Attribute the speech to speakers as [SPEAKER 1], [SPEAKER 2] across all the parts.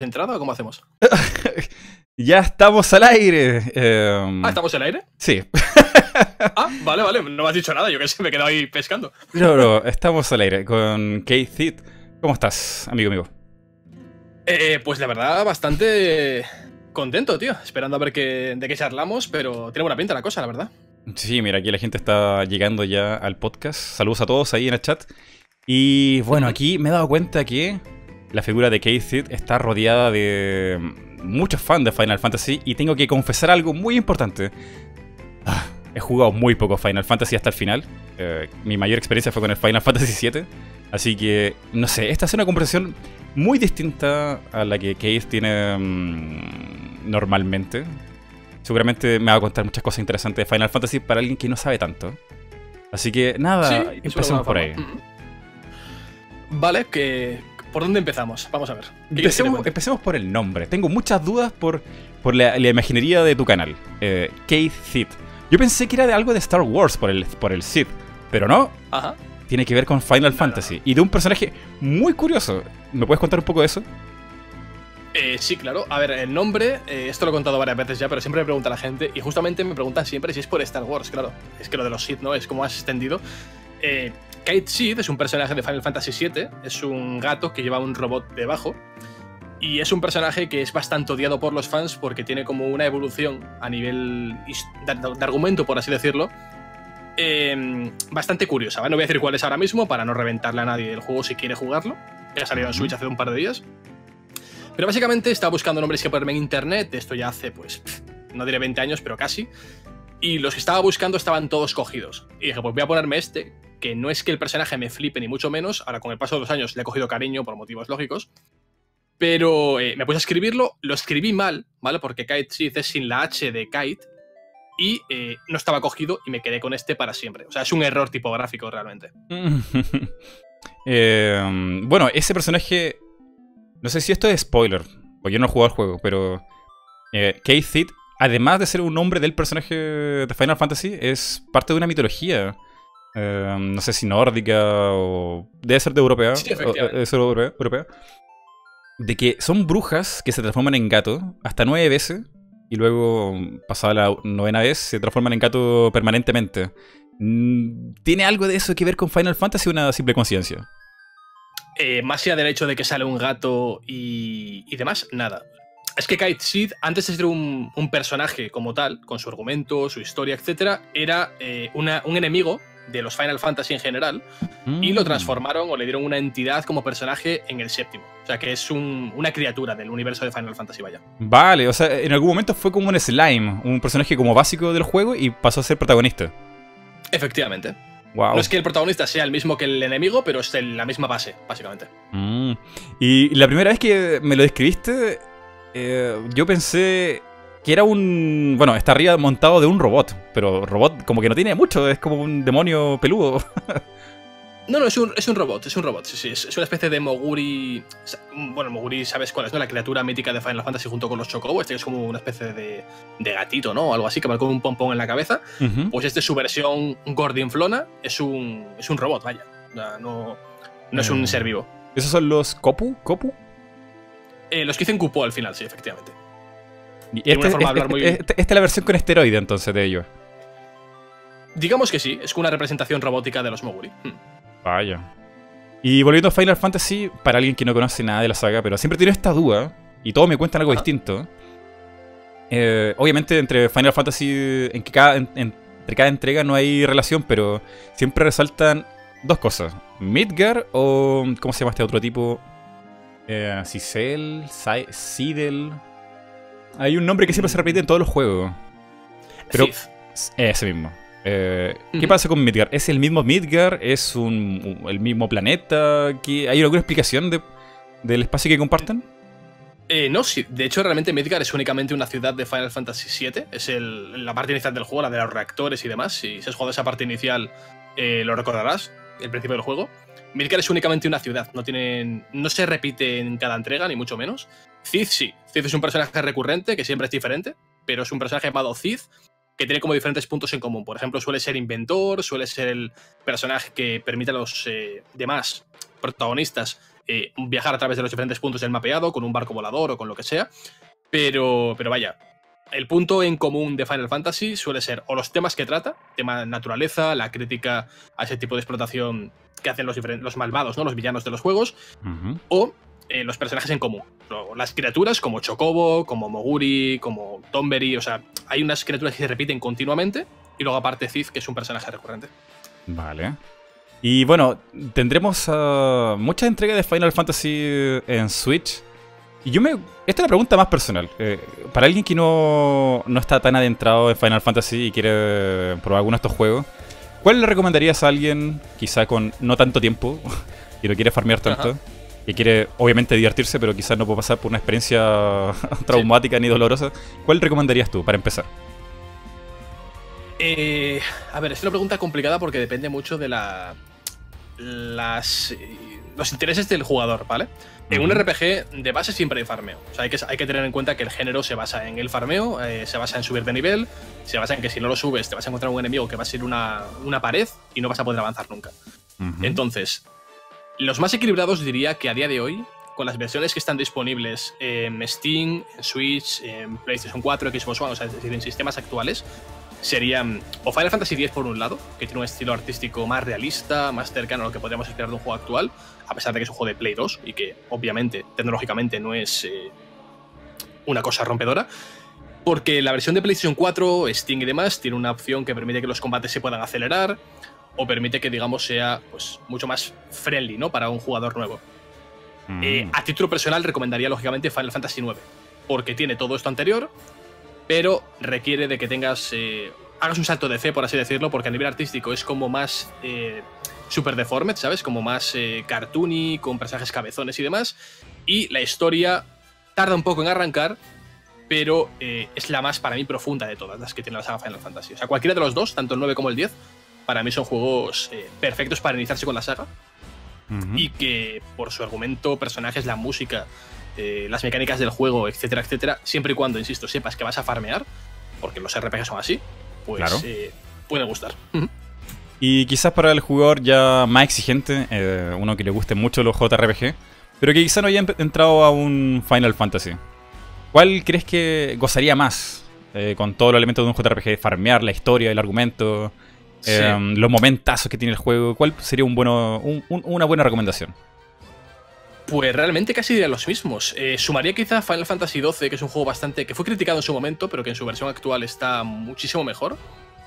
[SPEAKER 1] entrada o cómo hacemos?
[SPEAKER 2] ya estamos al aire. Em,
[SPEAKER 1] ah, ¿estamos al aire?
[SPEAKER 2] Sí.
[SPEAKER 1] ah, vale, vale. No me has dicho nada. Yo que sé, me he quedado ahí pescando.
[SPEAKER 2] no, no, estamos al aire con Kate Thit. ¿Cómo estás, amigo mío?
[SPEAKER 1] Eh, pues la verdad, bastante contento, tío. Esperando a ver qué, de qué charlamos, pero tiene buena pinta la cosa, la verdad.
[SPEAKER 2] Sí, mira, aquí la gente está llegando ya al podcast. Saludos a todos ahí en el chat. Y bueno, aquí me he dado cuenta que la figura de Casey está rodeada de muchos fans de Final Fantasy y tengo que confesar algo muy importante. Ah, he jugado muy poco Final Fantasy hasta el final. Eh, mi mayor experiencia fue con el Final Fantasy VII. Así que, no sé, esta es una conversación muy distinta a la que Case tiene mm, normalmente. Seguramente me va a contar muchas cosas interesantes de Final Fantasy para alguien que no sabe tanto. Así que nada, empecemos por ahí.
[SPEAKER 1] Vale, que ¿por dónde empezamos? Vamos a ver.
[SPEAKER 2] Empecemos, por el nombre. Tengo muchas dudas por, por la, imaginería de tu canal. Eh, Kate Sith. Yo pensé que era de algo de Star Wars por el, por el Sith, pero no.
[SPEAKER 1] Ajá.
[SPEAKER 2] Tiene que ver con Final Fantasy y de un personaje muy curioso. ¿Me puedes contar un poco de eso?
[SPEAKER 1] Eh, sí, claro. A ver, el nombre, eh, esto lo he contado varias veces ya, pero siempre me pregunta la gente, y justamente me preguntan siempre si es por Star Wars, claro. Es que lo de los Sith, ¿no? Es como has extendido. Eh, Kate Sith es un personaje de Final Fantasy VII, es un gato que lleva un robot debajo, y es un personaje que es bastante odiado por los fans porque tiene como una evolución a nivel de argumento, por así decirlo, bastante curiosa. No voy a decir cuál es ahora mismo para no reventarle a nadie el juego si quiere jugarlo, ha salido en Switch hace un par de días. Pero básicamente estaba buscando nombres que ponerme en internet, esto ya hace, pues, no diré 20 años, pero casi. Y los que estaba buscando estaban todos cogidos. Y dije, pues voy a ponerme este, que no es que el personaje me flipe ni mucho menos, ahora con el paso de los años le he cogido cariño por motivos lógicos. Pero eh, me puse a escribirlo, lo escribí mal, ¿vale? Porque Kite Sith es sin la H de Kite y eh, no estaba cogido y me quedé con este para siempre. O sea, es un error tipográfico realmente.
[SPEAKER 2] Eh, bueno, ese personaje no sé si esto es spoiler, porque yo no he jugado al juego, pero eh, Kate además de ser un nombre del personaje de Final Fantasy, es parte de una mitología. Eh, no sé si nórdica o. Debe ser de europea.
[SPEAKER 1] Sí, debe
[SPEAKER 2] ser europea, De que son brujas que se transforman en gato hasta nueve veces. Y luego, pasada la novena vez, se transforman en gato permanentemente. Mm, ¿Tiene algo de eso que ver con Final Fantasy o una simple conciencia?
[SPEAKER 1] Eh, más allá del hecho de que sale un gato y, demás, nada. Es que Kite Seed, antes de ser un, personaje como tal, con su argumento, su historia, etc., era eh, un enemigo de los Final Fantasy en general y lo mm. transformaron o le dieron una entidad como personaje en el séptimo. O sea, que es una criatura del universo de Final Fantasy, vaya.
[SPEAKER 2] Vale, o sea, en algún momento fue como un slime, un personaje como básico del juego y pasó a ser protagonista.
[SPEAKER 1] Efectivamente. No es que el protagonista sea el mismo que el enemigo, pero es la misma base, básicamente.
[SPEAKER 2] Mm. Y la primera vez que me lo describiste, eh, yo pensé que era un... Bueno, está arriba montado de un robot, pero robot como que no tiene mucho, es como un demonio peludo.
[SPEAKER 1] No, no, es un, es un robot, es un robot, sí, sí. Es una especie de Moguri. Bueno, Moguri, ¿sabes cuál es? ¿no? La criatura mítica de Final Fantasy junto con los Chocobo. Este es como una especie de, de gatito, ¿no? Algo así, que va con un pompón en la cabeza. Pues este es su versión Gordinflona. Es un, es un robot, vaya. No, no es un mm. ser vivo.
[SPEAKER 2] ¿Esos son los Kopu? ¿Kopu?
[SPEAKER 1] Eh, los que dicen Cupo al final, sí, efectivamente.
[SPEAKER 2] Y este, este, esta es la versión con esteroide entonces de ellos.
[SPEAKER 1] Digamos que sí, es una representación robótica de los Moguri. Hmm.
[SPEAKER 2] Vaya. Y volviendo a Final Fantasy, para alguien que no conoce nada de la saga, pero siempre tiene esta duda, y todos me cuentan algo distinto. Eh, obviamente entre Final Fantasy, en que cada, entre cada entrega no hay relación, pero siempre resaltan dos cosas. Midgar o... ¿Cómo se llama este otro tipo? Eh, Sidel... Hay un nombre que siempre se repite en todos los juegos. Pero... Ese mismo. Eh, ¿Qué pasa con Midgar? ¿Es el mismo Midgar? ¿Es un, el mismo planeta? ¿Hay alguna explicación del espacio que comparten?
[SPEAKER 1] Eh, no, sí. De hecho, realmente Midgar es únicamente una ciudad de Final Fantasy VII. Es la parte inicial del juego, la de los reactores y demás. Si has jugado esa parte inicial, eh, lo recordarás, el principio del juego. Midgar es únicamente una ciudad. No, tienen, no se repite en cada entrega, ni mucho menos. Cid sí. Cid es un personaje recurrente que siempre es diferente, pero es un personaje llamado Cid que tiene como diferentes puntos en común. Por ejemplo, suele ser inventor, suele ser el personaje que permite a los eh, demás protagonistas eh, viajar a través de los diferentes puntos del mapeado con un barco volador o con lo que sea. Pero, pero vaya, el punto en común de Final Fantasy suele ser o los temas que trata, tema de naturaleza, la crítica a ese tipo de explotación que hacen los, los malvados, ¿no? los villanos de los juegos, o eh, los personajes en común. Las criaturas como Chocobo, como Moguri, como Tomberry, o sea, hay unas criaturas que se repiten continuamente, y luego aparte Cid, que es un personaje recurrente.
[SPEAKER 2] Vale. Y bueno, tendremos uh, muchas entregas de Final Fantasy en Switch. Y yo me. Esta es la pregunta más personal. Eh, para alguien que no, no está tan adentrado en Final Fantasy y quiere probar alguno de estos juegos, ¿cuál le recomendarías a alguien, quizá con no tanto tiempo, y no quiere farmear tanto, que quiere obviamente divertirse, pero quizás no puede pasar por una experiencia traumática ni dolorosa? ¿Cuál recomendarías tú para empezar?
[SPEAKER 1] Eh, a ver, es una pregunta complicada porque depende mucho de la. Las, los intereses del jugador, ¿vale? En un RPG de base siempre hay farmeo. O sea, hay que, hay que tener en cuenta que el género se basa en el farmeo, eh, se basa en subir de nivel, se basa en que si no lo subes te vas a encontrar un enemigo que va a ser una, una pared y no vas a poder avanzar nunca. Entonces, los más equilibrados diría que a día de hoy, con las versiones que están disponibles en Steam, en Switch, en PlayStation 4, Xbox One, o sea, es decir, en sistemas actuales, serían o Final Fantasy X por un lado, que tiene un estilo artístico más realista, más cercano a lo que podríamos esperar de un juego actual, a pesar de que es un juego de Play 2 y que obviamente tecnológicamente no es eh, una cosa rompedora. Porque la versión de PlayStation 4, Steam y demás tiene una opción que permite que los combates se puedan acelerar o permite que, digamos, sea pues, mucho más friendly ¿no? para un jugador nuevo. Mm. Eh, a título personal recomendaría lógicamente Final Fantasy IX, porque tiene todo esto anterior, pero requiere de que tengas. Eh, hagas un salto de fe, por así decirlo, porque a nivel artístico es como más. Eh, super deformed, ¿sabes? Como más eh, cartoony, con personajes cabezones y demás. Y la historia tarda un poco en arrancar, pero es la más para mí profunda de todas las que tiene la saga Final Fantasy. O sea, cualquiera de los dos, tanto el 9 como el 10, para mí son juegos perfectos para iniciarse con la saga. Y que por su argumento, personajes, la música, eh, las mecánicas del juego, etcétera, etcétera, siempre y cuando, insisto, sepas que vas a farmear, porque los RPG son así, pues eh, puede gustar.
[SPEAKER 2] Y quizás para el jugador ya más exigente, eh, uno que le guste mucho los JRPG, pero que quizás no haya entrado a un Final Fantasy. ¿Cuál crees que gozaría más con todos los elementos de un JRPG? Farmear, la historia, el argumento, los momentazos que tiene el juego. ¿Cuál sería un bueno, una buena recomendación?
[SPEAKER 1] Pues realmente casi diría los mismos. Eh, sumaría quizá Final Fantasy XII, que es un juego bastante. que fue criticado en su momento, pero que en su versión actual está muchísimo mejor.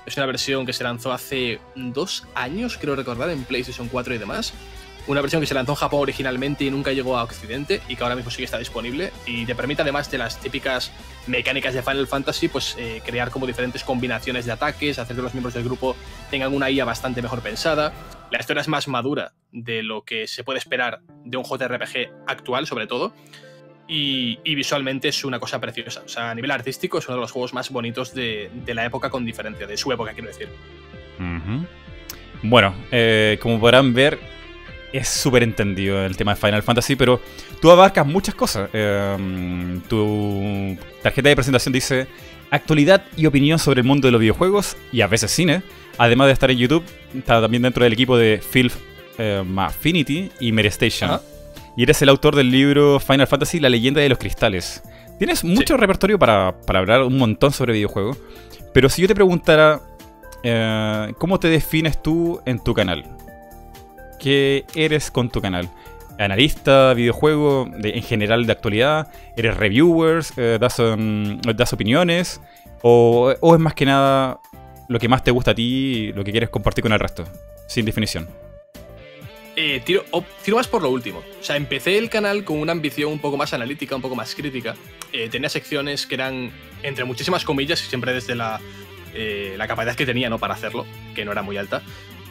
[SPEAKER 1] Es una versión que se lanzó hace dos años, creo recordar, en PlayStation 4 y demás. Una versión que se lanzó en Japón originalmente y nunca llegó a Occidente y que ahora mismo sí que está disponible. Y te permite, además de las típicas mecánicas de Final Fantasy, pues eh, crear como diferentes combinaciones de ataques, hacer que los miembros del grupo tengan una IA bastante mejor pensada la historia es más madura de lo que se puede esperar de un JRPG actual, sobre todo. Y, visualmente es una cosa preciosa. O sea, a nivel artístico es uno de los juegos más bonitos de, la época, con diferencia, de su época, quiero decir.
[SPEAKER 2] Bueno, eh, como podrán ver, es súper entendido el tema de Final Fantasy, pero tú abarcas muchas cosas. Em, tu tarjeta de presentación dice actualidad y opinión sobre el mundo de los videojuegos y a veces cine. Además de estar en YouTube, está también dentro del equipo de Phil eh, Affinity y Merestation. Y eres el autor del libro Final Fantasy La leyenda de los cristales. Tienes mucho repertorio para, hablar un montón sobre videojuegos. Pero si yo te preguntara, eh, ¿cómo te defines tú en tu canal? ¿Qué eres con tu canal? ¿Analista, videojuego, en general de actualidad? ¿Eres reviewers? Eh, das, das, opiniones? O, ¿O es más que nada lo que más te gusta a ti y lo que quieres compartir con el resto, sin definición.
[SPEAKER 1] Eh, tiro, más por lo último. O sea, empecé el canal con una ambición un poco más analítica, un poco más crítica. Eh, tenía secciones que eran, entre muchísimas comillas, siempre desde la, eh, la capacidad que tenía ¿no? para hacerlo, que no era muy alta,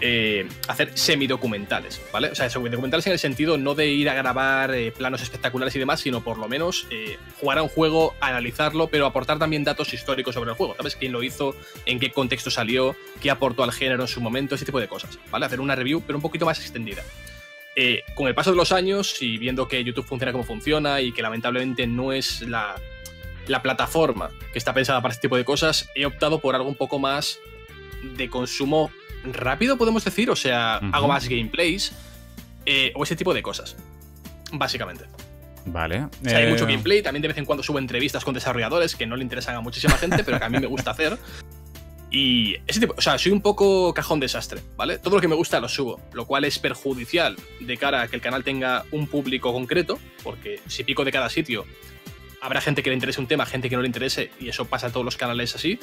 [SPEAKER 1] eh, hacer semidocumentales, ¿vale? O sea, semidocumentales en el sentido no de ir a grabar eh, planos espectaculares y demás, sino por lo menos eh, jugar a un juego, analizarlo, pero aportar también datos históricos sobre el juego, ¿sabes? ¿Quién lo hizo? ¿En qué contexto salió? ¿Qué aportó al género en su momento? Ese tipo de cosas, ¿vale? Hacer una review, pero un poquito más extendida. con el paso de los años y viendo que YouTube funciona como funciona y que lamentablemente no es la, la plataforma que está pensada para este tipo de cosas, he optado por algo un poco más de consumo rápido, podemos decir, o sea, hago más gameplays eh, o ese tipo de cosas. básicamente.
[SPEAKER 2] Vale.
[SPEAKER 1] O sea, hay mucho
[SPEAKER 2] Eh,
[SPEAKER 1] gameplay, también de vez en cuando subo entrevistas con desarrolladores que no le interesan a muchísima gente, pero que a mí me gusta hacer. Y ese tipo, o sea, soy un poco cajón desastre, ¿vale? Todo lo que me gusta lo subo, lo cual es perjudicial de cara a que el canal tenga un público concreto, porque si pico de cada sitio, habrá gente que le interese un tema, gente que no le interese, y eso pasa a todos los canales así,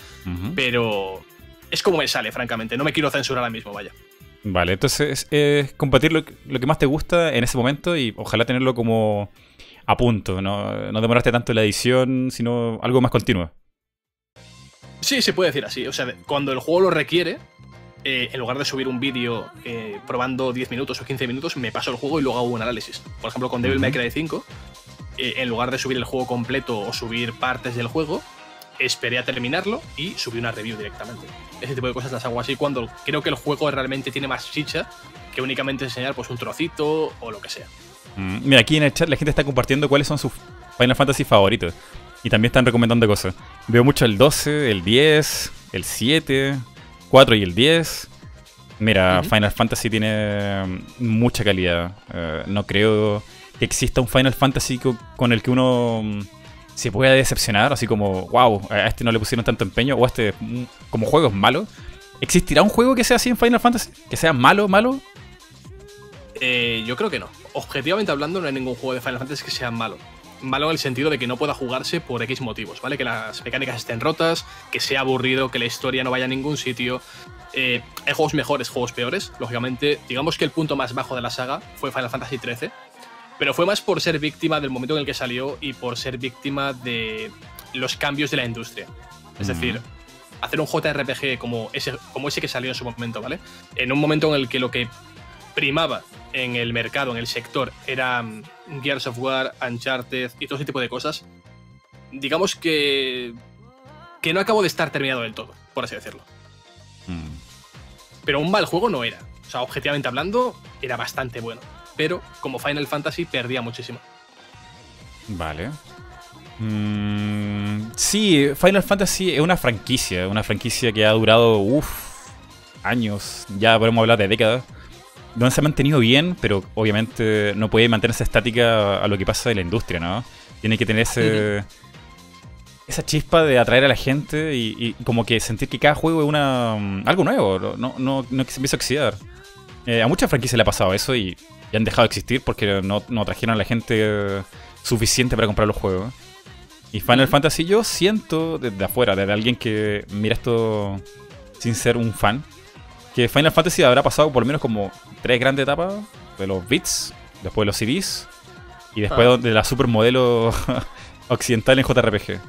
[SPEAKER 1] pero es como me sale, francamente. No me quiero censurar ahora mismo, vaya.
[SPEAKER 2] Vale, entonces es compartir lo, que- lo que más te gusta en ese momento y ojalá tenerlo como a punto, no, no demorarte tanto en la edición, sino algo más continuo.
[SPEAKER 1] Sí, se puede decir así. O sea, cuando el juego lo requiere, eh, en lugar de subir un vídeo eh, probando 10 minutos o 15 minutos, me paso el juego y luego hago un análisis. Por ejemplo, con Devil May. Cry 5, eh, en lugar de subir el juego completo o subir partes del juego, esperé a terminarlo y subí una review directamente. Ese tipo de cosas las hago así cuando creo que el juego realmente tiene más chicha que únicamente enseñar pues, un trocito o lo que sea.
[SPEAKER 2] Mm, Mira, aquí en el chat la gente está compartiendo cuáles son sus Final Fantasy favoritos. Y también están recomendando cosas. Veo mucho el 12, el 10, el 7, 4 y el 10. Mira. Final Fantasy tiene mm, mucha calidad. Eh, no creo que exista un Final Fantasy co- con el que uno mm, se pueda decepcionar, así como, wow, a este no le pusieron tanto empeño, o a este mm, como juego es malo. ¿Existirá un juego que sea así en Final Fantasy? ¿Que sea malo, malo?
[SPEAKER 1] Eh, yo creo que no. Objetivamente hablando, no hay ningún juego de Final Fantasy que sea malo. Malo en el sentido de que no pueda jugarse por X motivos, ¿vale? Que las mecánicas estén rotas, que sea aburrido, que la historia no vaya a ningún sitio. Eh, hay juegos mejores, juegos peores. Lógicamente, digamos que el punto más bajo de la saga fue Final Fantasy XIII, pero fue más por ser víctima del momento en el que salió y por ser víctima de los cambios de la industria. Es
[SPEAKER 2] Mm.
[SPEAKER 1] decir, hacer un JRPG como ese, como ese que salió en su momento, ¿vale? En un momento en el que lo que primaba en el mercado, en el sector, era mm, Gears of War, Uncharted y todo ese tipo de cosas, digamos que, que no acabó de estar terminado del todo, por así decirlo.
[SPEAKER 2] Mm.
[SPEAKER 1] Pero un mal juego no era. O sea, objetivamente hablando, era bastante bueno. Pero como Final Fantasy perdía muchísimo.
[SPEAKER 2] Vale. Mm, sí, Final Fantasy es una franquicia, una franquicia que ha durado uf, años, ya podemos hablar de décadas, donde se ha mantenido bien, pero obviamente no puede mantenerse estática a lo que pasa en la industria, ¿no? Tiene que tener ese, esa chispa de atraer a la gente y, y como que sentir que cada juego es una mm, algo nuevo, no, no, no que se empiece a oxidar. Eh, a muchas franquicias le ha pasado eso y, y han dejado de existir porque no, no trajeron a la gente eh, suficiente para comprar los juegos. Y Final Fantasy yo siento desde afuera, desde alguien que mira esto sin ser un fan, que Final Fantasy habrá pasado por lo menos como tres grandes etapas de los bits, después de los CDs y después
[SPEAKER 1] Ah.
[SPEAKER 2] de la supermodelo occidental en JRPG.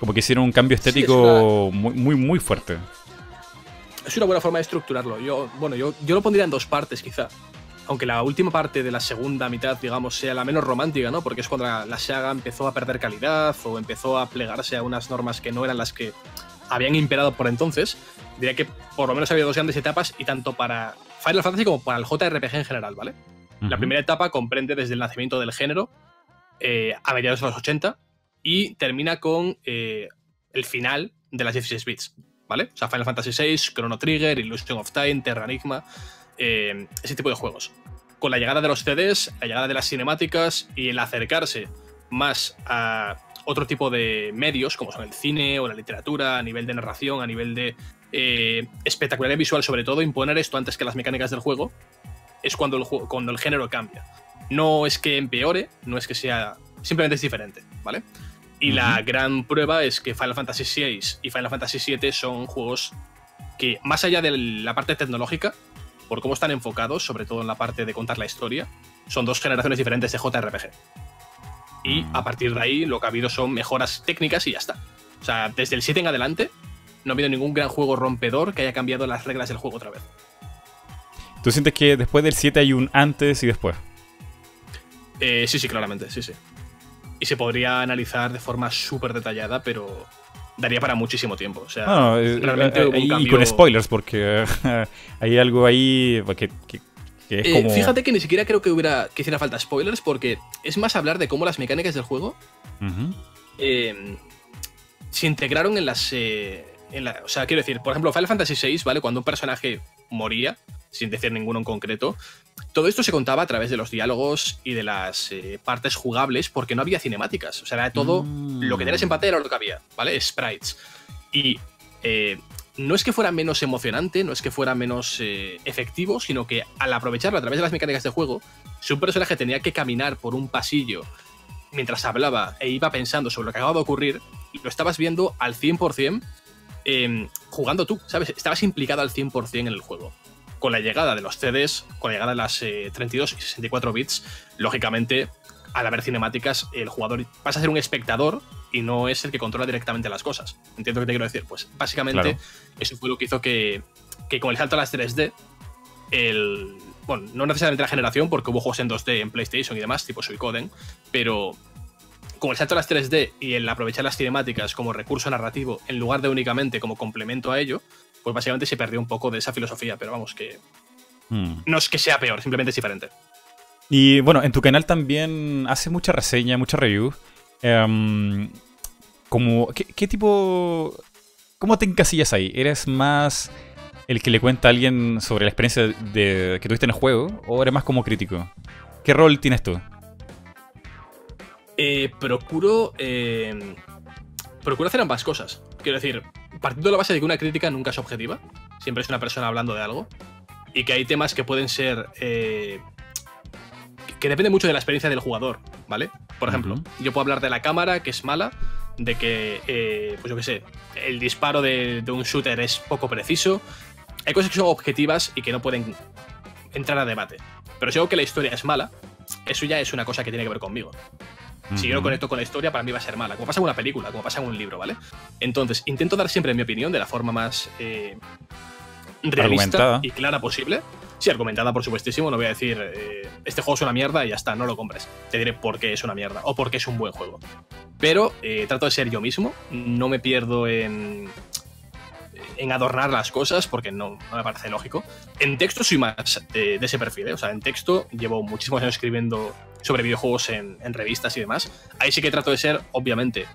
[SPEAKER 2] Como que hicieron un cambio
[SPEAKER 1] Sí, es
[SPEAKER 2] estético muy, muy, muy fuerte.
[SPEAKER 1] Es una buena forma de estructurarlo. Yo, bueno, yo, yo lo pondría en dos partes, quizá. Aunque la última parte de la segunda mitad, digamos, sea la menos romántica, ¿no? Porque es cuando la, la saga empezó a perder calidad o empezó a plegarse a unas normas que no eran las que habían imperado por entonces. Diría que por lo menos había dos grandes etapas y tanto para Final Fantasy como para el JRPG en general, ¿vale? La primera etapa comprende desde el nacimiento del género eh, a mediados de los 80 y termina con eh, el final de las 16 bits, ¿vale? O sea, Final Fantasy VI, Chrono Trigger, Illusion of Time, Terra Enigma, eh, ese tipo de juegos. Con la llegada de los CDs, la llegada de las cinemáticas y el acercarse más a otro tipo de medios, como son el cine o la literatura, a nivel de narración, a nivel de eh, espectacularidad visual, sobre todo, imponer esto antes que las mecánicas del juego, es cuando el, juego, cuando el género cambia. No es que empeore, no es que sea. Simplemente es diferente, ¿vale? Y la gran prueba es que Final Fantasy VI y Final Fantasy VII son juegos que, más allá de la parte tecnológica, por cómo están enfocados, sobre todo en la parte de contar la historia, son dos generaciones diferentes de JRPG. Y
[SPEAKER 2] Mm.
[SPEAKER 1] a partir de ahí lo que ha habido son mejoras técnicas y ya está. O sea, desde el 7 en adelante no ha habido ningún gran juego rompedor que haya cambiado las reglas del juego otra vez.
[SPEAKER 2] ¿Tú sientes que después del 7 hay un antes y después?
[SPEAKER 1] Eh, sí, sí, claramente, sí, sí. Y se podría analizar de forma súper detallada, pero daría para muchísimo tiempo. O sea,
[SPEAKER 2] No, eh,
[SPEAKER 1] realmente
[SPEAKER 2] eh, y con spoilers, porque hay algo ahí que, que- que es
[SPEAKER 1] Eh,
[SPEAKER 2] como...
[SPEAKER 1] Fíjate que ni siquiera creo que hubiera que hiciera falta spoilers, porque es más hablar de cómo las mecánicas del juego eh, se integraron en las. eh, en la- o sea, quiero decir, por ejemplo, Final Fantasy VI, ¿vale? Cuando un personaje moría, sin decir ninguno en concreto, todo esto se contaba a través de los diálogos y de las eh, partes jugables porque no había cinemáticas. O sea, era todo
[SPEAKER 2] Mm.
[SPEAKER 1] lo que tenías en pantalla era lo que había, ¿vale? Sprites. Y eh, no es que fuera menos emocionante, no es que fuera menos eh, efectivo, sino que al aprovecharlo a través de las mecánicas de juego, si un personaje tenía que caminar por un pasillo mientras hablaba e iba pensando sobre lo que acaba de ocurrir, lo estabas viendo al 100% eh, jugando tú, ¿sabes? Estabas implicado al 100% en el juego. Con la llegada de los CDs, con la llegada de las eh, 32 y 64 bits, lógicamente, al haber cinemáticas, el jugador pasa a ser un espectador y no es el que controla directamente las cosas. ¿Entiendo qué te quiero decir? Pues básicamente
[SPEAKER 2] Claro.
[SPEAKER 1] eso fue lo que hizo que, que con el salto a las 3D, el. Bueno, no necesariamente la generación, porque hubo juegos en 2D en PlayStation y demás, tipo Suicoden, pero con el salto a las 3D y el aprovechar las cinemáticas como recurso narrativo en lugar de únicamente como complemento a ello, pues básicamente se perdió un poco de esa filosofía, pero vamos, que
[SPEAKER 2] Mm.
[SPEAKER 1] no es que sea peor, simplemente es diferente.
[SPEAKER 2] Y bueno, en tu canal también hace mucha reseña, mucha review. Em, como, ¿qué, qué tipo... ¿Cómo te encasillas ahí? ¿Eres más el que le cuenta a alguien sobre la experiencia de, que tuviste en el juego? ¿O eres más como crítico? ¿Qué rol tienes tú?
[SPEAKER 1] Eh, procuro. eh, procuro hacer ambas cosas. Quiero decir, partiendo de la base de que una crítica nunca es objetiva, siempre es una persona hablando de algo, y que hay temas que pueden ser. eh, que- depende mucho de la experiencia del jugador, ¿vale? Por ejemplo, yo puedo hablar de la cámara, que es mala, de que, eh, pues yo qué sé, el disparo de, de un shooter es poco preciso. Hay cosas que son objetivas y que no pueden entrar a debate. Pero si digo que la historia es mala, eso ya es una cosa que tiene que ver conmigo. Si yo no conecto con la historia, para mí va a ser mala. Como pasa en una película, como pasa en un libro, ¿vale? Entonces, intento dar siempre mi opinión de la forma más eh, realista y clara posible. Sí, argumentada, por supuestísimo. No voy a decir, eh, este juego es una mierda y ya está, no lo compres. Te diré por qué es una mierda o por qué es un buen juego. Pero eh, trato de ser yo mismo, no me pierdo en, en adornar las cosas porque no, no me parece lógico. En texto soy más de, de ese perfil, ¿eh? o sea, en texto llevo muchísimos años escribiendo sobre videojuegos en, en revistas y demás. Ahí sí que trato de ser, obviamente,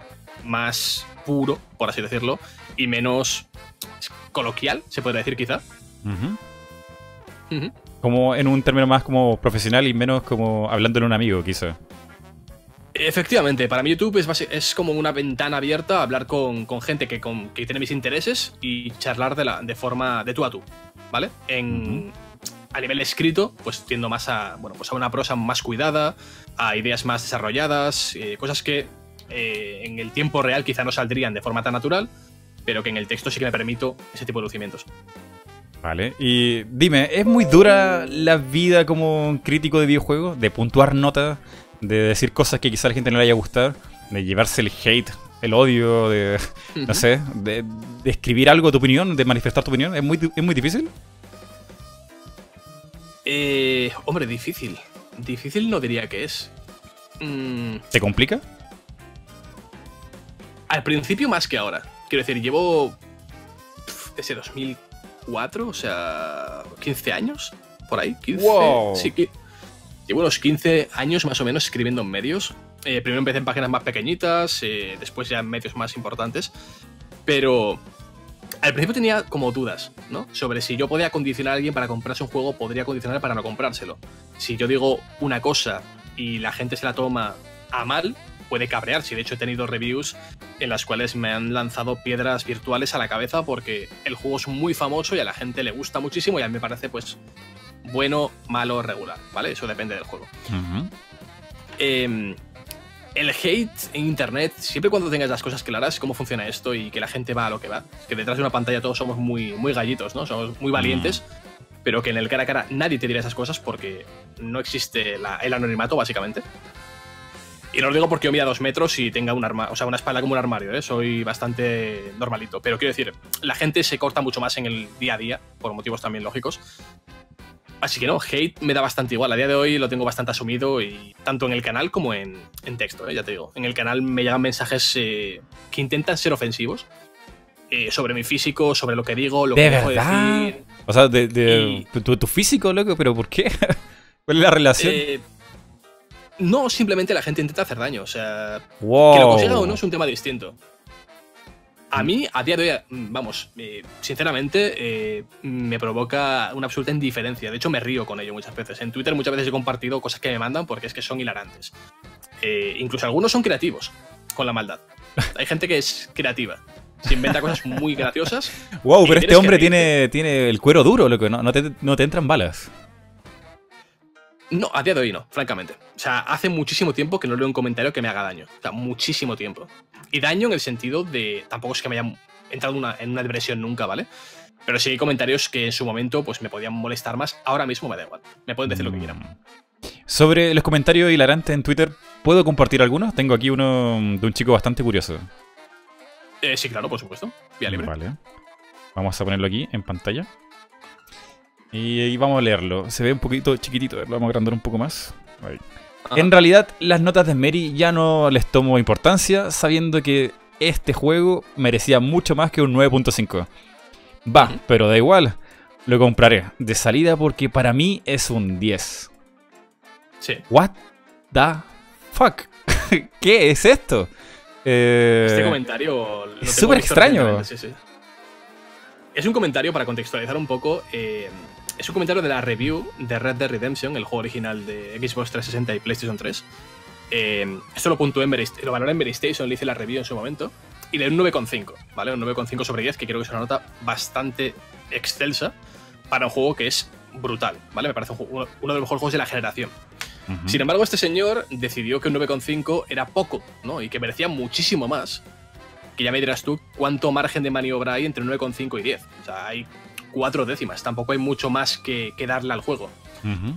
[SPEAKER 1] más puro, por así decirlo, y menos coloquial, se podría decir quizá.
[SPEAKER 2] Como en un término más como profesional y menos como hablándole a un amigo, quizá.
[SPEAKER 1] Efectivamente, para mí YouTube es, basi- es como una ventana abierta a hablar con, con gente que, con- que tiene mis intereses y charlar de, la, de forma de tú a tú, ¿vale? En, A nivel escrito, pues tiendo más a, bueno, pues a una prosa más cuidada, a ideas más desarrolladas, eh, cosas que eh, en el tiempo real quizá no saldrían de forma tan natural, pero que en el texto sí que me permito ese tipo de lucimientos.
[SPEAKER 2] Vale. Y dime, ¿es muy dura la vida como crítico de videojuegos? De puntuar notas, de decir cosas que quizá a la gente no le haya gustado, de llevarse el hate, el odio, de, no sé, de, de escribir algo, tu opinión, de manifestar tu opinión. ¿Es muy, es muy difícil?
[SPEAKER 1] Eh, hombre, difícil. Difícil no diría que es. Mm,
[SPEAKER 2] ¿Te complica?
[SPEAKER 1] al principio más que ahora. Quiero decir, llevo pf, desde 2004, o sea, 15 años, por ahí. 15,
[SPEAKER 2] Wow.
[SPEAKER 1] Sí, llevo unos 15 años más o menos escribiendo en medios. Eh, primero empecé en páginas más pequeñitas, eh, después ya en medios más importantes. Pero al principio tenía como dudas, ¿no? Sobre si yo podía condicionar a alguien para comprarse un juego, podría condicionar para no comprárselo. Si yo digo una cosa y la gente se la toma a mal, puede cabrear. Si de hecho he tenido reviews en las cuales me han lanzado piedras virtuales a la cabeza porque el juego es muy famoso y a la gente le gusta muchísimo y a mí me parece pues bueno, malo, regular, ¿vale? Eso depende del juego. Eh, el hate en internet, siempre cuando tengas las cosas claras, cómo funciona esto y que la gente va a lo que va. Que detrás de una pantalla todos somos muy, muy gallitos, ¿no? Somos muy valientes, pero que en el cara a cara nadie te dirá esas cosas porque no existe la- el anonimato, básicamente. Y no lo digo porque yo mida dos metros y tenga un arma, o sea, una espalda como un armario, ¿eh? soy bastante normalito. Pero quiero decir, la gente se corta mucho más en el día a día, por motivos también lógicos. Así que no, hate me da bastante igual. A día de hoy lo tengo bastante asumido y tanto en el canal como en, en texto, ¿eh? ya te digo. En el canal me llegan mensajes eh, que intentan ser ofensivos eh, sobre mi físico, sobre lo que digo, lo
[SPEAKER 2] ¿De
[SPEAKER 1] que dejo de decir.
[SPEAKER 2] O sea, de, de-
[SPEAKER 1] Y-
[SPEAKER 2] tu, tu- físico, loco, pero ¿por qué? ¿Cuál es la relación?
[SPEAKER 1] No, simplemente la gente intenta hacer daño. O sea,
[SPEAKER 2] wow.
[SPEAKER 1] que lo consiga o no es un tema distinto. A mí, a día de hoy, mm, vamos, eh, sinceramente, eh, me provoca una absoluta indiferencia. De hecho, me río con ello muchas veces. En Twitter muchas veces he compartido cosas que me mandan porque es que son hilarantes. Eh, incluso algunos son creativos con la maldad. Hay gente que es creativa. Se inventa cosas muy graciosas.
[SPEAKER 2] Wow, pero este hombre tiene, tiene el cuero duro, loco. No, no, te, no te entran balas.
[SPEAKER 1] No, a día de hoy no, francamente. O sea, hace muchísimo tiempo que no leo un comentario que me haga daño. O sea, muchísimo tiempo. Y daño en el sentido de. Tampoco es que me haya entrado una- en una depresión nunca, ¿vale? Pero sí hay comentarios que en su momento pues me podían molestar más. Ahora mismo me da igual. Me pueden decir lo que quieran.
[SPEAKER 2] Mm. Sobre los comentarios hilarantes en Twitter, ¿puedo compartir algunos? Tengo aquí uno de un chico bastante curioso.
[SPEAKER 1] Eh, sí, claro, por supuesto. Vía libre.
[SPEAKER 2] Vale. Vamos a ponerlo aquí en pantalla. Y ahí vamos a leerlo. Se ve un poquito chiquitito, lo vamos a agrandar un poco más. Ahí. En realidad, las notas de Mary ya no les tomo importancia, sabiendo que este juego merecía mucho más que un 9.5. Va, pero da igual. Lo compraré de salida porque para mí es un 10.
[SPEAKER 1] Sí.
[SPEAKER 2] What the fuck? ¿Qué es esto? Eh,
[SPEAKER 1] Este comentario. lo
[SPEAKER 2] es súper extraño.
[SPEAKER 1] recientemente, sí, sí. Es un comentario para contextualizar un poco. eh, es un comentario de la review de Red Dead Redemption, el juego original de Xbox 360 y PlayStation 3. Eh, esto lo puntué en lo valoré en Mary Station, le hice la review en su momento. Y le di un 9,5, ¿vale? Un 9,5 sobre 10, que creo que es una nota bastante excelsa para un juego que es brutal, ¿vale? Me parece un juego- uno de los mejores juegos de la generación. Sin embargo, este señor decidió que un 9,5 era poco, ¿no? Y que merecía muchísimo más. Que ya me dirás tú cuánto margen de maniobra hay entre un 9,5 y 10. O sea, hay cuatro décimas. Tampoco hay mucho más que, que darle al juego.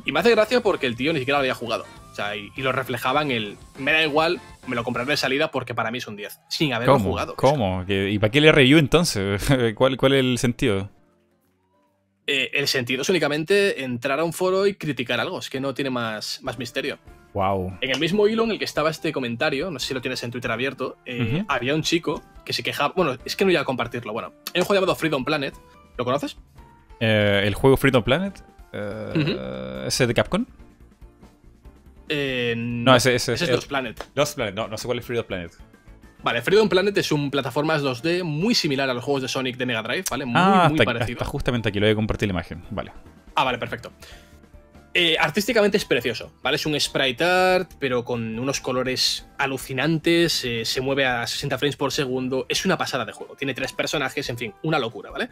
[SPEAKER 1] Y me hace gracia porque el tío ni siquiera lo había jugado. O sea, y, y lo reflejaba en el. Me da igual, me lo compraré de salida porque para mí es un 10. Sin haberlo
[SPEAKER 2] ¿Cómo?
[SPEAKER 1] jugado.
[SPEAKER 2] ¿Cómo? ¿Qué- ¿Y para qué le review entonces? ¿Cuál, ¿Cuál es el sentido?
[SPEAKER 1] Eh, el sentido es únicamente entrar a un foro y criticar algo. Es que no tiene más, más misterio.
[SPEAKER 2] Wow.
[SPEAKER 1] En el mismo hilo en el que estaba este comentario, no sé si lo tienes en Twitter abierto, eh, había un chico que se quejaba. Bueno, es que no iba a compartirlo. Bueno, hay un juego llamado Freedom Planet. ¿Lo conoces?
[SPEAKER 2] Eh, ¿El juego Freedom Planet? Eh, ¿Ese de Capcom?
[SPEAKER 1] Eh,
[SPEAKER 2] No, ese, ese,
[SPEAKER 1] ese es Lost Planet.
[SPEAKER 2] Lost Planet. No, no sé cuál es Freedom Planet.
[SPEAKER 1] Vale, Freedom Planet es un plataformas 2D muy similar a los juegos de Sonic de Mega Drive, ¿vale? Muy,
[SPEAKER 2] ah,
[SPEAKER 1] muy parecido.
[SPEAKER 2] justamente aquí. Lo voy a compartir la imagen. Vale.
[SPEAKER 1] Ah, vale, perfecto. Eh, artísticamente es precioso, ¿vale? Es un sprite art, pero con unos colores alucinantes, eh, se mueve a 60 frames por segundo, es una pasada de juego, tiene tres personajes, en fin, una locura, ¿vale?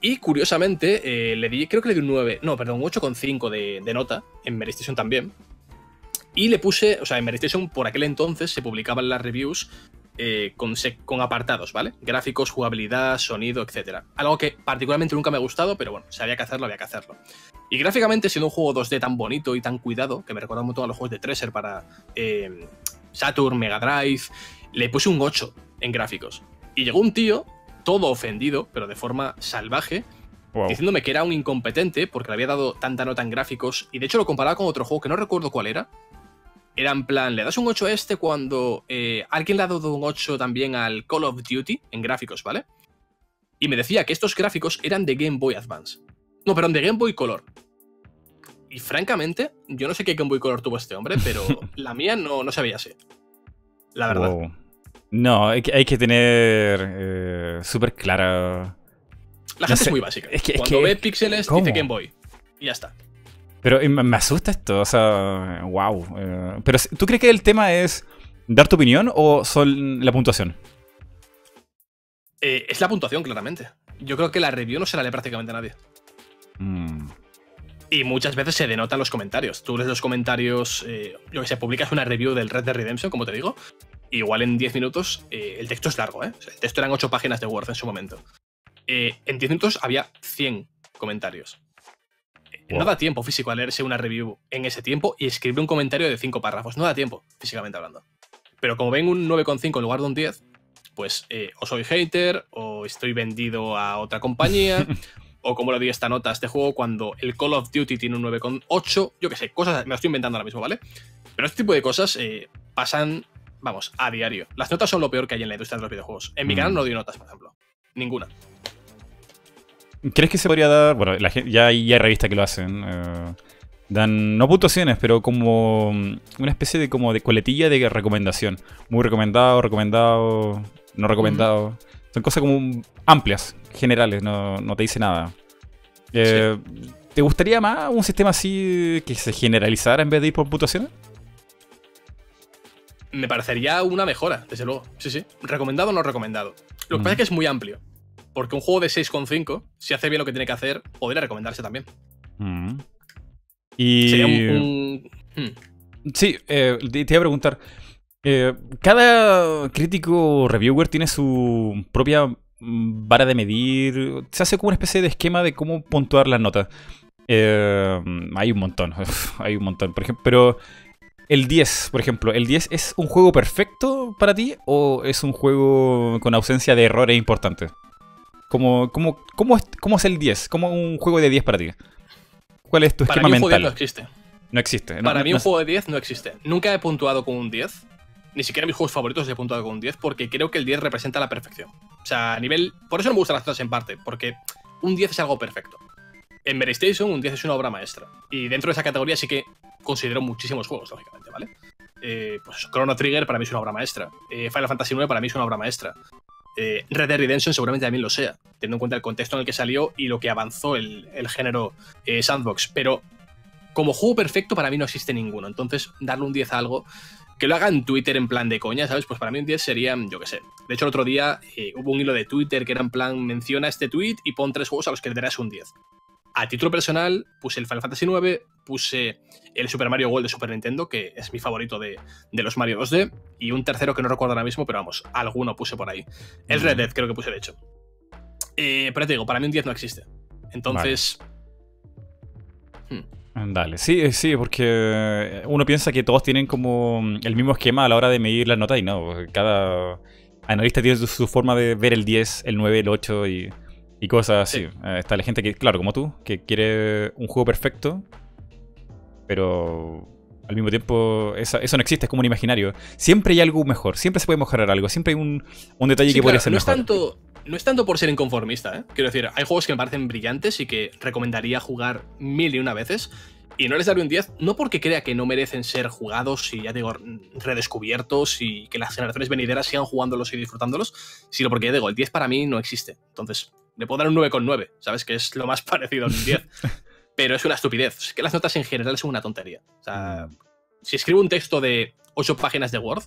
[SPEAKER 1] Y curiosamente, eh, le di, creo que le di un 9, no, perdón, un 8,5 de, de nota, en Meristation también. Y le puse, o sea, en Meristation por aquel entonces se publicaban las reviews eh, con, con apartados, ¿vale? Gráficos, jugabilidad, sonido, etc. Algo que particularmente nunca me ha gustado, pero bueno, si había que hacerlo, había que hacerlo. Y gráficamente, siendo un juego 2D tan bonito y tan cuidado, que me recuerda un montón a los juegos de Treasure para eh, Saturn, Mega Drive, le puse un 8 en gráficos. Y llegó un tío, todo ofendido, pero de forma salvaje,
[SPEAKER 2] Wow.
[SPEAKER 1] diciéndome que era un incompetente porque le había dado tanta nota en gráficos. Y de hecho lo comparaba con otro juego que no recuerdo cuál era. Era en plan, le das un 8 a este cuando eh, alguien le ha dado un 8 también al Call of Duty en gráficos, ¿vale? Y me decía que estos gráficos eran de Game Boy Advance. No, perdón, de Game Boy Color. Y francamente, yo no sé qué Game Boy Color tuvo este hombre, pero la mía no, no se veía así. La verdad.
[SPEAKER 2] Wow. No, hay que, hay que tener eh, súper clara.
[SPEAKER 1] La
[SPEAKER 2] No
[SPEAKER 1] gente
[SPEAKER 2] sé,
[SPEAKER 1] es muy básica.
[SPEAKER 2] es que- es
[SPEAKER 1] Cuando
[SPEAKER 2] que-
[SPEAKER 1] ve píxeles, dice Game Boy. Y ya está.
[SPEAKER 2] Pero eh, me me asusta esto, o sea, wow. eh, pero ¿tú crees que el tema es dar tu opinión o son la puntuación?
[SPEAKER 1] Eh, es la puntuación, claramente. Yo creo que la review no se la lee prácticamente a nadie.
[SPEAKER 2] Mm,
[SPEAKER 1] Y muchas veces se denotan los comentarios. Tú lees los comentarios, eh, yo que sé, publicas una review del Red Dead Redemption, como te digo. Igual en 10 minutos, eh, el texto es largo, ¿eh? O sea, el texto eran 8 páginas de Word en su momento. Eh, en 10 minutos había 100 comentarios. Eh,
[SPEAKER 2] Wow.
[SPEAKER 1] No da tiempo físico a leerse una review en ese tiempo y escribir un comentario de 5 párrafos. No da tiempo, físicamente hablando. Pero como ven un 9,5 en lugar de un 10, pues eh, o soy hater, o estoy vendido a otra compañía, o como le di esta nota a este juego cuando el Call of Duty tiene un 9,8, yo qué sé, cosas, me lo estoy inventando ahora mismo, ¿vale? Pero este tipo de cosas eh, pasan, vamos, a diario. Las notas son lo peor que hay en la industria de los videojuegos. En mi
[SPEAKER 2] Mm.
[SPEAKER 1] canal no doy notas, por ejemplo. Ninguna.
[SPEAKER 2] ¿Crees que se podría dar, bueno, la ya, hay, ya hay revistas que lo hacen, eh, dan, no puntuaciones, pero como mm, una especie de como de coletilla de recomendación. Muy recomendado, recomendado, no recomendado. Son cosas como amplias, generales, no, no te dice nada. Eh, ¿Te gustaría más un sistema así que se generalizara en vez de ir por puntuaciones?
[SPEAKER 1] Me parecería una mejora, desde luego. Sí, sí. ¿Recomendado o no recomendado? Lo que pasa es que es muy amplio. Porque un juego de 6,5, si hace bien lo que tiene que hacer, podría recomendarse también.
[SPEAKER 2] Mm. Y.
[SPEAKER 1] Sería un. hmm.
[SPEAKER 2] Sí, eh, te te iba a preguntar. eh, cada crítico reviewer tiene su propia mm, vara de medir. Se hace como una especie de esquema de cómo puntuar las notas. Eh, hay un montón, hay un montón. Por ejemplo, pero el 10, por ejemplo, ¿el 10 es un juego perfecto para ti o es un juego con ausencia de errores importantes? ¿Cómo, cómo, cómo, es, cómo es el 10? ¿Cómo un juego de 10 para ti? ¿Cuál es tu
[SPEAKER 1] Para
[SPEAKER 2] esquema
[SPEAKER 1] mí un juego de 10 no
[SPEAKER 2] mental?
[SPEAKER 1] existe.
[SPEAKER 2] No existe. no-
[SPEAKER 1] Para mí
[SPEAKER 2] no
[SPEAKER 1] un juego de 10 no existe. Nunca he puntuado con un 10. Ni siquiera mis juegos favoritos he puntuado con un 10 porque creo que el 10 representa la perfección. O sea, a nivel... Por eso no me gustan las notas en parte, porque un 10 es algo perfecto. En Mary Station un 10 es una obra maestra. Y dentro de esa categoría sí que considero muchísimos juegos, lógicamente, ¿vale? Eh, pues Chrono Trigger para mí es una obra maestra. Eh, Final Fantasy IX para mí es una obra maestra. Eh, Red Dead Redemption seguramente también lo sea, teniendo en cuenta el contexto en el que salió y lo que avanzó el, el género eh, sandbox. Pero como juego perfecto para mí no existe ninguno. Entonces, darle un 10 a algo, que lo haga en Twitter en plan de coña, ¿sabes? Pues para mí un 10 sería, yo qué sé. De hecho, el otro día hubo un hilo de Twitter que era en plan, menciona este tweet y pon tres juegos a los que le darás un 10. A título personal, puse el Final Fantasy IX, puse el Super Mario World de Super Nintendo, que es mi favorito de, de los Mario 2D, y un tercero que no recuerdo ahora mismo, pero vamos, alguno puse por ahí. El Red Dead creo que puse, de hecho. Eh, pero te digo, para mí un 10 no existe. Entonces,
[SPEAKER 2] Dale, sí, eh, sí, porque uno piensa que todos tienen como el mismo esquema a la hora de medir las notas y no, cada analista tiene su, forma de ver el 10, el 9, el 8 y, y cosas así.
[SPEAKER 1] Sí.
[SPEAKER 2] Eh, está la gente que, claro, como tú, que quiere un juego perfecto, pero al mismo tiempo eso no existe, es como un imaginario. Siempre hay algo mejor, siempre se puede mejorar algo, siempre hay un, un detalle
[SPEAKER 1] Sí,
[SPEAKER 2] que podría
[SPEAKER 1] claro,
[SPEAKER 2] ser
[SPEAKER 1] no
[SPEAKER 2] mejor.
[SPEAKER 1] Es tanto, no es tanto por ser inconformista, ¿eh? Quiero decir, hay juegos que me parecen brillantes y que recomendaría jugar mil y una veces. Y no les daré un 10, no porque crea que no merecen ser jugados y, ya digo, redescubiertos y que las generaciones venideras sigan jugándolos y disfrutándolos, sino porque, ya digo, el 10 para mí no existe. Entonces, le puedo dar un 9,9, ¿sabes? Que es lo más parecido a un 10. Pero es una estupidez. Es que las notas en general son una tontería. O sea, si escribo un texto de 8 páginas de Word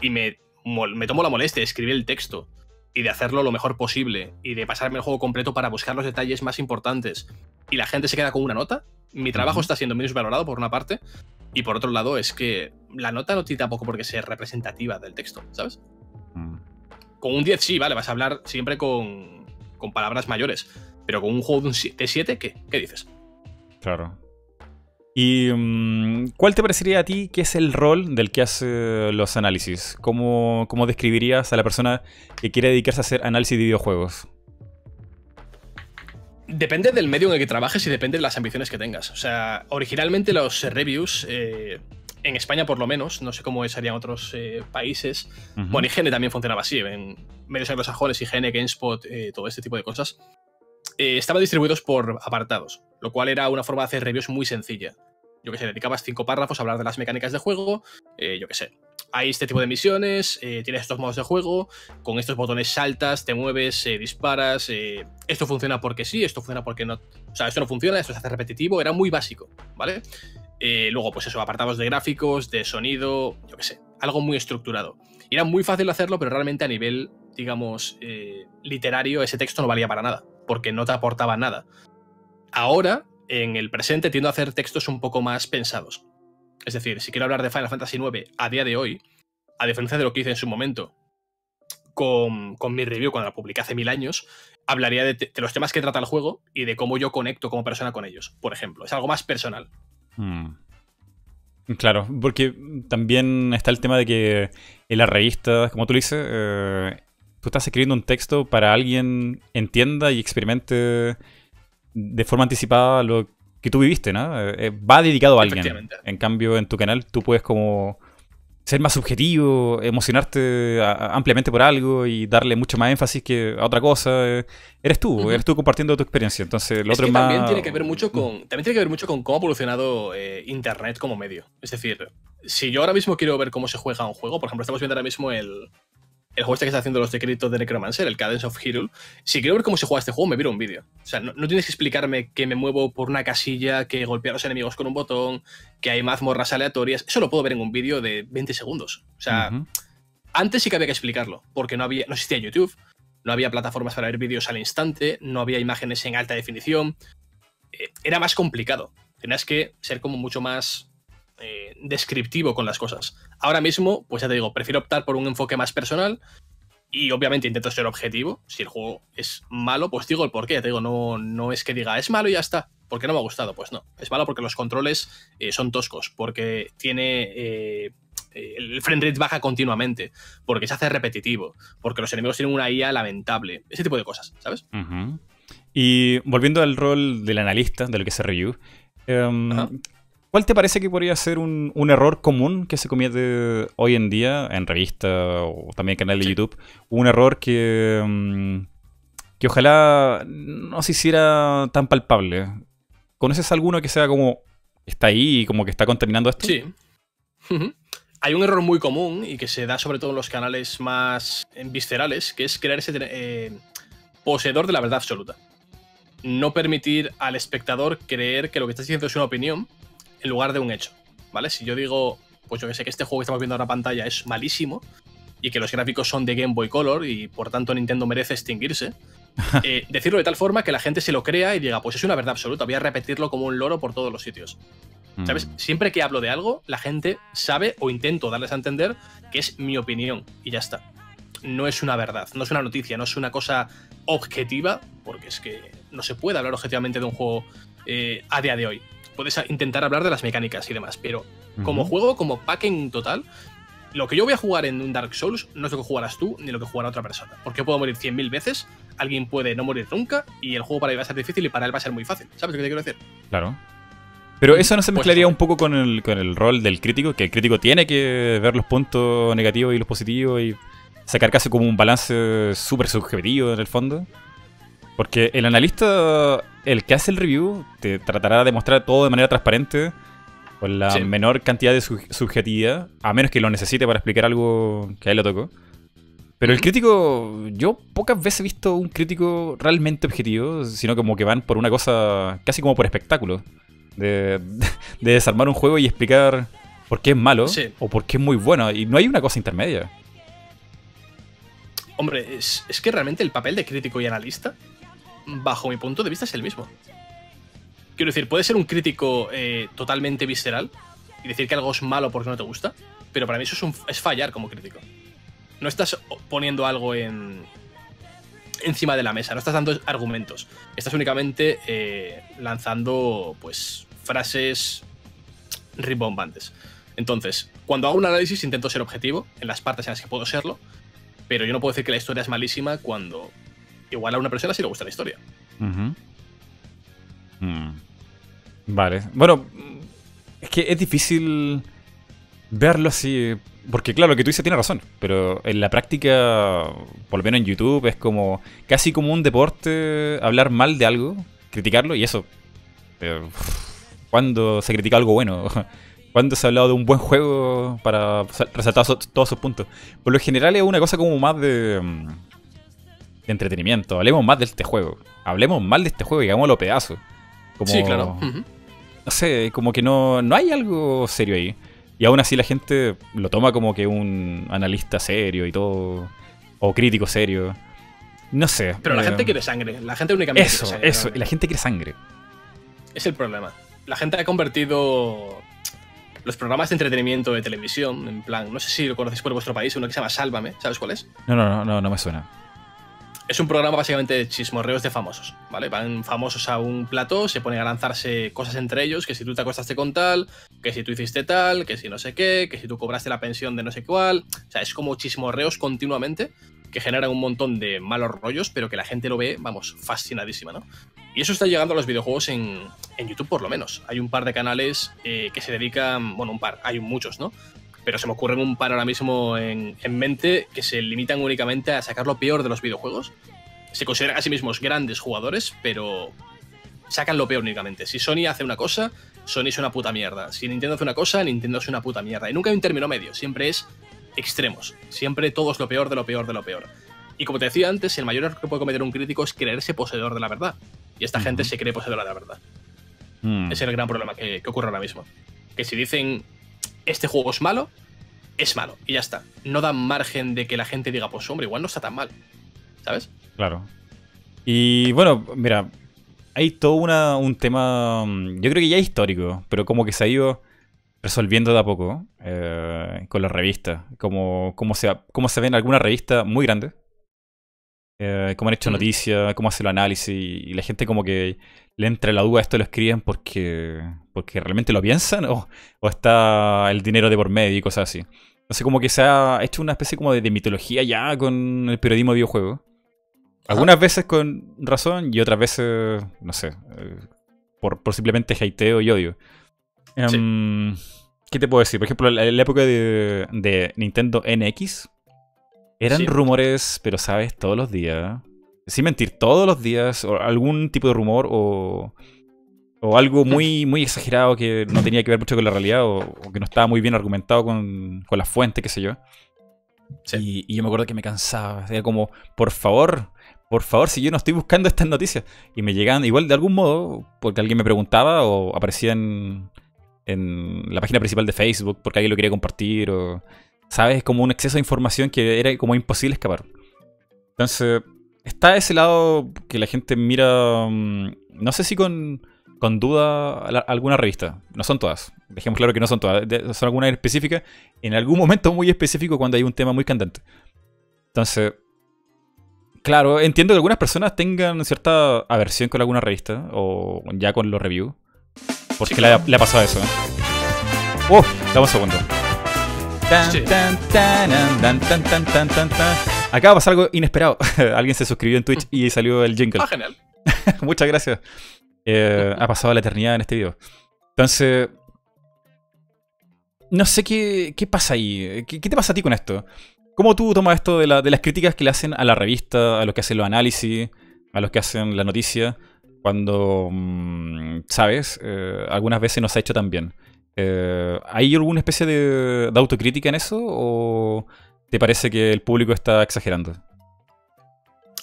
[SPEAKER 1] y me, me tomo la molestia de escribir el texto y de hacerlo lo mejor posible y de pasarme el juego completo para buscar los detalles más importantes y la gente se queda con una nota, mi trabajo está siendo menos valorado por una parte y por otro lado es que la nota no tiene tampoco por qué ser representativa del texto, ¿sabes?
[SPEAKER 2] Mm.
[SPEAKER 1] Con un 10 sí, vale, vas a hablar siempre con, con palabras mayores, pero con un juego de un 7, ¿qué? ¿Qué dices?
[SPEAKER 2] Claro. ¿Y mm, cuál te parecería a ti que es el rol del que hace los análisis? ¿Cómo, cómo describirías a la persona que quiere dedicarse a hacer análisis de videojuegos?
[SPEAKER 1] Depende del medio en el que trabajes y depende de las ambiciones que tengas. O sea, originalmente los reviews, eh, en España por lo menos, no sé cómo serían otros eh, países,
[SPEAKER 2] Ujú.
[SPEAKER 1] bueno, IGN también funcionaba así, en medios anglosajones, IGN, GameSpot, eh, todo este tipo de cosas, eh, estaban distribuidos por apartados, lo cual era una forma de hacer reviews muy sencilla. Yo que sé, dedicabas cinco párrafos a hablar de las mecánicas de juego, eh, yo que sé. Hay este tipo de misiones, eh, tienes estos modos de juego, con estos botones saltas, te mueves, disparas, esto funciona porque sí, esto funciona porque no. O sea, esto no funciona, esto se hace repetitivo, era muy básico, ¿vale? Luego, pues eso, apartados de gráficos, de sonido, yo qué sé, algo muy estructurado. Y era muy fácil hacerlo, pero realmente a nivel, digamos, literario, ese texto no valía para nada, porque no te aportaba nada. Ahora, en el presente, tiendo a hacer textos un poco más pensados. Es decir, si quiero hablar de Final Fantasy IX a día de hoy, a diferencia de lo que hice en su momento con, con mi review cuando la publiqué hace mil años, hablaría de, los temas que trata el juego y de cómo yo conecto como persona con ellos, por ejemplo. Es algo más personal.
[SPEAKER 2] Mm. Claro, porque también está el tema de que en las revistas, como tú lo dices, eh, tú estás escribiendo un texto para alguien entienda y experimente de forma anticipada lo que tú viviste, ¿no? Eh, eh, va dedicado a alguien. En cambio, en tu canal tú puedes como ser más subjetivo, emocionarte a- a- ampliamente por algo y darle mucho más énfasis que a otra cosa. Eh, Eres tú, eres tú compartiendo tu experiencia. Entonces, lo
[SPEAKER 1] es
[SPEAKER 2] otro
[SPEAKER 1] que
[SPEAKER 2] es más...
[SPEAKER 1] también tiene que ver mucho con también tiene que ver mucho con cómo ha evolucionado eh, internet como medio es decir si yo ahora mismo quiero ver cómo se juega un juego por ejemplo estamos viendo ahora mismo el el juego este que está haciendo los decretos de Necromancer, el Cadence of Hero, si quiero ver cómo se juega este juego, me miro un vídeo. O sea, no, tienes que explicarme que me muevo por una casilla, que golpea a los enemigos con un botón, que hay mazmorras aleatorias. Eso lo puedo ver en un vídeo de 20 segundos. O sea, antes sí que había que explicarlo, porque no, había, no existía YouTube, no había plataformas para ver vídeos al instante, no había imágenes en alta definición. Eh, era más complicado. Tenías que ser como mucho más eh, descriptivo con las cosas. Ahora mismo, pues ya te digo, prefiero optar por un enfoque más personal y obviamente intento ser objetivo. Si el juego es malo, pues digo el porqué. Ya te digo, no, no es que diga es malo y ya está. porque no me ha gustado? Pues no. Es malo porque los controles eh, son toscos, porque tiene. Eh, el frame rate baja continuamente, porque se hace repetitivo, porque los enemigos tienen una IA lamentable, ese tipo de cosas, ¿sabes?
[SPEAKER 2] Y volviendo al rol del analista, de lo que se review, em, ¿Cuál te parece que podría ser un, error común que se comete hoy en día en revista o también en canal de YouTube? Un error que, mm, que ojalá no se hiciera tan palpable. ¿Conoces alguno que sea como está ahí y como que está contaminando esto?
[SPEAKER 1] Sí. Hay un error muy común y que se da sobre todo en los canales más viscerales, que es creerse eh, poseedor de la verdad absoluta. No permitir al espectador creer que lo que estás diciendo es una opinión en lugar de un hecho, ¿vale? Si yo digo, pues yo que sé que este juego que estamos viendo en la pantalla es malísimo y que los gráficos son de Game Boy Color y por tanto Nintendo merece extinguirse, eh, decirlo de tal forma que la gente se lo crea y diga, pues es una verdad absoluta, voy a repetirlo como un loro por todos los sitios. ¿Sabes? Mm. Siempre que hablo de algo, la gente sabe o intento darles a entender que es mi opinión y ya está. No es una verdad, no es una noticia, no es una cosa objetiva, porque es que no se puede hablar objetivamente de un juego eh, a día de hoy puedes intentar hablar de las mecánicas y demás, pero como juego, como packing total, lo que yo voy a jugar en un Dark Souls no es lo que jugarás tú ni lo que jugará otra persona. Porque puedo morir 100.000 veces, alguien puede no morir nunca y el juego para él va a ser difícil y para él va a ser muy fácil. ¿Sabes lo que te quiero decir?
[SPEAKER 2] Claro. Pero eso no se pues mezclaría un poco con el, con el rol del crítico, que el crítico tiene que ver los puntos negativos y los positivos y sacar casi como un balance súper subjetivo en el fondo. Porque el analista, el que hace el review, te tratará de mostrar todo de manera transparente, con la menor cantidad de subjetividad, a menos que lo necesite para explicar algo que a él le tocó. Pero el crítico, yo pocas veces he visto un crítico realmente objetivo, sino como que van por una cosa casi como por espectáculo. De, desarmar un juego y explicar por qué es malo o por qué es muy bueno. Y no hay una cosa intermedia.
[SPEAKER 1] Hombre, es, es que realmente el papel de crítico y analista bajo mi punto de vista, es el mismo. Quiero decir, puede ser un crítico eh, totalmente visceral y decir que algo es malo porque no te gusta, pero para mí eso es, fallar como crítico. No estás poniendo algo en, encima de la mesa, no estás dando argumentos. Estás únicamente eh, lanzando, pues, frases rimbombantes. Entonces, cuando hago un análisis intento ser objetivo en las partes en las que puedo serlo, pero yo no puedo decir que la historia es malísima cuando igual a una persona sí le gusta la historia.
[SPEAKER 2] Mm. Vale. Bueno, es que es difícil verlo así. Porque claro, lo que tú dices tiene razón, pero en la práctica, por lo menos en YouTube, es como casi como un deporte hablar mal de algo, criticarlo, y eso. Pero, ¿Cuándo se critica algo bueno? ¿Cuándo se ha hablado de un buen juego para resaltar todos sus puntos? Por lo general es una cosa como más de mm, de entretenimiento. Hablemos más de este juego. Hablemos mal de este juego y hagámoslo pedazo.
[SPEAKER 1] Como, sí, claro.
[SPEAKER 2] No sé, como que no, no hay algo serio ahí. Y aún así la gente lo toma como que un analista serio y todo. O crítico serio. No sé.
[SPEAKER 1] Pero la gente quiere sangre. La gente únicamente
[SPEAKER 2] eso, quiere Eso, y la gente quiere sangre.
[SPEAKER 1] Es el problema. La gente ha convertido los programas de entretenimiento de televisión, en plan, no sé si lo conocéis por vuestro país, uno que se llama Sálvame, ¿sabes cuál es?
[SPEAKER 2] No, no, no, no, no me suena.
[SPEAKER 1] Es un programa básicamente de chismorreos de famosos, ¿vale? Van famosos a un plató, se ponen a lanzarse cosas entre ellos, que si tú te acostaste con tal, que si tú hiciste tal, que si no sé qué, que si tú cobraste la pensión de no sé cuál. O sea, es como chismorreos continuamente que generan un montón de malos rollos, pero que la gente lo ve, vamos, fascinadísima, ¿no? Y eso está llegando a los videojuegos en, YouTube por lo menos. Hay un par de canales eh, que se dedican, bueno, un par, hay muchos, ¿no? Pero se me ocurren un par ahora mismo en, mente que se limitan únicamente a sacar lo peor de los videojuegos. Se consideran a sí mismos grandes jugadores, pero sacan lo peor únicamente. Si Sony hace una cosa, Sony es una puta mierda. Si Nintendo hace una cosa, Nintendo es una puta mierda. Y nunca hay un término medio, siempre es extremos. Siempre todo es lo peor de lo peor de lo peor. Y como te decía antes, el mayor error que puede cometer un crítico es creerse poseedor de la verdad. Y esta gente se cree poseedora de la verdad.
[SPEAKER 2] Mm.
[SPEAKER 1] Ese es el gran problema que, que ocurre ahora mismo. Que si dicen, este juego es malo, es malo. Y ya está. No dan margen de que la gente diga, pues hombre, igual no está tan mal. ¿Sabes?
[SPEAKER 2] Claro. Y bueno, mira, hay todo una, un tema, mm, yo creo que ya histórico, pero como que se ha ido resolviendo de a poco eh, con las revistas. Como, como, se, como se ven algunas revistas muy grandes. Eh, cómo han hecho
[SPEAKER 1] Mm.
[SPEAKER 2] noticias, cómo hacen el análisis. Y la gente como que le entra la duda, esto lo escriben porque, porque realmente lo piensan o, o está el dinero de por medio y cosas así. Entonces como que se ha hecho una especie como de, de mitología ya con el periodismo de videojuegos. Algunas veces con razón y otras veces, no sé, eh, por, por simplemente hateo y odio. Em, ¿Qué te puedo decir? Por ejemplo, en la, en la época de, de Nintendo NX, eran
[SPEAKER 1] Sí.
[SPEAKER 2] rumores, pero sabes, todos los días. Sin mentir, todos los días, o algún tipo de rumor o, o algo muy, muy exagerado que no tenía que ver mucho con la realidad o, o que no estaba muy bien argumentado con, con las fuentes, qué sé yo.
[SPEAKER 1] Sí.
[SPEAKER 2] Y, y yo me acuerdo que me cansaba. Era como, por favor, por favor, si yo no estoy buscando estas noticias. Y me llegaban, igual de algún modo, porque alguien me preguntaba o aparecía en, en la página principal de Facebook porque alguien lo quería compartir o... ¿Sabes? Como un exceso de información que era como imposible escapar. Entonces, está ese lado que la gente mira, mm, no sé si con, con duda la- alguna revista. No son todas. Dejemos claro que no son todas. Son algunas específicas. En algún momento muy específico cuando hay un tema muy candente. Entonces, claro, entiendo que algunas personas tengan cierta aversión con alguna revista o ya con los reviews. Porque le, ha- pasado eso. ¿eh? ¡Oh! Dame un segundo. Tan, tan, tan, tan, tan, tan, tan, tan. Acaba de pasar algo inesperado. Alguien se suscribió en Twitch y salió el jingle.
[SPEAKER 1] Ah, genial.
[SPEAKER 2] Muchas gracias. Eh, ha pasado la eternidad en este video. Entonces, no sé qué, qué pasa ahí. ¿Qué, qué te pasa a ti con esto? ¿Cómo tú tomas esto de, la- de las críticas que le hacen a la revista, a los que hacen los análisis, a los que hacen la noticia, cuando, mm, sabes, Eh, algunas veces no se ha hecho tan bien? Eh, ¿Hay alguna especie de, de autocrítica en eso o te parece que el público está exagerando?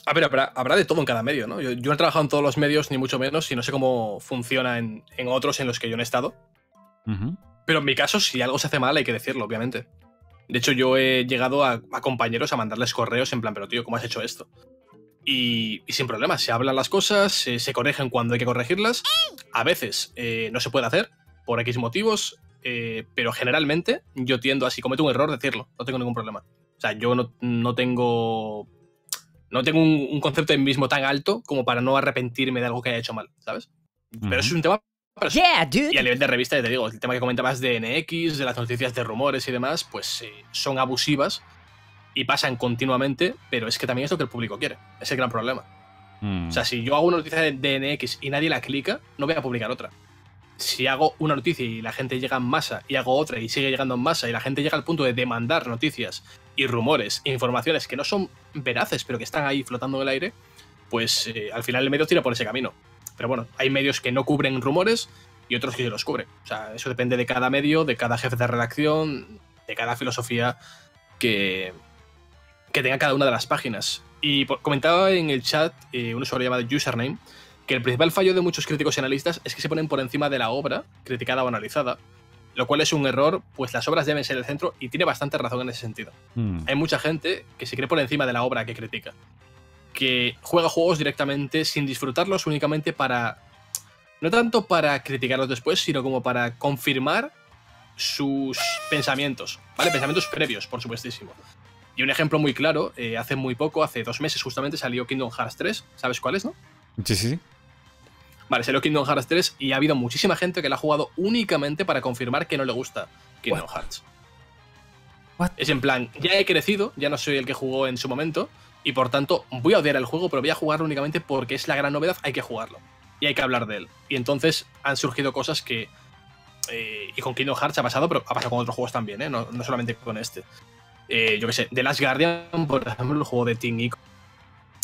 [SPEAKER 1] A ver, habrá, habrá de todo en cada medio, ¿no? Yo, yo no he trabajado en todos los medios, ni mucho menos, y no sé cómo funciona en, en otros en los que yo no he estado. Pero en mi caso, si algo se hace mal, hay que decirlo, obviamente. De hecho, yo he llegado a, a compañeros a mandarles correos en plan, pero tío, ¿cómo has hecho esto? Y, y sin problema, se hablan las cosas, se, se corrigen cuando hay que corregirlas. A veces eh, no se puede hacer, por X motivos, eh, pero generalmente yo tiendo a, si cometo un error, decirlo, no tengo ningún problema. O sea, yo no, no tengo. No tengo un, un concepto de mí mismo tan alto como para no arrepentirme de algo que haya hecho mal, ¿sabes? Pero
[SPEAKER 2] Ujú.
[SPEAKER 1] eso es un tema.
[SPEAKER 3] Yeah, dude.
[SPEAKER 1] Y a nivel de revista, ya te digo, el tema que comentabas de NX, de las noticias de rumores y demás, pues eh, son abusivas y pasan continuamente, pero es que también es lo que el público quiere. Es el gran problema.
[SPEAKER 2] Mm.
[SPEAKER 1] O sea, si yo hago una noticia de, de NX y nadie la clica, no voy a publicar otra. Si hago una noticia y la gente llega en masa y hago otra y sigue llegando en masa y la gente llega al punto de demandar noticias y rumores, e informaciones que no son veraces, pero que están ahí flotando en el aire, pues eh, al final el medio tira por ese camino. Pero bueno, hay medios que no cubren rumores y otros que sí los cubren. O sea, eso depende de cada medio, de cada jefe de redacción, de cada filosofía que, que tenga cada una de las páginas. Y comentaba en el chat eh, un usuario llamado Username que el principal fallo de muchos críticos y analistas es que se ponen por encima de la obra criticada o analizada, lo cual es un error, pues las obras deben ser el centro y tiene bastante razón en ese sentido.
[SPEAKER 2] Mm.
[SPEAKER 1] Hay mucha gente que se cree por encima de la obra que critica, que juega juegos directamente sin disfrutarlos únicamente para, no tanto para criticarlos después, sino como para confirmar sus pensamientos, ¿vale? Pensamientos previos, por supuestísimo. Y un ejemplo muy claro, eh, hace muy poco, hace dos meses justamente, salió Kingdom Hearts 3, ¿sabes cuál es, no?
[SPEAKER 2] Sí, sí, sí.
[SPEAKER 1] Vale, salió Kingdom Hearts 3 y ha habido muchísima gente que la ha jugado únicamente para confirmar que no le gusta Kingdom Hearts.
[SPEAKER 2] What?
[SPEAKER 1] Es en plan, ya he crecido, ya no soy el que jugó en su momento, y por tanto voy a odiar el juego, pero voy a jugarlo únicamente porque es la gran novedad, hay que jugarlo. Y hay que hablar de él. Y entonces han surgido cosas que... eh, y con Kingdom Hearts ha pasado, pero ha pasado con otros juegos también, ¿eh? no, no solamente con este. Eh, yo qué sé, The Last Guardian, por ejemplo, el juego de Team Ico,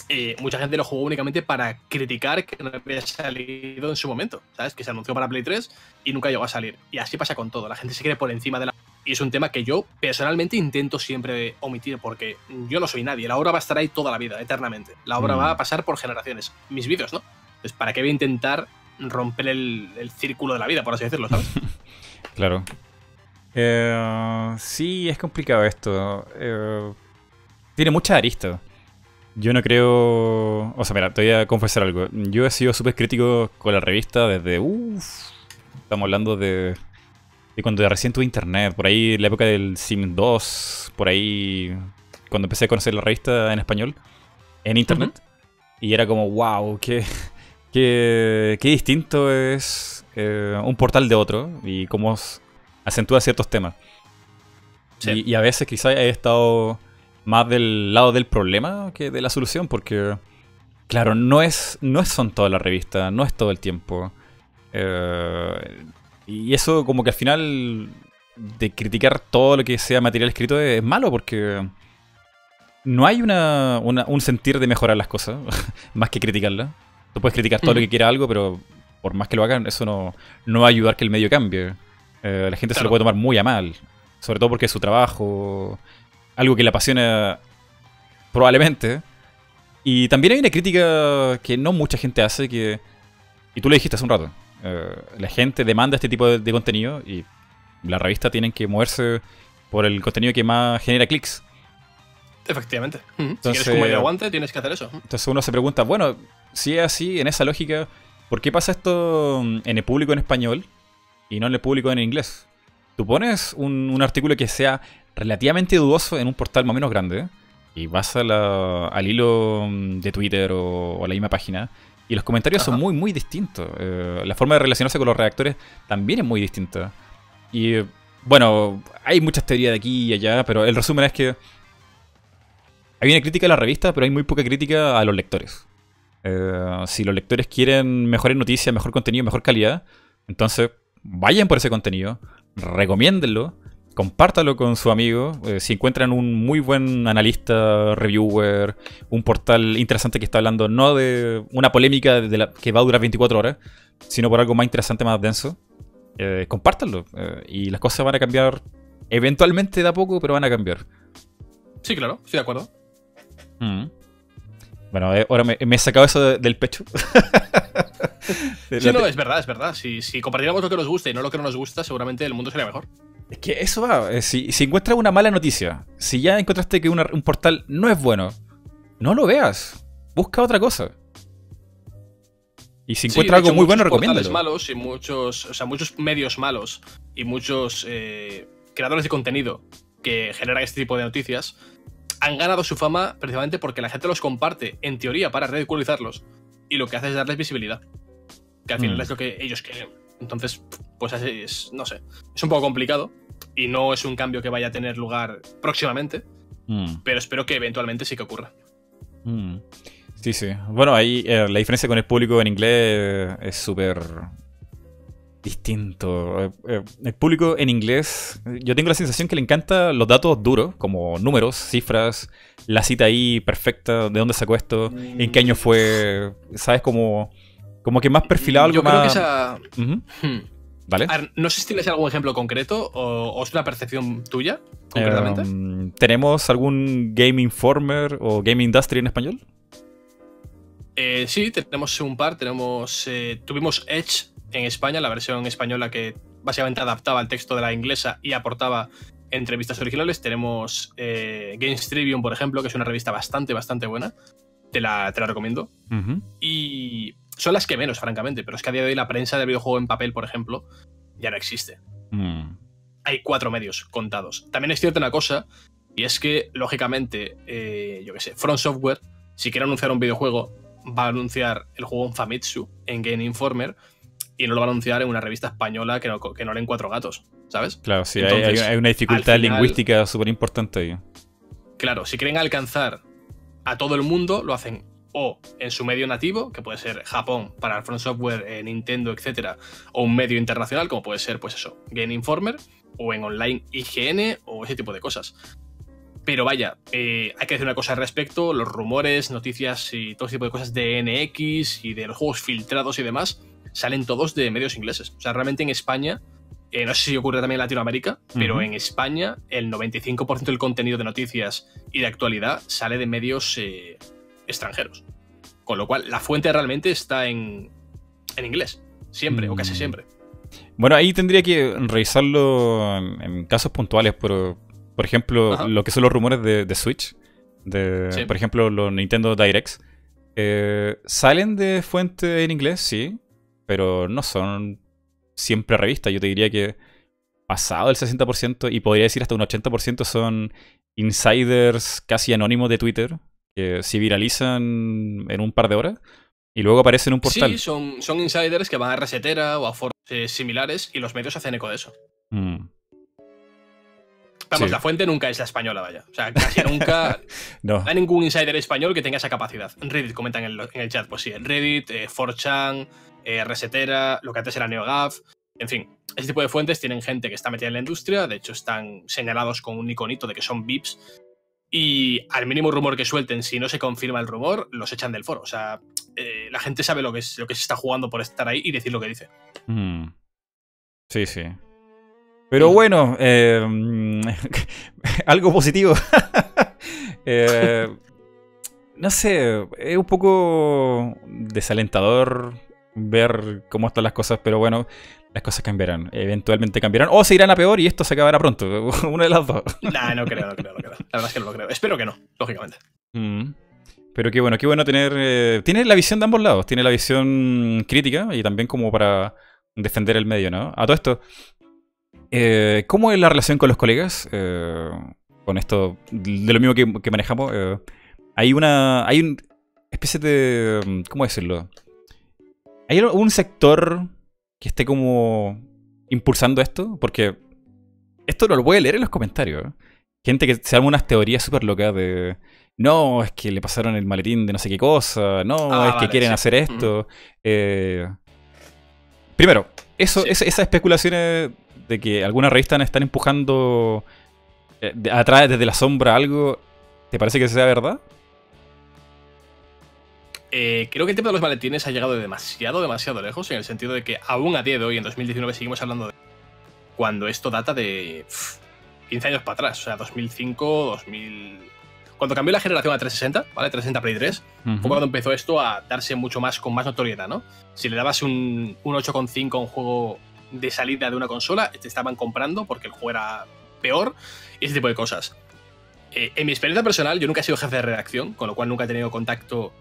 [SPEAKER 1] eh, mucha gente lo jugó únicamente para criticar que no había salido en su momento, ¿sabes? Que se anunció para Play 3 y nunca llegó a salir. Y así pasa con todo. La gente se cree por encima de la Y es un tema que yo personalmente intento siempre omitir porque yo no soy nadie. La obra va a estar ahí toda la vida, eternamente. La obra
[SPEAKER 2] Mm.
[SPEAKER 1] va a pasar por generaciones. Mis vídeos, ¿no? Entonces, ¿para qué voy a intentar romper el, el círculo de la vida, por así decirlo, ¿sabes?
[SPEAKER 2] Claro. Eh, sí, es complicado esto. Eh, tiene muchas aristas. Yo no creo... O sea, mira, te voy a confesar algo. Yo he sido súper crítico con la revista desde... Uff. Estamos hablando de... De cuando recién tuve internet. Por ahí, la época del Sim 2. Por ahí... Cuando empecé a conocer la revista en español. En internet. Y era como, wow, qué... Qué, qué distinto es eh, un portal de otro. Y cómo acentúa ciertos temas.
[SPEAKER 1] Sí.
[SPEAKER 2] Y, y a veces quizás he estado más del lado del problema que de la solución, porque, claro, no es no es- son todas las revistas, no es todo el tiempo. Eh, y eso como que al final de criticar todo lo que sea material escrito es, malo, porque no hay una, una- un sentir de mejorar las cosas, más que criticarlas. Tú puedes criticar todo lo
[SPEAKER 1] Mm.
[SPEAKER 2] que quiera algo, pero por más que lo hagan, eso no, no va a ayudar que el medio cambie. Eh, la gente se lo puede tomar muy a mal. Sobre todo porque es su trabajo, algo que le apasiona probablemente. Y también hay una crítica que no mucha gente hace, que, y tú lo dijiste hace un rato, eh, la gente demanda este tipo de, de contenido y la revista tienen que moverse por el contenido que más genera clics.
[SPEAKER 1] Efectivamente.
[SPEAKER 2] Entonces-
[SPEAKER 1] si quieres como medio aguante, tienes que hacer eso.
[SPEAKER 2] Entonces uno se pregunta, bueno, si es así, en esa lógica, ¿por qué pasa esto en el público en español y no en el público en inglés? Tú pones un, un artículo que sea relativamente dudoso en un portal más o menos grande y vas a la- al hilo mm, de Twitter o, o a la misma página y los comentarios son muy, muy distintos. Eh, la forma de relacionarse con los redactores también es muy distinta. Y bueno, hay muchas teorías de aquí y allá, pero el resumen es que hay una crítica a la revista, pero hay muy poca crítica a los lectores. Eh, si los lectores quieren mejores noticias, mejor contenido, mejor calidad, entonces vayan por ese contenido, recomiéndenlo, compártalo con su amigo. Eh, si encuentran un muy buen analista, reviewer, un portal interesante que está hablando no de una polémica de la, que va a durar 24 horas, sino por algo más interesante, más denso, eh, compártanlo. Eh, y las cosas van a cambiar eventualmente de a poco, pero van a cambiar.
[SPEAKER 1] Sí, claro, estoy de acuerdo.
[SPEAKER 2] Mm. Bueno, eh, ahora me, me he sacado eso de- del pecho.
[SPEAKER 1] Sí, no, es verdad, es verdad. Si, si compartiéramos lo que nos gusta y no lo que no nos gusta, seguramente el mundo sería mejor.
[SPEAKER 2] Es que eso va. eh, si, si encuentras una mala noticia, si ya encontraste que una- un portal no es bueno, no lo veas. Busca otra cosa. Y si encuentras algo
[SPEAKER 1] hecho,
[SPEAKER 2] muy bueno, recomiéndalo.
[SPEAKER 1] malos y muchos, o sea, muchos medios malos y muchos eh, creadores de contenido que generan este tipo de noticias han ganado su fama precisamente porque la gente los comparte, en teoría, para ridiculizarlos. Y lo que hace es darles visibilidad. Que al final
[SPEAKER 2] Mm.
[SPEAKER 1] es lo que ellos quieren. Entonces, pues así es, no sé. Es un poco complicado y no es un cambio que vaya a tener lugar próximamente,
[SPEAKER 2] Mm,
[SPEAKER 1] pero espero que eventualmente sí que ocurra.
[SPEAKER 2] mm. Sí, sí. Bueno, ahí eh, la diferencia con el público en inglés es súper distinto. Eh, eh, el público en inglés, eh, yo tengo la sensación que le encanta los datos duros, como números, cifras, la cita ahí perfecta, de dónde sacó esto, en qué año fue, ¿sabes? Como, como que más perfilado algo
[SPEAKER 1] Yo creo
[SPEAKER 2] más...
[SPEAKER 1] que esa.
[SPEAKER 2] Ujú,
[SPEAKER 1] Hmm.
[SPEAKER 2] ¿Vale?
[SPEAKER 1] A ver, no sé si tienes algún ejemplo concreto o, o es una percepción tuya, concretamente.
[SPEAKER 2] Em, ¿Tenemos algún Game Informer o Game Industry en español?
[SPEAKER 1] Eh, sí, tenemos un par. Tenemos, eh, tuvimos Edge en España, la versión española que básicamente adaptaba el texto de la inglesa y aportaba entrevistas originales. Tenemos eh, Games Tribune, por ejemplo, que es una revista bastante, bastante buena. Te la, te la recomiendo. Y son las que menos, francamente, pero es que a día de hoy la prensa del videojuego en papel, por ejemplo, ya no existe.
[SPEAKER 2] Mm.
[SPEAKER 1] hay cuatro medios contados. También es cierta una cosa, y es que, lógicamente, eh, yo qué sé, Front Software, si quiere anunciar un videojuego, va a anunciar el juego en Famitsu, en Game Informer, y no lo va a anunciar en una revista española que no, que no leen cuatro gatos, ¿sabes?
[SPEAKER 2] Claro, sí, hay-
[SPEAKER 1] Entonces,
[SPEAKER 2] hay, hay una dificultad
[SPEAKER 1] final-
[SPEAKER 2] lingüística súper importante ahí.
[SPEAKER 1] Claro, si quieren alcanzar a todo el mundo, lo hacen o en su medio nativo, que puede ser Japón para el Front Software, eh, Nintendo, etcétera, o un medio internacional, como puede ser, pues eso, Game Informer, o en online IGN, o ese tipo de cosas. Pero vaya, eh, hay que decir una cosa al respecto: los rumores, noticias y todo ese tipo de cosas de NX y de los juegos filtrados y demás salen todos de medios ingleses. O sea, realmente en España Eh, no sé si ocurre también en Latinoamérica, pero en España el 95% del contenido de noticias y de actualidad sale de medios extranjeros. Con lo cual, la fuente realmente está en, en inglés. Siempre, o casi
[SPEAKER 2] Mm.
[SPEAKER 1] siempre.
[SPEAKER 2] Bueno, ahí tendría que revisarlo en, en casos puntuales, pero por ejemplo,
[SPEAKER 1] Ajá.
[SPEAKER 2] lo que son los rumores de, de Switch, de,
[SPEAKER 1] Sí.
[SPEAKER 2] por ejemplo, los Nintendo Directs, eh, salen de fuente en inglés, sí, pero no son siempre revistas. Yo te diría que pasado el 60% y podría decir hasta un 80% son insiders casi anónimos de Twitter que se viralizan en un par de horas y luego aparecen en un portal.
[SPEAKER 1] Sí, son, son insiders que van a Resetera o a foros eh, similares y los medios hacen eco de eso.
[SPEAKER 2] Mm.
[SPEAKER 1] Vamos,
[SPEAKER 2] Sí.
[SPEAKER 1] la fuente nunca es la española, vaya. O sea, casi nunca
[SPEAKER 2] No.
[SPEAKER 1] no hay ningún insider español que tenga esa capacidad. Reddit comentan en el, en el chat, pues sí, Reddit, eh, 4chan, eh, Resetera, lo que antes era NeoGAF, en fin. Ese tipo de fuentes tienen gente que está metida en la industria, de hecho están señalados con un iconito de que son VIPs y al mínimo rumor que suelten, si no se confirma el rumor, los echan del foro. O sea, eh, la gente sabe lo que, es, lo que se está jugando por estar ahí y decir lo que dice.
[SPEAKER 2] Mm. Sí, sí. Pero bueno, eh, algo positivo. Eh, no sé, es un poco desalentador ver cómo están las cosas, pero bueno, las cosas cambiarán. Eventualmente cambiarán o se irán a peor y esto se acabará pronto. Una de las dos.
[SPEAKER 1] Nah, no creo, no creo, no creo. La verdad es que no lo creo. Espero que no, lógicamente.
[SPEAKER 2] Mm. Pero qué bueno, qué bueno tener. eh, tiene la visión de ambos lados. Tiene la visión crítica y también como para defender el medio, ¿no? A todo esto, eh, ¿cómo es la relación con los colegas? Eh, con esto, de lo mismo que, que manejamos. eh, hay una. Hay un especie de. mm, ¿Cómo decirlo? Hay un sector que esté como impulsando esto, porque esto no lo puede leer en los comentarios. Gente que se arma unas teorías súper locas de. No, es que le pasaron el maletín de no sé qué cosa. No,
[SPEAKER 1] Ah,
[SPEAKER 2] es que quieren
[SPEAKER 1] sí.
[SPEAKER 2] hacer esto. Eh, primero, eso,
[SPEAKER 1] Sí.
[SPEAKER 2] esa- esas especulaciones de que algunas revistas están empujando eh, de- atrás desde la sombra algo, ¿te parece que sea verdad?
[SPEAKER 1] Eh, creo que el tema de los maletines ha llegado demasiado, demasiado lejos, en el sentido de que aún a día de hoy, en 2019, seguimos hablando de cuando esto data de pff, 15 años para atrás, o sea, 2005, 2000... Cuando cambió la generación a 360, ¿vale? 360 Play 3,
[SPEAKER 2] Ujú.
[SPEAKER 1] fue cuando empezó esto a darse mucho más, con más notoriedad, ¿no? Si le dabas un, un 8,5 a un juego de salida de una consola, te estaban comprando porque el juego era peor y ese tipo de cosas. Eh, en mi experiencia personal, yo nunca he sido jefe de redacción, con lo cual nunca he tenido contacto.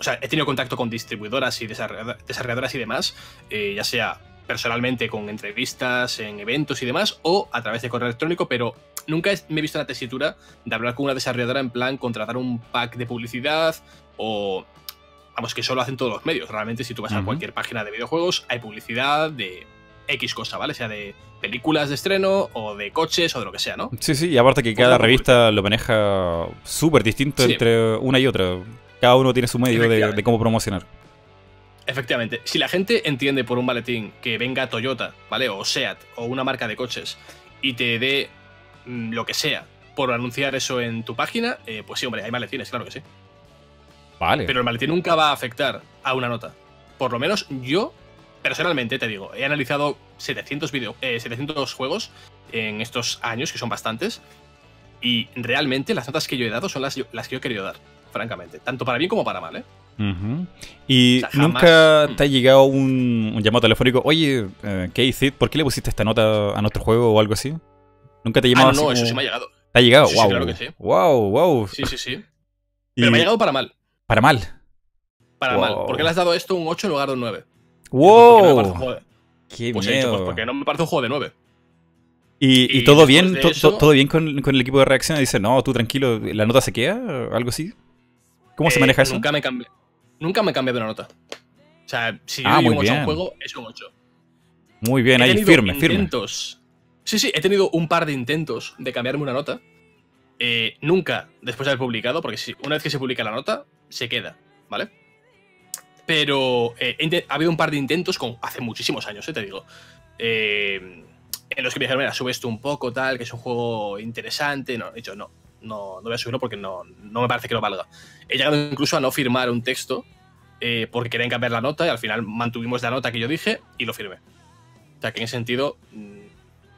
[SPEAKER 1] O sea, he tenido contacto con distribuidoras y desarrolla- desarrolladoras y demás, eh, ya sea personalmente con entrevistas, en eventos y demás, o a través de correo electrónico, pero nunca me he visto en la tesitura de hablar con una desarrolladora en plan contratar un pack de publicidad o. Vamos, que solo hacen todos los medios. Realmente, si tú vas a cualquier página de videojuegos, hay publicidad de X cosa, ¿vale? Sea de películas de estreno o de coches o de lo que sea, ¿no?
[SPEAKER 2] Sí, sí, y aparte que cada revista lo maneja súper distinto
[SPEAKER 1] Sí.
[SPEAKER 2] entre una y otra. Cada uno tiene su medio de, cómo promocionar.
[SPEAKER 1] Efectivamente, si la gente entiende por un maletín que venga Toyota, ¿vale? O Seat, o una marca de coches, y te dé mm, lo que sea por anunciar eso en tu página, eh, pues sí, hombre, hay maletines, claro que sí.
[SPEAKER 2] Vale.
[SPEAKER 1] Pero el maletín nunca va a afectar a una nota. Por lo menos yo, personalmente, te digo, he analizado 700, video, eh, 700 juegos en estos años, que son bastantes, y realmente las notas que yo he dado son las, las que yo he querido dar, francamente. Tanto para bien como para mal, ¿eh?
[SPEAKER 2] Y
[SPEAKER 1] O sea, jamás-
[SPEAKER 2] nunca
[SPEAKER 1] Mm.
[SPEAKER 2] te ha llegado un, un llamado telefónico, oye, eh, ¿qué hiciste? ¿Por qué le pusiste esta nota a nuestro juego o algo así? ¿Nunca te ha
[SPEAKER 1] Ah,
[SPEAKER 2] llamado
[SPEAKER 1] no,
[SPEAKER 2] así
[SPEAKER 1] no, eso
[SPEAKER 2] como-
[SPEAKER 1] sí me ha llegado.
[SPEAKER 2] ¿Te ha llegado?
[SPEAKER 1] Sí, sí,
[SPEAKER 2] wow.
[SPEAKER 1] claro que sí.
[SPEAKER 2] Wow, wow.
[SPEAKER 1] Sí, sí, sí.
[SPEAKER 2] Y-
[SPEAKER 1] Pero me ha llegado para mal.
[SPEAKER 2] Para mal.
[SPEAKER 1] Para
[SPEAKER 2] Wow.
[SPEAKER 1] mal. ¿Por qué le has dado esto un 8 en lugar de un 9? Porque no me
[SPEAKER 2] ¡Wow!
[SPEAKER 1] juego de-
[SPEAKER 2] ¡Qué
[SPEAKER 1] Pues he dicho,
[SPEAKER 2] miedo!
[SPEAKER 1] pues porque no me parece un juego de 9.
[SPEAKER 2] ¿Y, y
[SPEAKER 1] y
[SPEAKER 2] todo bien?
[SPEAKER 1] eso-
[SPEAKER 2] to- ¿Todo bien con, con el equipo de reacción? Dice, no, tú tranquilo, ¿la nota se queda? ¿O ¿Algo así? ¿Cómo se
[SPEAKER 1] Eh,
[SPEAKER 2] maneja eso?
[SPEAKER 1] Nunca me cambié. Nunca me he cambiado una nota. O sea, si yo
[SPEAKER 2] Ah,
[SPEAKER 1] doy
[SPEAKER 2] muy
[SPEAKER 1] un 8 a
[SPEAKER 2] bien.
[SPEAKER 1] un juego, es un 8.
[SPEAKER 2] Muy bien,
[SPEAKER 1] he
[SPEAKER 2] ahí, firme, firme.
[SPEAKER 1] intentos. Sí, sí, he tenido un par de intentos de cambiarme una nota. Eh, nunca después de haber publicado, porque si, una vez que se publica la nota, se queda, ¿vale? Pero eh, ha habido un par de intentos con, hace muchísimos años, eh, te digo. en los que me dijeron, mira, sube esto un poco, tal, que es un juego interesante. No, he dicho, no, no, no voy a subirlo porque no, no me parece que lo valga. He llegado incluso a no firmar un texto eh, porque querían cambiar la nota y al final mantuvimos la nota que yo dije y lo firmé. O sea que en ese sentido mm,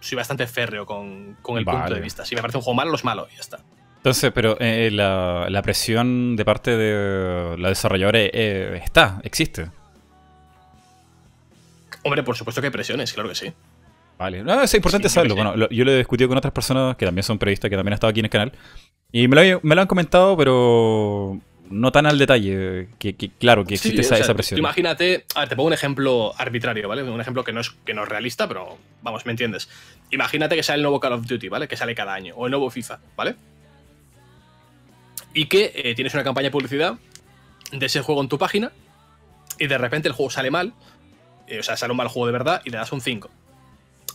[SPEAKER 1] soy bastante férreo con, con el punto de vista. Si me parece un juego malo, es malo y ya está.
[SPEAKER 2] Entonces, pero eh, la, la presión de parte de la desarrolladora eh, está, existe.
[SPEAKER 1] Hombre, por supuesto que hay presiones, claro que sí.
[SPEAKER 2] Vale. No, es importante
[SPEAKER 1] Sí,
[SPEAKER 2] saberlo. Bueno, lo- yo lo he discutido con otras personas que también son periodistas, que también han estado aquí en el canal. Y me lo, he- me lo han comentado, pero no tan al detalle. Que, que claro, que
[SPEAKER 1] Sí,
[SPEAKER 2] existe
[SPEAKER 1] o
[SPEAKER 2] esa,
[SPEAKER 1] sea,
[SPEAKER 2] esa
[SPEAKER 1] tú
[SPEAKER 2] presión.
[SPEAKER 1] Imagínate, a ver, te pongo un ejemplo arbitrario, ¿vale? Un ejemplo que no es, que no es realista, pero vamos, me entiendes. Imagínate que sale el nuevo Call of Duty, ¿vale? Que sale cada año, o el nuevo FIFA, ¿vale? Y que eh, tienes una campaña de publicidad de ese juego en tu página y de repente el juego sale mal, eh, o sea, sale un mal juego de verdad y le das un 5.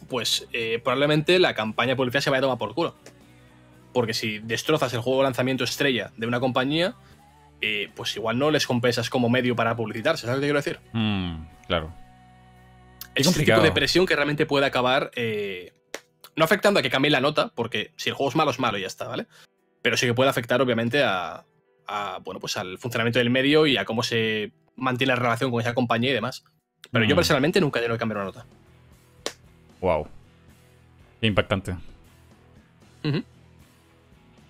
[SPEAKER 1] Pues eh, probablemente la campaña de publicidad se vaya a tomar por culo. Porque si destrozas el juego de lanzamiento estrella de una compañía, eh, pues igual no les compensas como medio para publicitarse, ¿sabes lo que quiero decir?
[SPEAKER 2] Mm, claro.
[SPEAKER 1] Es ese tipo de presión que realmente puede acabar eh, no afectando a que cambie la nota, porque si el juego es malo, es malo y ya está, ¿vale? Pero sí que puede afectar, obviamente, a, a, bueno, pues al funcionamiento del medio y a cómo se mantiene la relación con esa compañía y demás. Pero yo
[SPEAKER 2] Mm.
[SPEAKER 1] personalmente nunca he tenido que cambiar una nota.
[SPEAKER 2] Wow. Qué impactante.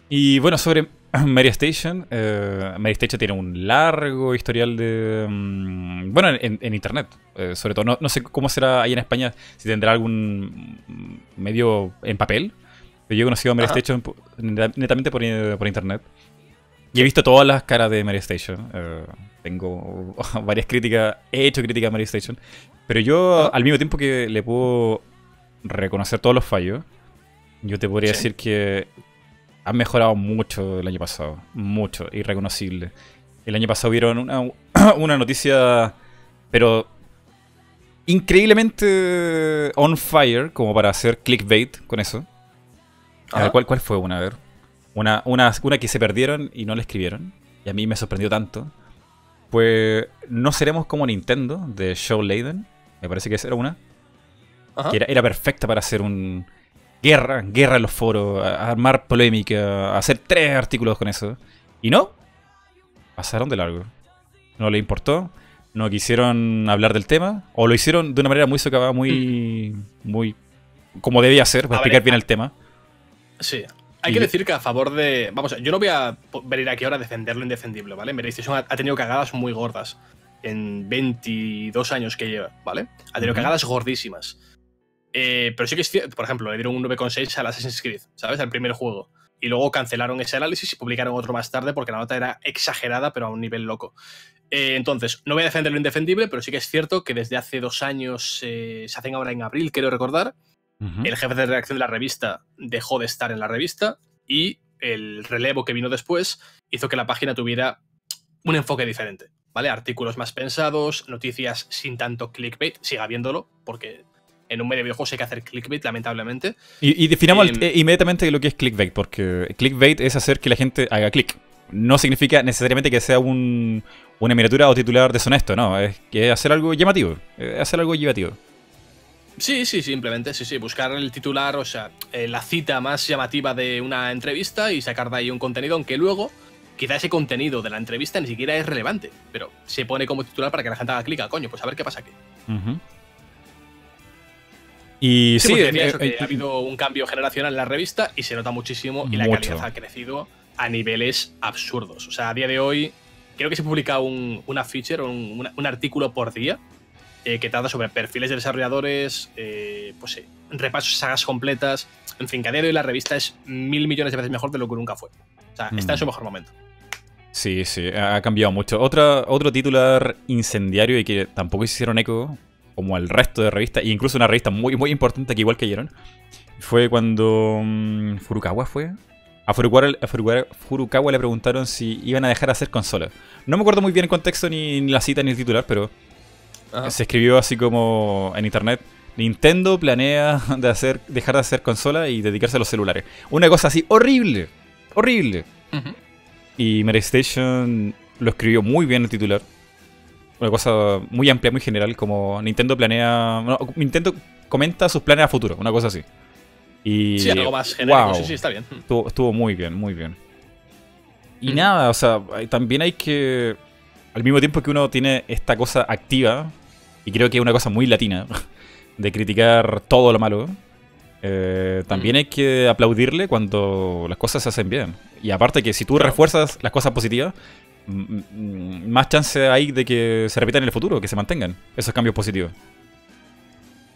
[SPEAKER 2] Y bueno, sobre Mary Station. eh, Mary Station tiene un largo historial de. mm, bueno, en, en internet. eh, sobre todo, no, no sé cómo será ahí en España, si tendrá algún mm, medio en papel. Pero yo he conocido a Mary
[SPEAKER 1] Ajá.
[SPEAKER 2] Station netamente por, eh, por internet. Y he visto todas las caras de Mary Station. eh, tengo varias críticas. He hecho críticas a Mary Station. Pero yo,
[SPEAKER 1] Ajá.
[SPEAKER 2] al mismo tiempo que le puedo reconocer todos los fallos, yo te podría
[SPEAKER 1] Sí.
[SPEAKER 2] decir que han mejorado mucho el año pasado. Mucho, irreconocible. El año pasado vieron una, una noticia, pero increíblemente on fire, como para hacer clickbait con eso. A ver. ¿cuál, ¿cuál fue una? A ver. Una, una, una que se perdieron y no la escribieron. Y a mí me sorprendió tanto. Pues no seremos como Nintendo de Show Leiden. Me parece que esa era una.
[SPEAKER 1] Ajá.
[SPEAKER 2] Que era, era perfecta para hacer un. Guerra, guerra en los foros, a- a armar polémica, a hacer tres artículos con eso. Y no. Pasaron de largo. No le importó. No quisieron hablar del tema. O lo hicieron de una manera muy socavada, muy. muy. como debía ser, para
[SPEAKER 1] A ver,
[SPEAKER 2] explicar bien el tema.
[SPEAKER 1] Sí. Hay
[SPEAKER 2] Y-
[SPEAKER 1] que decir que a favor de. Vamos, yo no voy a venir aquí ahora a defender lo indefendible, ¿vale? Mary Station ha, ha tenido cagadas muy gordas en 22 años que lleva, ¿vale? Ha tenido cagadas gordísimas. Eh, pero sí que es cierto, por ejemplo, le dieron un 9,6 al Assassin's Creed, ¿sabes? Al primer juego. Y luego cancelaron ese análisis y publicaron otro más tarde porque la nota era exagerada, pero a un nivel loco. Eh, entonces, no voy a defender lo indefendible, pero sí que es cierto que desde hace dos años, eh, se hacen ahora en abril, quiero recordar, el jefe de redacción de la revista dejó de estar en la revista y el relevo que vino después hizo que la página tuviera un enfoque diferente, ¿vale? Artículos más pensados, noticias sin tanto clickbait, siga habiéndolo, porque en un medio de videojuegos hay que hacer clickbait, lamentablemente.
[SPEAKER 2] Y, y definamos
[SPEAKER 1] Em,
[SPEAKER 2] eh, inmediatamente lo que es clickbait, porque clickbait es hacer que la gente haga clic. No significa necesariamente que sea un- una miniatura o titular deshonesto, no. Es que hacer algo llamativo. Es hacer algo llamativo.
[SPEAKER 1] Sí, sí, simplemente, sí, sí, buscar el titular, o sea, eh, la cita más llamativa de una entrevista y sacar de ahí un contenido, aunque luego quizá ese contenido de la entrevista ni siquiera es relevante, pero se pone como titular para que la gente haga clic, ah, coño, pues a ver qué pasa aquí.
[SPEAKER 2] Ujú. Y
[SPEAKER 1] Sí,
[SPEAKER 2] sí,
[SPEAKER 1] decía
[SPEAKER 2] eh,
[SPEAKER 1] eso, que
[SPEAKER 2] eh,
[SPEAKER 1] ha habido un cambio generacional en la revista y se nota muchísimo y la calidad ha crecido a niveles absurdos. O sea, a día de hoy creo que se publica un, una feature, un, un artículo por día eh, que trata sobre perfiles de desarrolladores, eh, pues sí, repasos sagas completas. En fin, que a día de hoy la revista es mil millones de veces mejor de lo que nunca fue. O sea, está en
[SPEAKER 2] Mm.
[SPEAKER 1] su mejor momento.
[SPEAKER 2] Sí, sí, ha cambiado mucho. Otra, otro titular incendiario y que tampoco hicieron eco, como el resto de revistas, e incluso una revista muy, muy importante que igual cayeron, fue cuando mm, Furukawa fue. A Furukawa, a Furukawa- Furukawa le preguntaron si iban a dejar de hacer consolas. No me acuerdo muy bien el contexto, ni, ni la cita, ni el titular, pero
[SPEAKER 1] Ajá.
[SPEAKER 2] se escribió así como en internet. Nintendo planea de hacer, dejar de hacer consolas y dedicarse a los celulares. Una cosa así horrible, horrible. Y Mary Station lo escribió muy bien el titular. Una cosa muy amplia, muy general, como Nintendo planea... Nintendo comenta sus planes a futuro, una cosa así. Y,
[SPEAKER 1] Sí, algo más genérico.
[SPEAKER 2] wow,
[SPEAKER 1] Sí, sí, está bien.
[SPEAKER 2] Estuvo, estuvo muy bien, muy bien. Y
[SPEAKER 1] Ujú.
[SPEAKER 2] nada, o sea, también hay que... Al mismo tiempo que uno tiene esta cosa activa, y creo que es una cosa muy latina, de criticar todo lo malo, eh, también hay que aplaudirle cuando las cosas se hacen bien. Y aparte que si tú refuerzas las cosas positivas, más chance hay de que se repitan en el futuro, que se mantengan esos cambios positivos.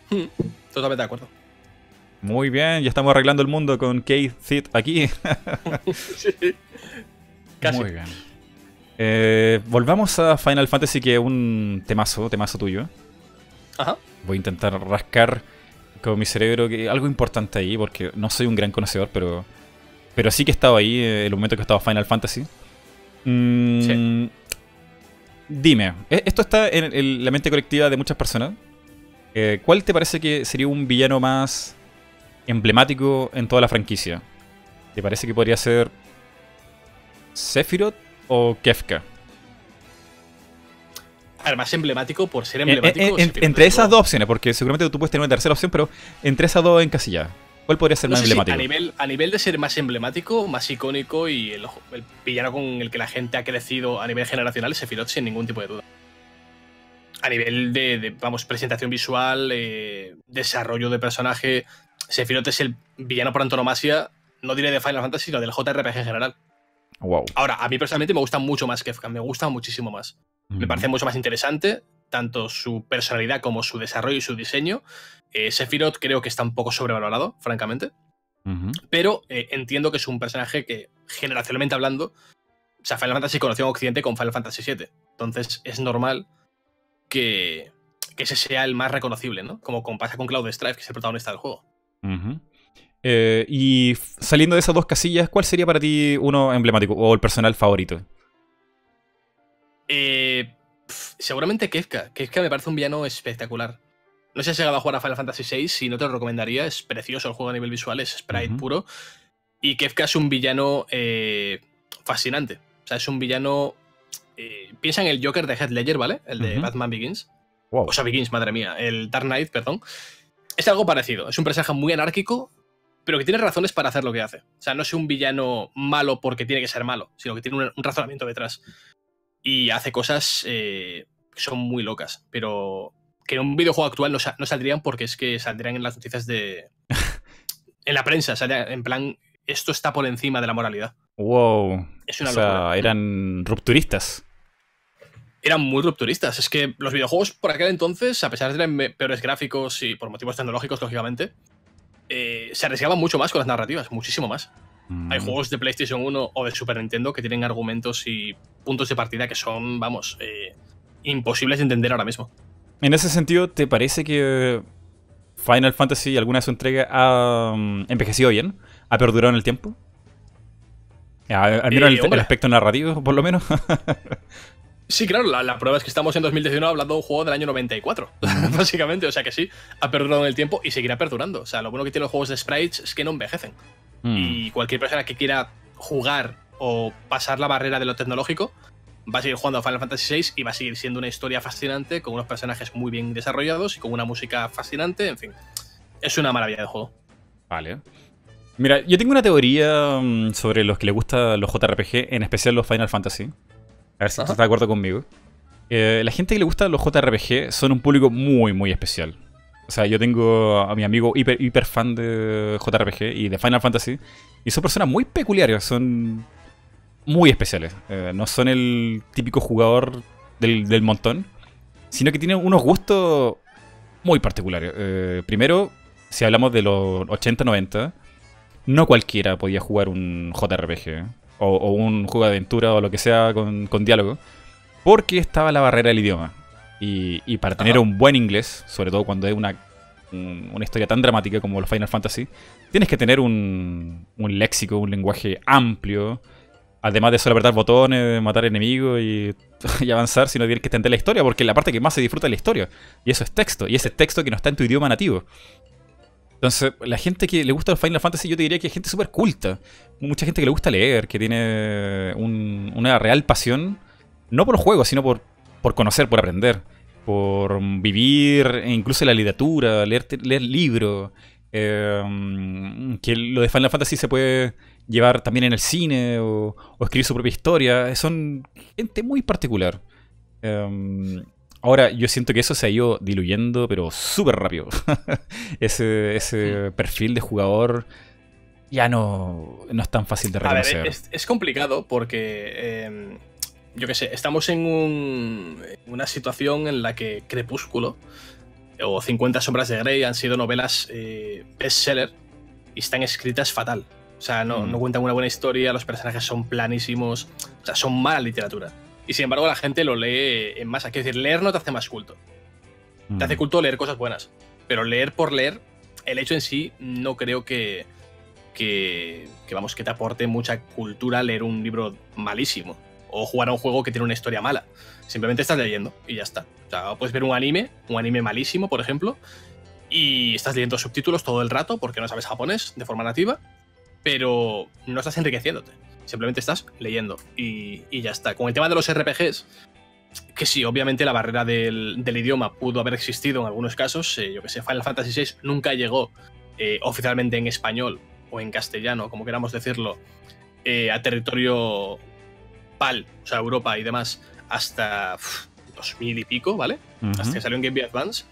[SPEAKER 1] Hmm, totalmente de acuerdo.
[SPEAKER 2] Muy bien, ya estamos arreglando el mundo con Keith Thit aquí.
[SPEAKER 1] sí. Casi.
[SPEAKER 2] Muy bien. Eh, volvamos a Final Fantasy, que es un temazo, temazo tuyo.
[SPEAKER 1] Ajá.
[SPEAKER 2] Voy a intentar rascar con mi cerebro que algo importante ahí, porque no soy un gran conocedor, pero, pero sí que he estado ahí en el momento que estaba Final Fantasy. Mm, dime, e-, esto está en, la mente colectiva de muchas personas. Eh, ¿Cuál te parece que sería un villano más emblemático en toda la franquicia? ¿Te parece que podría ser Sephiroth o Kefka?
[SPEAKER 1] A ver, más emblemático por ser emblemático.
[SPEAKER 2] entre esas dos opciones, porque seguramente tú puedes tener una tercera opción, pero entre esas dos encasilladas. ¿Cuál podría ser más emblemático?
[SPEAKER 1] a, nivel, a nivel de ser más emblemático, más icónico y el, villano con el que la gente ha crecido a nivel generacional es Sephiroth sin ningún tipo de duda. A nivel de, vamos, presentación visual, eh, desarrollo de personaje, Sephiroth es el villano por antonomasia, no diré de Final Fantasy, sino del JRPG en general.
[SPEAKER 2] Wow.
[SPEAKER 1] Ahora, a mí personalmente me gusta mucho más Kefka, me gusta muchísimo más. Me parece mucho más interesante, tanto su personalidad como su desarrollo y su diseño. Eh, Sephiroth creo que está un poco sobrevalorado, francamente. Pero eh, entiendo que es un personaje que, generacionalmente hablando, o sea, Final Fantasy conoció en Occidente con Final Fantasy VII. Entonces es normal que, ese sea el más reconocible, ¿no? Como, pasa con Cloud Strife, que es el protagonista del juego.
[SPEAKER 2] Eh, y saliendo de esas dos casillas, ¿cuál sería para ti uno emblemático o el personal favorito?
[SPEAKER 1] Eh, seguramente Kefka. Kefka me parece un villano espectacular. No sé si has llegado a jugar a Final Fantasy VI, si no te lo recomendaría. Es precioso el juego a nivel visual, es sprite puro. Y Kefka es un villano eh, fascinante. O sea, es un villano. Eh, piensa en el Joker de Heath Ledger, ¿vale? El de Batman Begins. O sea, Begins, madre mía. El Dark Knight, perdón. Es algo parecido. Es un personaje muy anárquico, pero que tiene razones para hacer lo que hace. O sea, no es un villano malo porque tiene que ser malo, sino que tiene un, razonamiento detrás. Y hace cosas eh, que son muy locas, pero que en un videojuego actual no, saldrían porque es que saldrían en las noticias de... en la prensa, en plan, esto está por encima de la moralidad.
[SPEAKER 2] Wow. Es una o sea, eran rupturistas.
[SPEAKER 1] Eran muy rupturistas. Es que los videojuegos por aquel entonces, a pesar de tener peores gráficos y por motivos tecnológicos, lógicamente, eh, se arriesgaban mucho más con las narrativas, muchísimo más. Hay mm. juegos de PlayStation 1 o de Super Nintendo que tienen argumentos y puntos de partida que son, vamos, eh, imposibles de entender ahora mismo.
[SPEAKER 2] En ese sentido, ¿te parece que Final Fantasy, alguna de su entrega, ha mm, envejecido bien? ¿Ha perdurado en el tiempo? Al menos el, aspecto narrativo, por lo menos.
[SPEAKER 1] sí, claro, la, prueba es que estamos en 2019 hablando de un juego del año 94, básicamente. O sea que sí, ha perdurado en el tiempo y seguirá perdurando. O sea, lo bueno que tienen los juegos de sprites es que no envejecen. Mm. Y cualquier persona que quiera jugar o pasar la barrera de lo tecnológico va a seguir jugando a Final Fantasy VI y va a seguir siendo una historia fascinante, con unos personajes muy bien desarrollados y con una música fascinante, en fin. Es una maravilla de juego.
[SPEAKER 2] Vale. Mira, yo tengo una teoría mm, sobre los que les gustan los JRPG, en especial los Final Fantasy. A ver si estás de acuerdo conmigo. Eh, la gente que le gusta los JRPG son un público muy, muy especial. O sea, yo tengo a mi amigo hiper, hiper fan de JRPG y de Final Fantasy. Y son personas muy peculiares. Son muy especiales. Eh, no son el típico jugador del, montón, sino que tienen unos gustos muy particulares. Eh, primero, si hablamos de los 80-90, no cualquiera podía jugar un JRPG o, un juego de aventura o lo que sea con, diálogo, porque estaba la barrera del idioma. Y, para tener un buen inglés, sobre todo cuando es una, una historia tan dramática como los Final Fantasy, tienes que tener un, un léxico, un lenguaje amplio, Además de solo apretar botones, matar enemigos y, avanzar, sino tienes que entender la historia, porque la parte que más se disfruta es la historia. Y eso es texto, y ese es texto que no está en tu idioma nativo. Entonces, la gente que le gusta los Final Fantasy, yo te diría que es gente súper culta. Mucha gente que le gusta leer, que tiene una real pasión, no por los juegos, sino por, por conocer, por aprender, por vivir e incluso la literatura, leer, leer libros. Eh, que lo de Final Fantasy se puede llevar también en el cine o, escribir su propia historia. Son gente muy particular. Em, Ahora, yo siento que eso se ha ido diluyendo, pero súper rápido. ese ese
[SPEAKER 1] Mm.
[SPEAKER 2] perfil de jugador ya no, no es tan fácil de
[SPEAKER 1] A ver,
[SPEAKER 2] reconocer.
[SPEAKER 1] es, es complicado porque, eh, yo qué sé, estamos en un- una situación en la que Crepúsculo o 50 sombras de Grey han sido novelas eh, bestseller y están escritas fatal. O sea, no,
[SPEAKER 2] Mm.
[SPEAKER 1] no cuentan una buena historia, los personajes son planísimos, o sea, son mala literatura. Y sin embargo la gente lo lee en masa. Quiero decir, leer no te hace más culto. Te hace
[SPEAKER 2] Mm.
[SPEAKER 1] culto leer cosas buenas. Pero leer por leer, el hecho en sí, no creo que, que, que, vamos, que te aporte mucha cultura leer un libro malísimo. O jugar a un juego que tiene una historia mala. Simplemente estás leyendo y ya está. O sea, puedes ver un anime, un anime malísimo, por ejemplo, y estás leyendo subtítulos todo el rato porque no sabes japonés de forma nativa, pero no estás enriqueciéndote. Simplemente estás leyendo y, y ya está. Con el tema de los RPGs, que sí, obviamente la barrera del, del idioma pudo haber existido en algunos casos. eh, yo que sé, Final Fantasy VI nunca llegó eh, oficialmente en español o en castellano, como queramos decirlo, eh, a territorio PAL, o sea, Europa y demás, hasta uf, 2000 y pico, ¿vale? Hasta que salió en Game Boy Advance.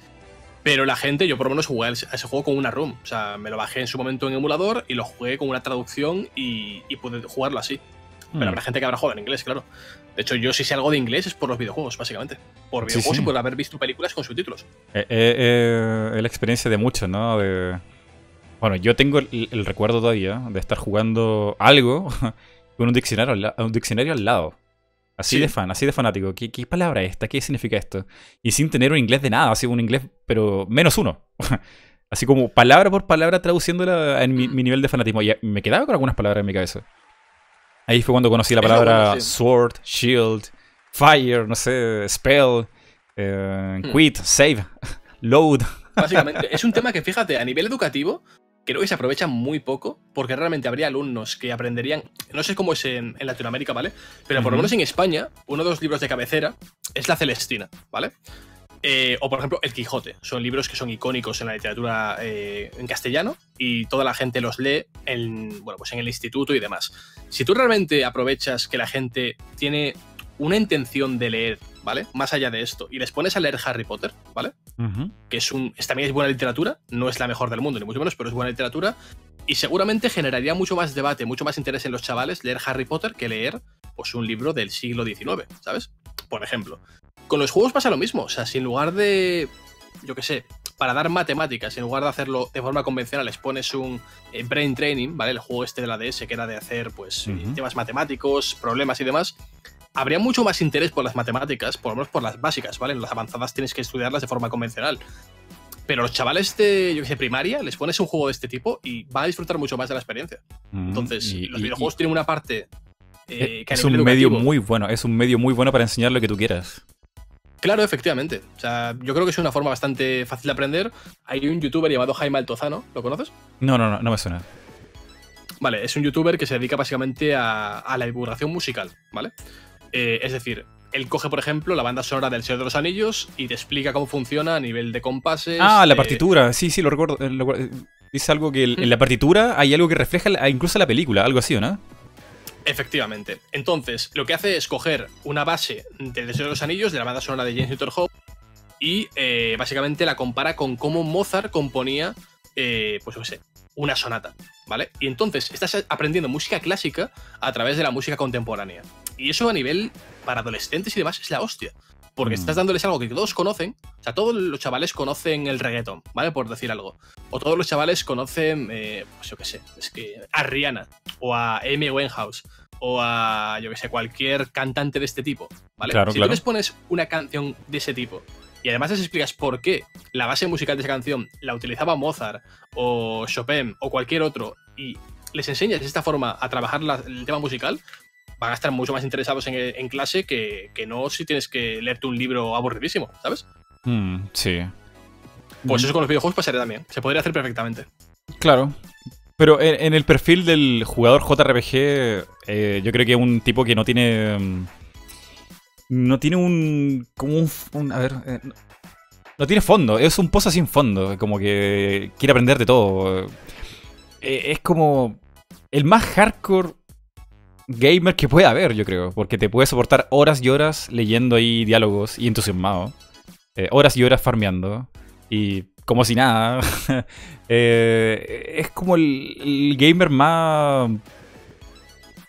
[SPEAKER 1] Pero la gente, yo por lo menos jugué a ese juego con una ROM. O sea, me lo bajé en su momento en emulador y lo jugué con una traducción y, y pude jugarlo así. Pero
[SPEAKER 2] Mm.
[SPEAKER 1] habrá gente que habrá jugado en inglés, claro. De hecho, yo si sé algo de inglés es por los videojuegos, básicamente. Por videojuegos
[SPEAKER 2] sí.
[SPEAKER 1] y por haber visto películas con subtítulos.
[SPEAKER 2] Eh, eh, eh, es la experiencia de muchos, ¿no? De... Bueno, yo tengo el, el recuerdo todavía de estar jugando algo con un diccionario, un diccionario al lado. Así
[SPEAKER 1] Sí.
[SPEAKER 2] de fan, así de fanático. ¿Qué, qué palabra es esta? ¿Qué significa esto? Y sin tener un inglés de nada, así un inglés, pero menos uno. así como palabra por palabra traduciéndola en mi, mi nivel de fanatismo. Y me quedaba con algunas palabras en mi cabeza. Ahí fue cuando conocí la palabra
[SPEAKER 1] sí.
[SPEAKER 2] sword, shield, fire, no sé, spell, eh,
[SPEAKER 1] Hmm.
[SPEAKER 2] quit, save, load.
[SPEAKER 1] Básicamente, es un tema que, fíjate, a nivel educativo, creo que se aprovecha muy poco, porque realmente habría alumnos que aprenderían, no sé cómo es en, en Latinoamérica, ¿vale? Pero por lo menos en España, uno de los libros de cabecera es La Celestina, ¿vale? Eh, o por ejemplo, El Quijote. Son libros que son icónicos en la literatura eh, en castellano y toda la gente los lee en, bueno, pues en el instituto y demás. Si tú realmente aprovechas que la gente tiene una intención de leer, ¿vale? Más allá de esto, y les pones a leer Harry Potter, ¿vale? Que es un, es- también es buena literatura, no es la mejor del mundo, ni mucho menos, pero es buena literatura. Y seguramente generaría mucho más debate, mucho más interés en los chavales leer Harry Potter que leer pues, un libro del siglo XIX, ¿sabes? Por ejemplo. Con los juegos pasa lo mismo. O sea, si en lugar de, yo qué sé, para dar matemáticas, en lugar de hacerlo de forma convencional, les pones un eh, brain training, ¿vale? El juego este de la DS, que era de hacer, pues, temas matemáticos, problemas y demás. Habría mucho más interés por las matemáticas, por lo menos por las básicas, ¿vale? En las avanzadas tienes que estudiarlas de forma convencional. Pero los chavales de, yo sé, primaria, les pones un juego de este tipo y van a disfrutar mucho más de la experiencia.
[SPEAKER 2] Ujú.
[SPEAKER 1] Entonces,
[SPEAKER 2] Y-
[SPEAKER 1] los
[SPEAKER 2] y-
[SPEAKER 1] videojuegos tienen una parte eh,
[SPEAKER 2] y-
[SPEAKER 1] que
[SPEAKER 2] es un medio
[SPEAKER 1] educativo-
[SPEAKER 2] muy bueno, es un medio muy bueno para enseñar lo que tú quieras.
[SPEAKER 1] Claro, efectivamente. O sea, yo creo que es una forma bastante fácil de aprender. Hay un youtuber llamado Jaime Altozano, ¿lo conoces?
[SPEAKER 2] No, no, no, no me suena.
[SPEAKER 1] Vale, es un youtuber que se dedica básicamente a, a la divulgación musical, ¿vale? Eh, es decir, él coge, por ejemplo, la banda sonora del Señor de los Anillos y te explica cómo funciona a nivel de compases.
[SPEAKER 2] Ah, la
[SPEAKER 1] de-
[SPEAKER 2] partitura, sí, sí, lo recuerdo. eh, lo- eh, dice algo que
[SPEAKER 1] Mm.
[SPEAKER 2] en la partitura hay algo que refleja incluso la película, algo así, ¿o no?
[SPEAKER 1] Efectivamente. Entonces, lo que hace es coger una base del Deseo de los Anillos, de la banda sonora de James Newton Howard, y eh, básicamente la compara con cómo Mozart componía, eh, pues yo sé, una sonata, ¿vale? Y entonces estás aprendiendo música clásica a través de la música contemporánea. Y eso a nivel para adolescentes y demás es la hostia. Porque
[SPEAKER 2] Mm.
[SPEAKER 1] estás dándoles algo que todos conocen. O sea, todos los chavales conocen el reggaeton, ¿vale? Por decir algo. O todos los chavales conocen, eh, pues yo qué sé, es que a Rihanna, o a Amy Winehouse, o a, yo qué sé, cualquier cantante de este tipo, ¿vale?
[SPEAKER 2] Claro,
[SPEAKER 1] si
[SPEAKER 2] claro.
[SPEAKER 1] tú les pones una canción de ese tipo y además les explicas por qué la base musical de esa canción la utilizaba Mozart o Chopin o cualquier otro y les enseñas de esta forma a trabajar la- el tema musical, van a estar mucho más interesados en, en clase que, que no si tienes que leerte un libro aburridísimo, ¿sabes?
[SPEAKER 2] Mm, sí.
[SPEAKER 1] Pues
[SPEAKER 2] Mm,
[SPEAKER 1] eso con los videojuegos pasaría también. Se podría hacer perfectamente.
[SPEAKER 2] Claro. Pero en, en el perfil del jugador JRPG, eh, yo creo que es un tipo que no tiene. mm, No tiene un. Como un. un- a ver. eh, no- no tiene fondo, es un pozo sin fondo. Como que quiere aprender de todo. Eh, es como. El más hardcore gamer que puede haber, yo creo. Porque te puede soportar horas y horas leyendo ahí diálogos y entusiasmado. eh, horas y horas farmeando. Y como si nada. Eh, es como el, gamer más...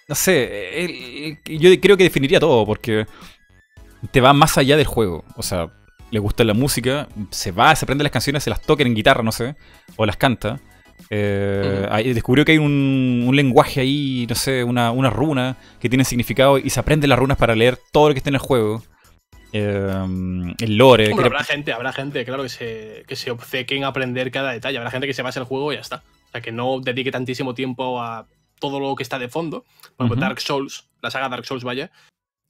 [SPEAKER 2] No sé, yo creo que definiría todo, porque te va más allá del juego. O sea, le gusta la música, se va, se aprende las canciones, se las toca en guitarra, no sé, o las canta. Eh, descubrió que hay un, lenguaje ahí, no sé, una, una, runa que tiene significado y se aprende las runas para leer todo lo que está en el juego. Em, el lore.
[SPEAKER 1] habrá gente, habrá gente, claro, que se, que se obceque en aprender cada detalle. Habrá gente que se base el juego y ya está. O sea, que no dedique tantísimo tiempo a todo lo que está de fondo. Por ejemplo, Dark Souls, la saga Dark Souls, vaya,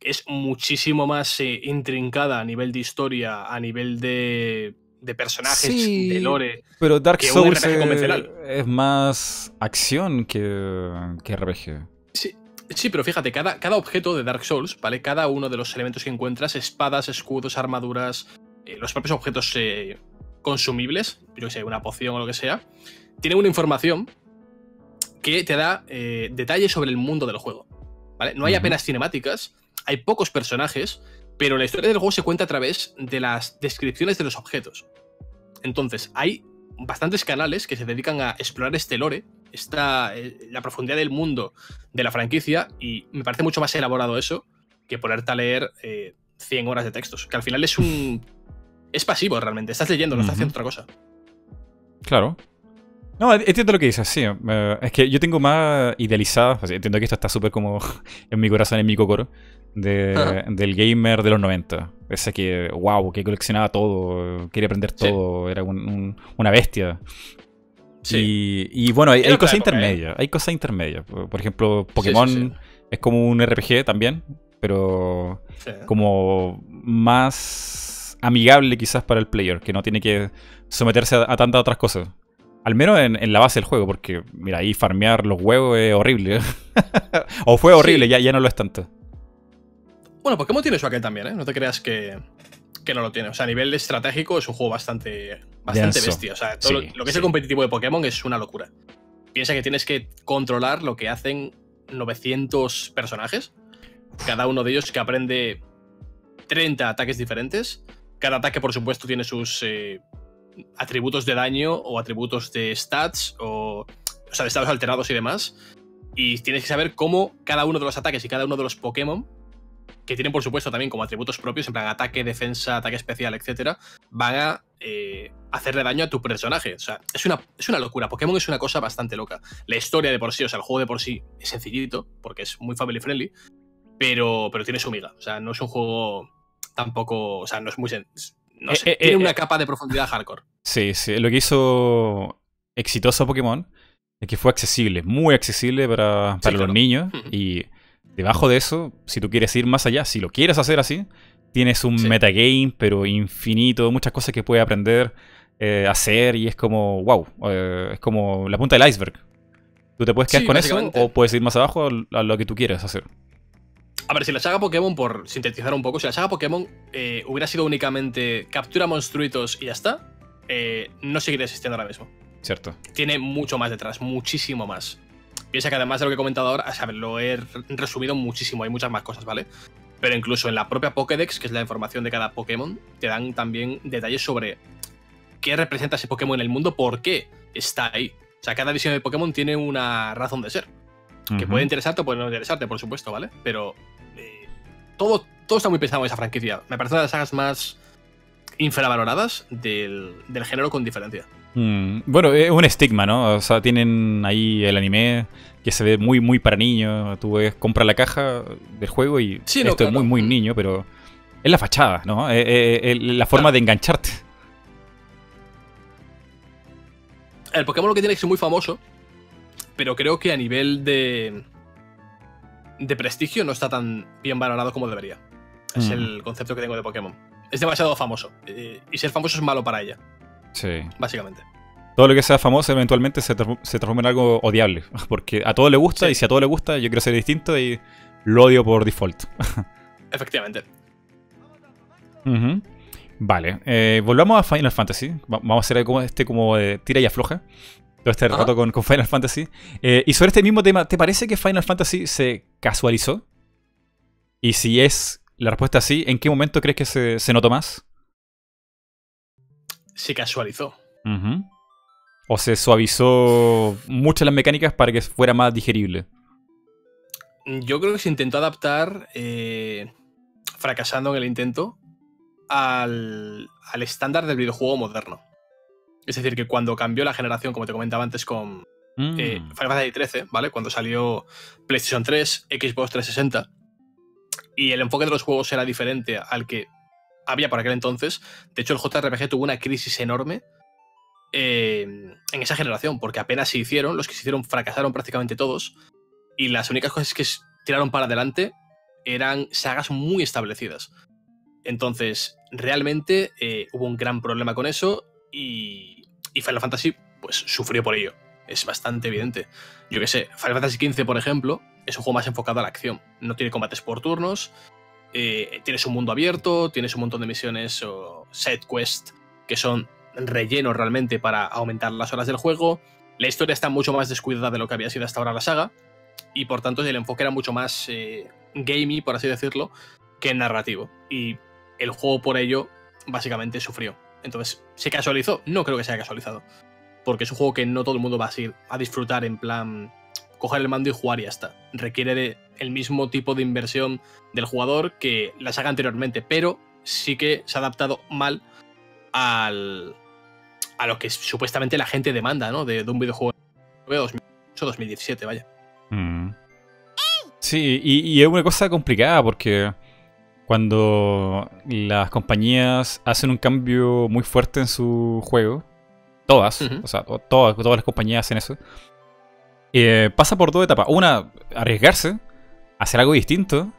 [SPEAKER 1] es muchísimo más eh, intrincada a nivel de historia, a nivel de, de personajes, de lore.
[SPEAKER 2] Pero Dark Souls es, más acción que, que RPG.
[SPEAKER 1] Sí, Sí, pero fíjate, cada, cada objeto de Dark Souls, ¿vale? Cada uno de los elementos que encuentras, espadas, escudos, armaduras, eh, los propios objetos eh, consumibles, yo que sé, una poción o lo que sea, tiene una información que te da eh, detalles sobre el mundo del juego. ¿vale? No hay apenas cinemáticas, hay pocos personajes, pero la historia del juego se cuenta a través de las descripciones de los objetos. Entonces, hay bastantes canales que se dedican a explorar este lore está eh, la profundidad del mundo de la franquicia y me parece mucho más elaborado eso que ponerte a leer 100 eh, horas de textos, que al final es un... es pasivo realmente, estás leyendo, no estás haciendo otra cosa.
[SPEAKER 2] Claro. No, entiendo lo que dices, sí. es que yo tengo más idealizado, entiendo que esto está súper como en mi corazón, en mi cocoro, del gamer de los 90. Ese que, wow, que coleccionaba todo, quería aprender todo, era una bestia. Y, bueno, hay, cosas intermedias. Hay cosas intermedias. Por ejemplo, Pokémon es como un RPG también, pero como más amigable quizás para el player, que no tiene que someterse a, tantas otras cosas. Al menos en, la base del juego, porque mira, ahí farmear los huevos es horrible. o fue horrible, ya, ya no lo es tanto.
[SPEAKER 1] Bueno, Pokémon tiene su aquel también, ¿eh? No te creas que, que no lo tiene. O sea, a nivel estratégico es un juego bastante, bastante bestia. O sea, todo lo, que es el competitivo de Pokémon es una locura. Piensa que tienes que controlar lo que hacen 900 personajes. Cada uno de ellos que aprende 30 ataques diferentes. Cada ataque, por supuesto, tiene sus eh, atributos de daño o atributos de stats o, o sea, de estados alterados y demás. Y tienes que saber cómo cada uno de los ataques y cada uno de los Pokémon que tienen por supuesto también como atributos propios, en plan ataque, defensa, ataque especial, etcétera, van a eh, hacerle daño a tu personaje. O sea, es una, es una locura. Pokémon es una cosa bastante loca. La historia de por sí, o sea, el juego de por sí es sencillito, porque es muy family friendly, pero, pero tiene su miga. O sea, no es un juego tampoco. O sea, no es muy. No sé, eh, eh, tiene una capa de profundidad hardcore.
[SPEAKER 2] Sí, sí. Lo que hizo exitoso Pokémon es que fue accesible, muy accesible para, para los niños. Y Debajo de eso, si tú quieres ir más allá, si lo quieres hacer así, tienes un metagame, pero infinito, muchas cosas que puedes aprender eh, a hacer y es como, wow, eh, es como la punta del iceberg. Tú te puedes quedar con eso o puedes ir más abajo a lo que tú quieres hacer.
[SPEAKER 1] A ver, si la saga Pokémon, por sintetizar un poco, si la saga Pokémon eh, hubiera sido únicamente captura monstruitos y ya está, no seguiría existiendo ahora mismo.
[SPEAKER 2] Cierto.
[SPEAKER 1] Tiene mucho más detrás, muchísimo más. Piensa que además de lo que he comentado ahora, a saber, lo he resumido muchísimo, hay muchas más cosas, ¿vale? Pero incluso en la propia Pokédex, que es la información de cada Pokémon, te dan también detalles sobre qué representa ese Pokémon en el mundo, por qué está ahí. O sea, cada visión de Pokémon tiene una razón de ser. Que puede interesarte o puede no interesarte, por supuesto, ¿vale? Pero eh, todo, todo está muy pensado en esa franquicia. Me parece una de las sagas más infravaloradas del, del género con diferencia.
[SPEAKER 2] Mm, bueno, es un estigma, ¿no? O sea, tienen ahí el anime que se ve muy, muy para niños. Tú ves, compras la caja del juego y esto es muy, muy mm. niño, pero es la fachada, ¿no? Es, la forma de engancharte.
[SPEAKER 1] El Pokémon lo que tiene que ser muy famoso, pero creo que a nivel de, de prestigio no está tan bien valorado como debería. Es mm. el concepto que tengo de Pokémon. Es demasiado famoso. Eh, y ser famoso es malo para ella.
[SPEAKER 2] Sí.
[SPEAKER 1] Básicamente.
[SPEAKER 2] Todo lo que sea famoso eventualmente se, transforma en algo odiable. Porque a todo le gusta y si a todo le gusta, yo quiero ser distinto y lo odio por default.
[SPEAKER 1] Efectivamente.
[SPEAKER 2] Vale, eh, volvamos a Final Fantasy. Vamos a hacer como este como tira y afloja. Todo este rato con, Final Fantasy. Eh, y sobre este mismo tema, ¿te parece que Final Fantasy se casualizó? Y si es la respuesta sí, ¿en qué momento crees que se, se notó más?
[SPEAKER 1] se casualizó.
[SPEAKER 2] O se suavizó mucho las mecánicas para que fuera más digerible.
[SPEAKER 1] Yo creo que se intentó adaptar, eh, fracasando en el intento, al, estándar del videojuego moderno. Es decir, que cuando cambió la generación, como te comentaba antes con eh, mm. Final Fantasy XIII, ¿vale? Cuando salió PlayStation 3, Xbox 360, y el enfoque de los juegos era diferente al que había por aquel entonces. De hecho, el JRPG tuvo una crisis enorme eh, en esa generación, porque apenas se hicieron, los que se hicieron fracasaron prácticamente todos, y las únicas cosas que tiraron para adelante eran sagas muy establecidas. Entonces, realmente eh, hubo un gran problema con eso y, y, Final Fantasy pues sufrió por ello. Es bastante evidente. Yo que sé, Final Fantasy XV, por ejemplo, es un juego más enfocado a la acción. No tiene combates por turnos, eh, tienes un mundo abierto, tienes un montón de misiones o set quest que son relleno realmente para aumentar las horas del juego. La historia está mucho más descuidada de lo que había sido hasta ahora la saga y por tanto el enfoque era mucho más eh, gamey, por así decirlo, que narrativo. Y el juego por ello básicamente sufrió. Entonces, ¿se casualizó? No creo que se haya casualizado. Porque es un juego que no todo el mundo va a, ir a disfrutar en plan coger el mando y jugar y ya está. Requiere de el mismo tipo de inversión del jugador que la saga anteriormente, pero sí que se ha adaptado mal al, a lo que supuestamente la gente demanda, ¿no? De, un videojuego de 2017, vaya. Mm.
[SPEAKER 2] Sí, y, es una cosa complicada porque cuando las compañías hacen un cambio muy fuerte en su juego, todas, o sea, todas, todas las compañías hacen eso, eh, pasa por dos etapas. Una, arriesgarse, hacer algo distinto,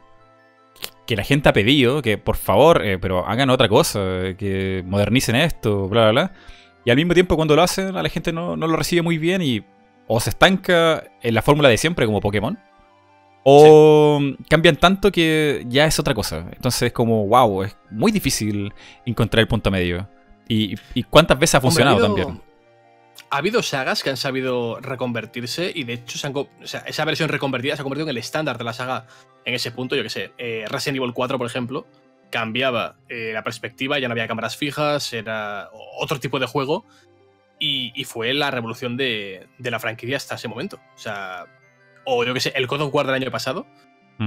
[SPEAKER 2] que la gente ha pedido, que por favor, eh, pero hagan otra cosa, que modernicen esto, bla, bla, bla. Y al mismo tiempo cuando lo hacen, a la gente no, lo recibe muy bien y o se estanca en la fórmula de siempre como Pokémon, o cambian tanto que ya es otra cosa. Entonces es como, wow, es muy difícil encontrar el punto medio. ¿Y, cuántas veces ha funcionado también?
[SPEAKER 1] Ha habido sagas que han sabido reconvertirse y de hecho esa versión reconvertida se ha convertido en el estándar de la saga en ese punto. Yo que sé, eh, Resident Evil 4, por ejemplo, cambiaba eh, la perspectiva, ya no había cámaras fijas, era otro tipo de juego y, fue la revolución de, la franquicia hasta ese momento. O sea, o yo que sé, el God of War del año pasado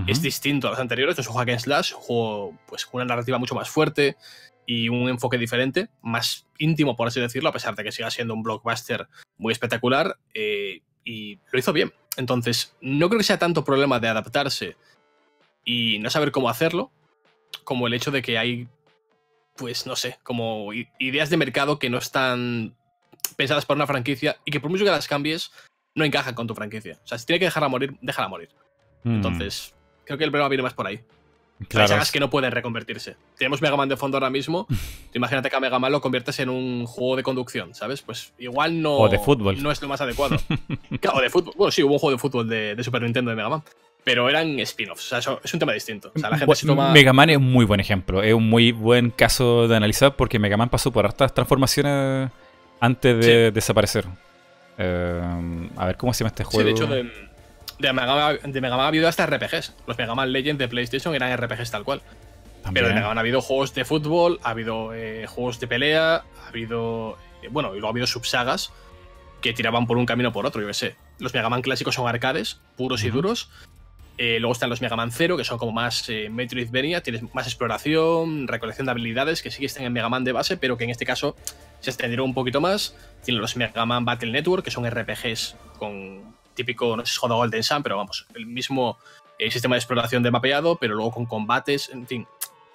[SPEAKER 1] es distinto a los anteriores. es un hack and slash, un juego pues, con una narrativa mucho más fuerte, y un enfoque diferente, más íntimo, por así decirlo, a pesar de que siga siendo un blockbuster muy espectacular, eh, y lo hizo bien. Entonces, no creo que sea tanto problema de adaptarse y no saber cómo hacerlo, como el hecho de que hay, pues no sé, como ideas de mercado que no están pensadas para una franquicia y que por mucho que las cambies, no encajan con tu franquicia. O sea, si tiene que dejarla morir, déjala morir. Mm. Entonces, creo que el problema viene más por ahí. Claro. Hay sagas que no pueden reconvertirse. Tenemos Mega Man de fondo ahora mismo. Imagínate que a Mega Man lo conviertes en un juego de conducción, ¿sabes? Pues igual no.
[SPEAKER 2] O de fútbol.
[SPEAKER 1] No es lo más adecuado. o de fútbol. Bueno, sí, hubo un juego de fútbol de, Super Nintendo de Mega Man. Pero eran spin-offs. O sea, eso es un tema distinto. O sea, la gente se toma...
[SPEAKER 2] Mega Man es un muy buen ejemplo. Es un muy buen caso de analizar porque Mega Man pasó por hartas transformaciones antes de desaparecer. Eh, a ver cómo se llama este juego.
[SPEAKER 1] Sí, de hecho, de, de Mega, de Man ha habido hasta RPGs. Los Mega Man Legends de PlayStation eran RPGs tal cual. Pero de Mega Man ha habido juegos de fútbol, ha habido eh, juegos de pelea, ha habido. Eh, bueno, y luego ha habido subsagas que tiraban por un camino o por otro, yo qué sé. Los Mega Man clásicos son arcades, puros y duros. Eh, luego están los Mega Man 0, que son como más Metroidvania, tienes más exploración, recolección de habilidades, que sí que están en Mega Man de base, pero que en este caso se extendieron un poquito más. Tienen los Mega Man Battle Network, que son RPGs con típico, no sé si es Golden Sun, pero vamos, el mismo eh, sistema de exploración de mapeado, pero luego con combates, en fin.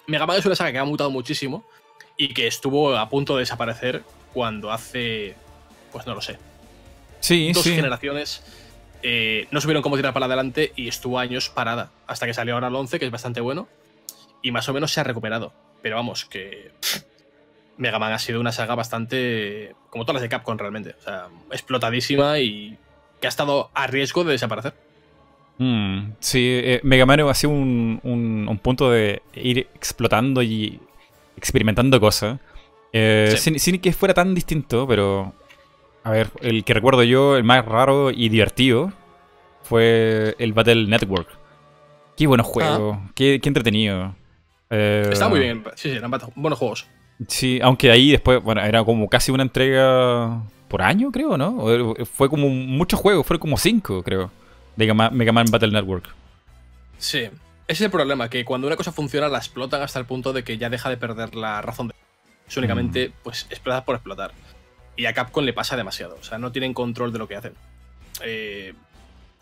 [SPEAKER 1] Mega Man es una saga que ha mutado muchísimo y que estuvo a punto de desaparecer cuando hace, pues no lo sé,
[SPEAKER 2] sí,
[SPEAKER 1] dos generaciones eh, no supieron cómo tirar para adelante y estuvo años parada, hasta que salió ahora el 11, que es bastante bueno, y más o menos se ha recuperado. Pero vamos, que Mega Man ha sido una saga bastante, como todas las de Capcom realmente, o sea, explotadísima y que ha estado a riesgo de desaparecer.
[SPEAKER 2] Mm, sí, eh, Mega Man ha sido un, un, punto de ir explotando y experimentando cosas. Eh, sin, que fuera tan distinto, pero. A ver, el que recuerdo yo, el más raro y divertido, fue el Battle Network. Qué buenos ah. juegos, qué, entretenido.
[SPEAKER 1] Eh, Está muy bien, sí, sí, eran buenos juegos.
[SPEAKER 2] Sí, aunque ahí después, bueno, era como casi una entrega por año, creo, ¿no? O- Fue como muchos juegos, fueron como cinco, creo, de Mega Man Battle Network.
[SPEAKER 1] Sí. Ese es el problema, que cuando una cosa funciona la explotan hasta el punto de que ya deja de perder la razón de... Es únicamente, pues, explotar por explotar. Y a Capcom le pasa demasiado. O sea, no tienen control de lo que hacen. Eh,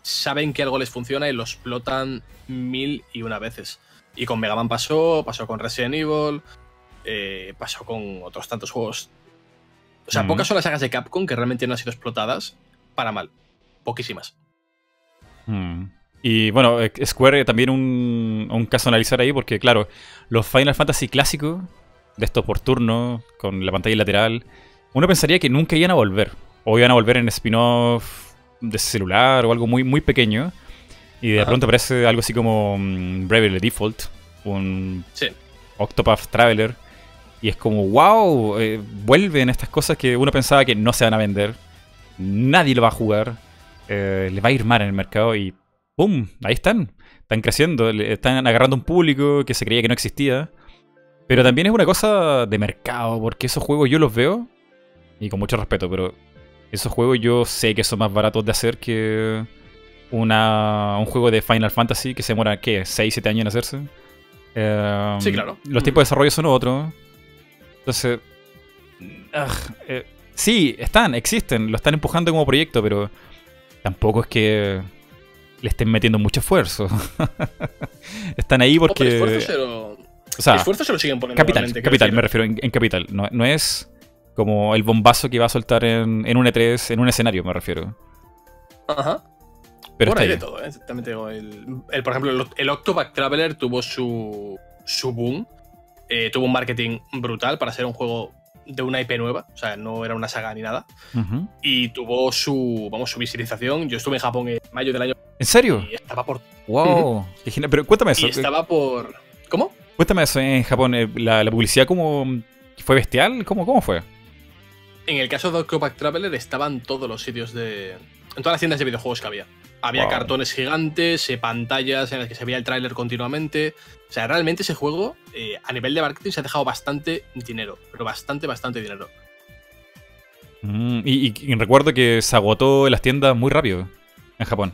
[SPEAKER 1] saben que algo les funciona y lo explotan mil y una veces. Y con Mega Man pasó, pasó con Resident Evil, eh, pasó con otros tantos juegos. O sea, pocas son las sagas de Capcom que realmente no han sido explotadas para mal. Poquísimas.
[SPEAKER 2] Mm. Y bueno, eh, Square también un, un caso a analizar ahí, porque claro, los Final Fantasy clásicos, de estos por turno, con la pantalla lateral, uno pensaría que nunca iban a volver. O iban a volver en spin-off de celular o algo muy, muy pequeño. Y de
[SPEAKER 1] Ajá.
[SPEAKER 2] pronto aparece algo así como mm, Bravely Default, un
[SPEAKER 1] Sí.
[SPEAKER 2] Octopath Traveler. Y es como, wow, eh, vuelven estas cosas que uno pensaba que no se van a vender. Nadie lo va a jugar. eh, le va a ir mal en el mercado y ¡pum! Ahí están. Están creciendo. Están agarrando un público que se creía que no existía. Pero también es una cosa de mercado, porque esos juegos yo los veo, y con mucho respeto, pero esos juegos yo sé que son más baratos de hacer que una, un juego de Final Fantasy que se demora, ¿qué? ¿6, 7 años en hacerse? Eh,
[SPEAKER 1] Sí, claro.
[SPEAKER 2] Los
[SPEAKER 1] Mm.
[SPEAKER 2] tiempos de desarrollo son otros. Entonces, ah, eh, sí, están, existen, lo están empujando como proyecto, pero tampoco es que le estén metiendo mucho esfuerzo. están ahí porque...
[SPEAKER 1] esfuerzo se lo,
[SPEAKER 2] o sea,
[SPEAKER 1] esfuerzo se lo siguen poniendo.
[SPEAKER 2] Capital, capital, me refiero en, en capital. No, no es como el bombazo que va a soltar en, en un E3, en un escenario, me refiero.
[SPEAKER 1] Ajá.
[SPEAKER 2] Pero
[SPEAKER 1] Bueno, hay de todo, ¿eh? También te digo, el, el, por ejemplo, el, el Octopath Traveler tuvo su, su boom. Eh, tuvo un marketing brutal para ser un juego de una IP nueva. O sea, no era una saga ni nada. Y tuvo su, vamos, su visibilización. Yo estuve en Japón en mayo del año
[SPEAKER 2] ¿En serio?
[SPEAKER 1] y estaba por.
[SPEAKER 2] ¡Wow! Pero cuéntame eso.
[SPEAKER 1] Y estaba por. ¿Cómo?
[SPEAKER 2] Cuéntame eso en Japón. eh, ¿La, la publicidad cómo fue bestial? ¿Cómo, cómo fue?
[SPEAKER 1] En el caso de Octopath Traveler estaban todos los sitios de. En todas las tiendas de videojuegos que había. Había
[SPEAKER 2] Wow.
[SPEAKER 1] cartones gigantes, eh, pantallas en las que se veía el tráiler continuamente. O sea, realmente ese juego, eh, a nivel de marketing, se ha dejado bastante dinero. Pero bastante, bastante dinero.
[SPEAKER 2] Mm, y, y- y recuerdo que se agotó en las tiendas muy rápido en Japón.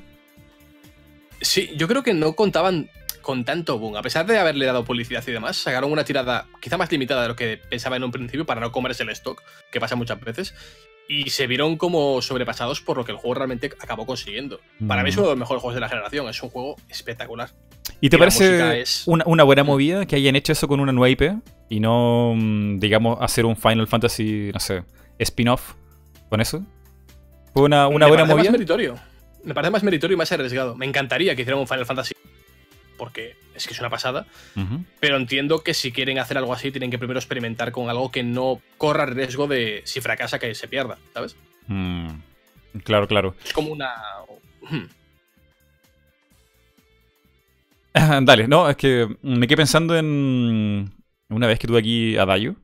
[SPEAKER 1] Sí, yo creo que no contaban con tanto boom. A pesar de haberle dado publicidad y demás, sacaron una tirada quizá más limitada de lo que pensaba en un principio para no comerse el stock, que pasa muchas veces. Y se vieron como sobrepasados por lo que el juego realmente acabó consiguiendo. Para mí es
[SPEAKER 2] Mm.
[SPEAKER 1] uno de los mejores juegos de la generación. Es un juego espectacular.
[SPEAKER 2] ¿Y te
[SPEAKER 1] Y
[SPEAKER 2] parece
[SPEAKER 1] es-
[SPEAKER 2] una, una buena
[SPEAKER 1] Mm.
[SPEAKER 2] movida que hayan hecho eso con una nueva IP y no, mm, digamos, hacer un Final Fantasy, no sé, spin-off con eso? ¿Fue una, una
[SPEAKER 1] Me
[SPEAKER 2] buena
[SPEAKER 1] parece más
[SPEAKER 2] movida?
[SPEAKER 1] meritorio. Me parece más meritorio y más arriesgado. Me encantaría que hicieran un Final Fantasy. Porque es que es una pasada. Pero entiendo que si quieren hacer algo así, tienen que primero experimentar con algo que no corra riesgo de si fracasa que se pierda, ¿sabes?
[SPEAKER 2] Mm, Claro, claro.
[SPEAKER 1] Es como una. Hmm.
[SPEAKER 2] Dale, no, es que me quedé pensando en una vez que tuve aquí a Dayo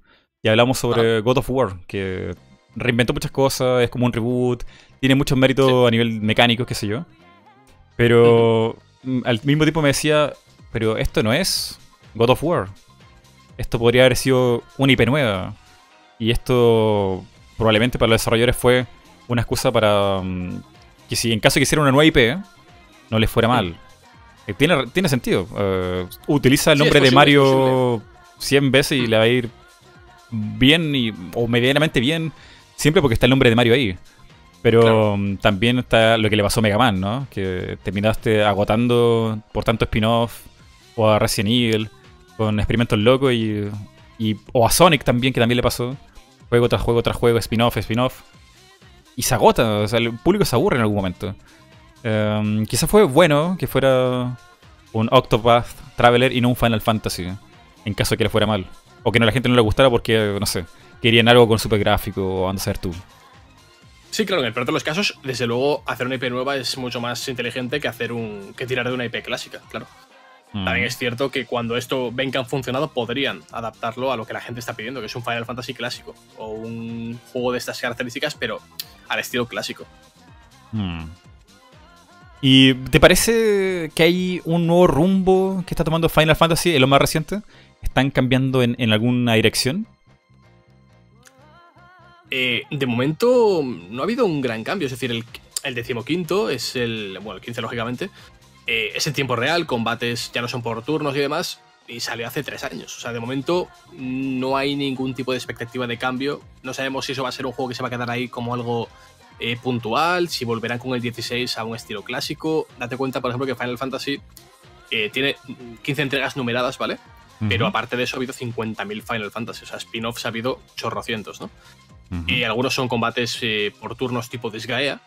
[SPEAKER 2] y hablamos sobre God of War, que reinventó muchas cosas, es como un reboot, tiene muchos méritos a nivel mecánico, qué sé yo. Pero al mismo tiempo me decía, pero esto no es God of War. Esto podría haber sido una IP nueva. Y esto probablemente para los desarrolladores fue una excusa para mm, que si en caso de que hiciera una nueva IP, no les fuera mal. Eh, Tiene, tiene sentido. Eh, utiliza el
[SPEAKER 1] Sí,
[SPEAKER 2] nombre de Mario 100 veces y le va a ir bien y, o medianamente bien, siempre porque está el nombre de Mario ahí. Pero
[SPEAKER 1] Claro.
[SPEAKER 2] mm, también está lo que le pasó a Mega Man, ¿no? Que terminaste agotando por tanto spin-off o a Resident Evil con experimentos locos y, y- o a Sonic también, que también le pasó. Juego tras juego tras juego, spin-off, spin-off. Y se agota, o sea, el público se aburre en algún momento. Em, quizás fue bueno que fuera un Octopath Traveler y no un Final Fantasy, en caso de que le fuera mal. O que no, la gente no le gustara porque, no sé, querían algo con super gráfico o anda a ser tú.
[SPEAKER 1] Sí, claro, en el peor de los casos, desde luego, hacer una IP nueva es mucho más inteligente que hacer un. que tirar de una IP clásica, claro.
[SPEAKER 2] Mm.
[SPEAKER 1] También es cierto que cuando esto ven que han funcionado, podrían adaptarlo a lo que la gente está pidiendo, que es un Final Fantasy clásico. O un juego de estas características, pero al estilo clásico.
[SPEAKER 2] Mm. ¿Y te parece que hay un nuevo rumbo que está tomando Final Fantasy en lo más reciente? ¿Están cambiando en, en alguna dirección?
[SPEAKER 1] Eh, de momento no ha habido un gran cambio, es decir, el, el decimoquinto es el, bueno, el 15 lógicamente, eh, es en tiempo real, combates ya no son por turnos y demás, y salió hace tres años. O sea, de momento no hay ningún tipo de expectativa de cambio. No sabemos si eso va a ser un juego que se va a quedar ahí como algo eh, puntual, si volverán con el 16 a un estilo clásico. Date cuenta, por ejemplo, que Final Fantasy tiene 15 entregas numeradas, ¿vale? Pero aparte de eso ha habido 50.000 Final Fantasy, o sea, spin-offs ha habido chorrocientos, ¿no? Y algunos son combates eh, por turnos tipo Disgaea,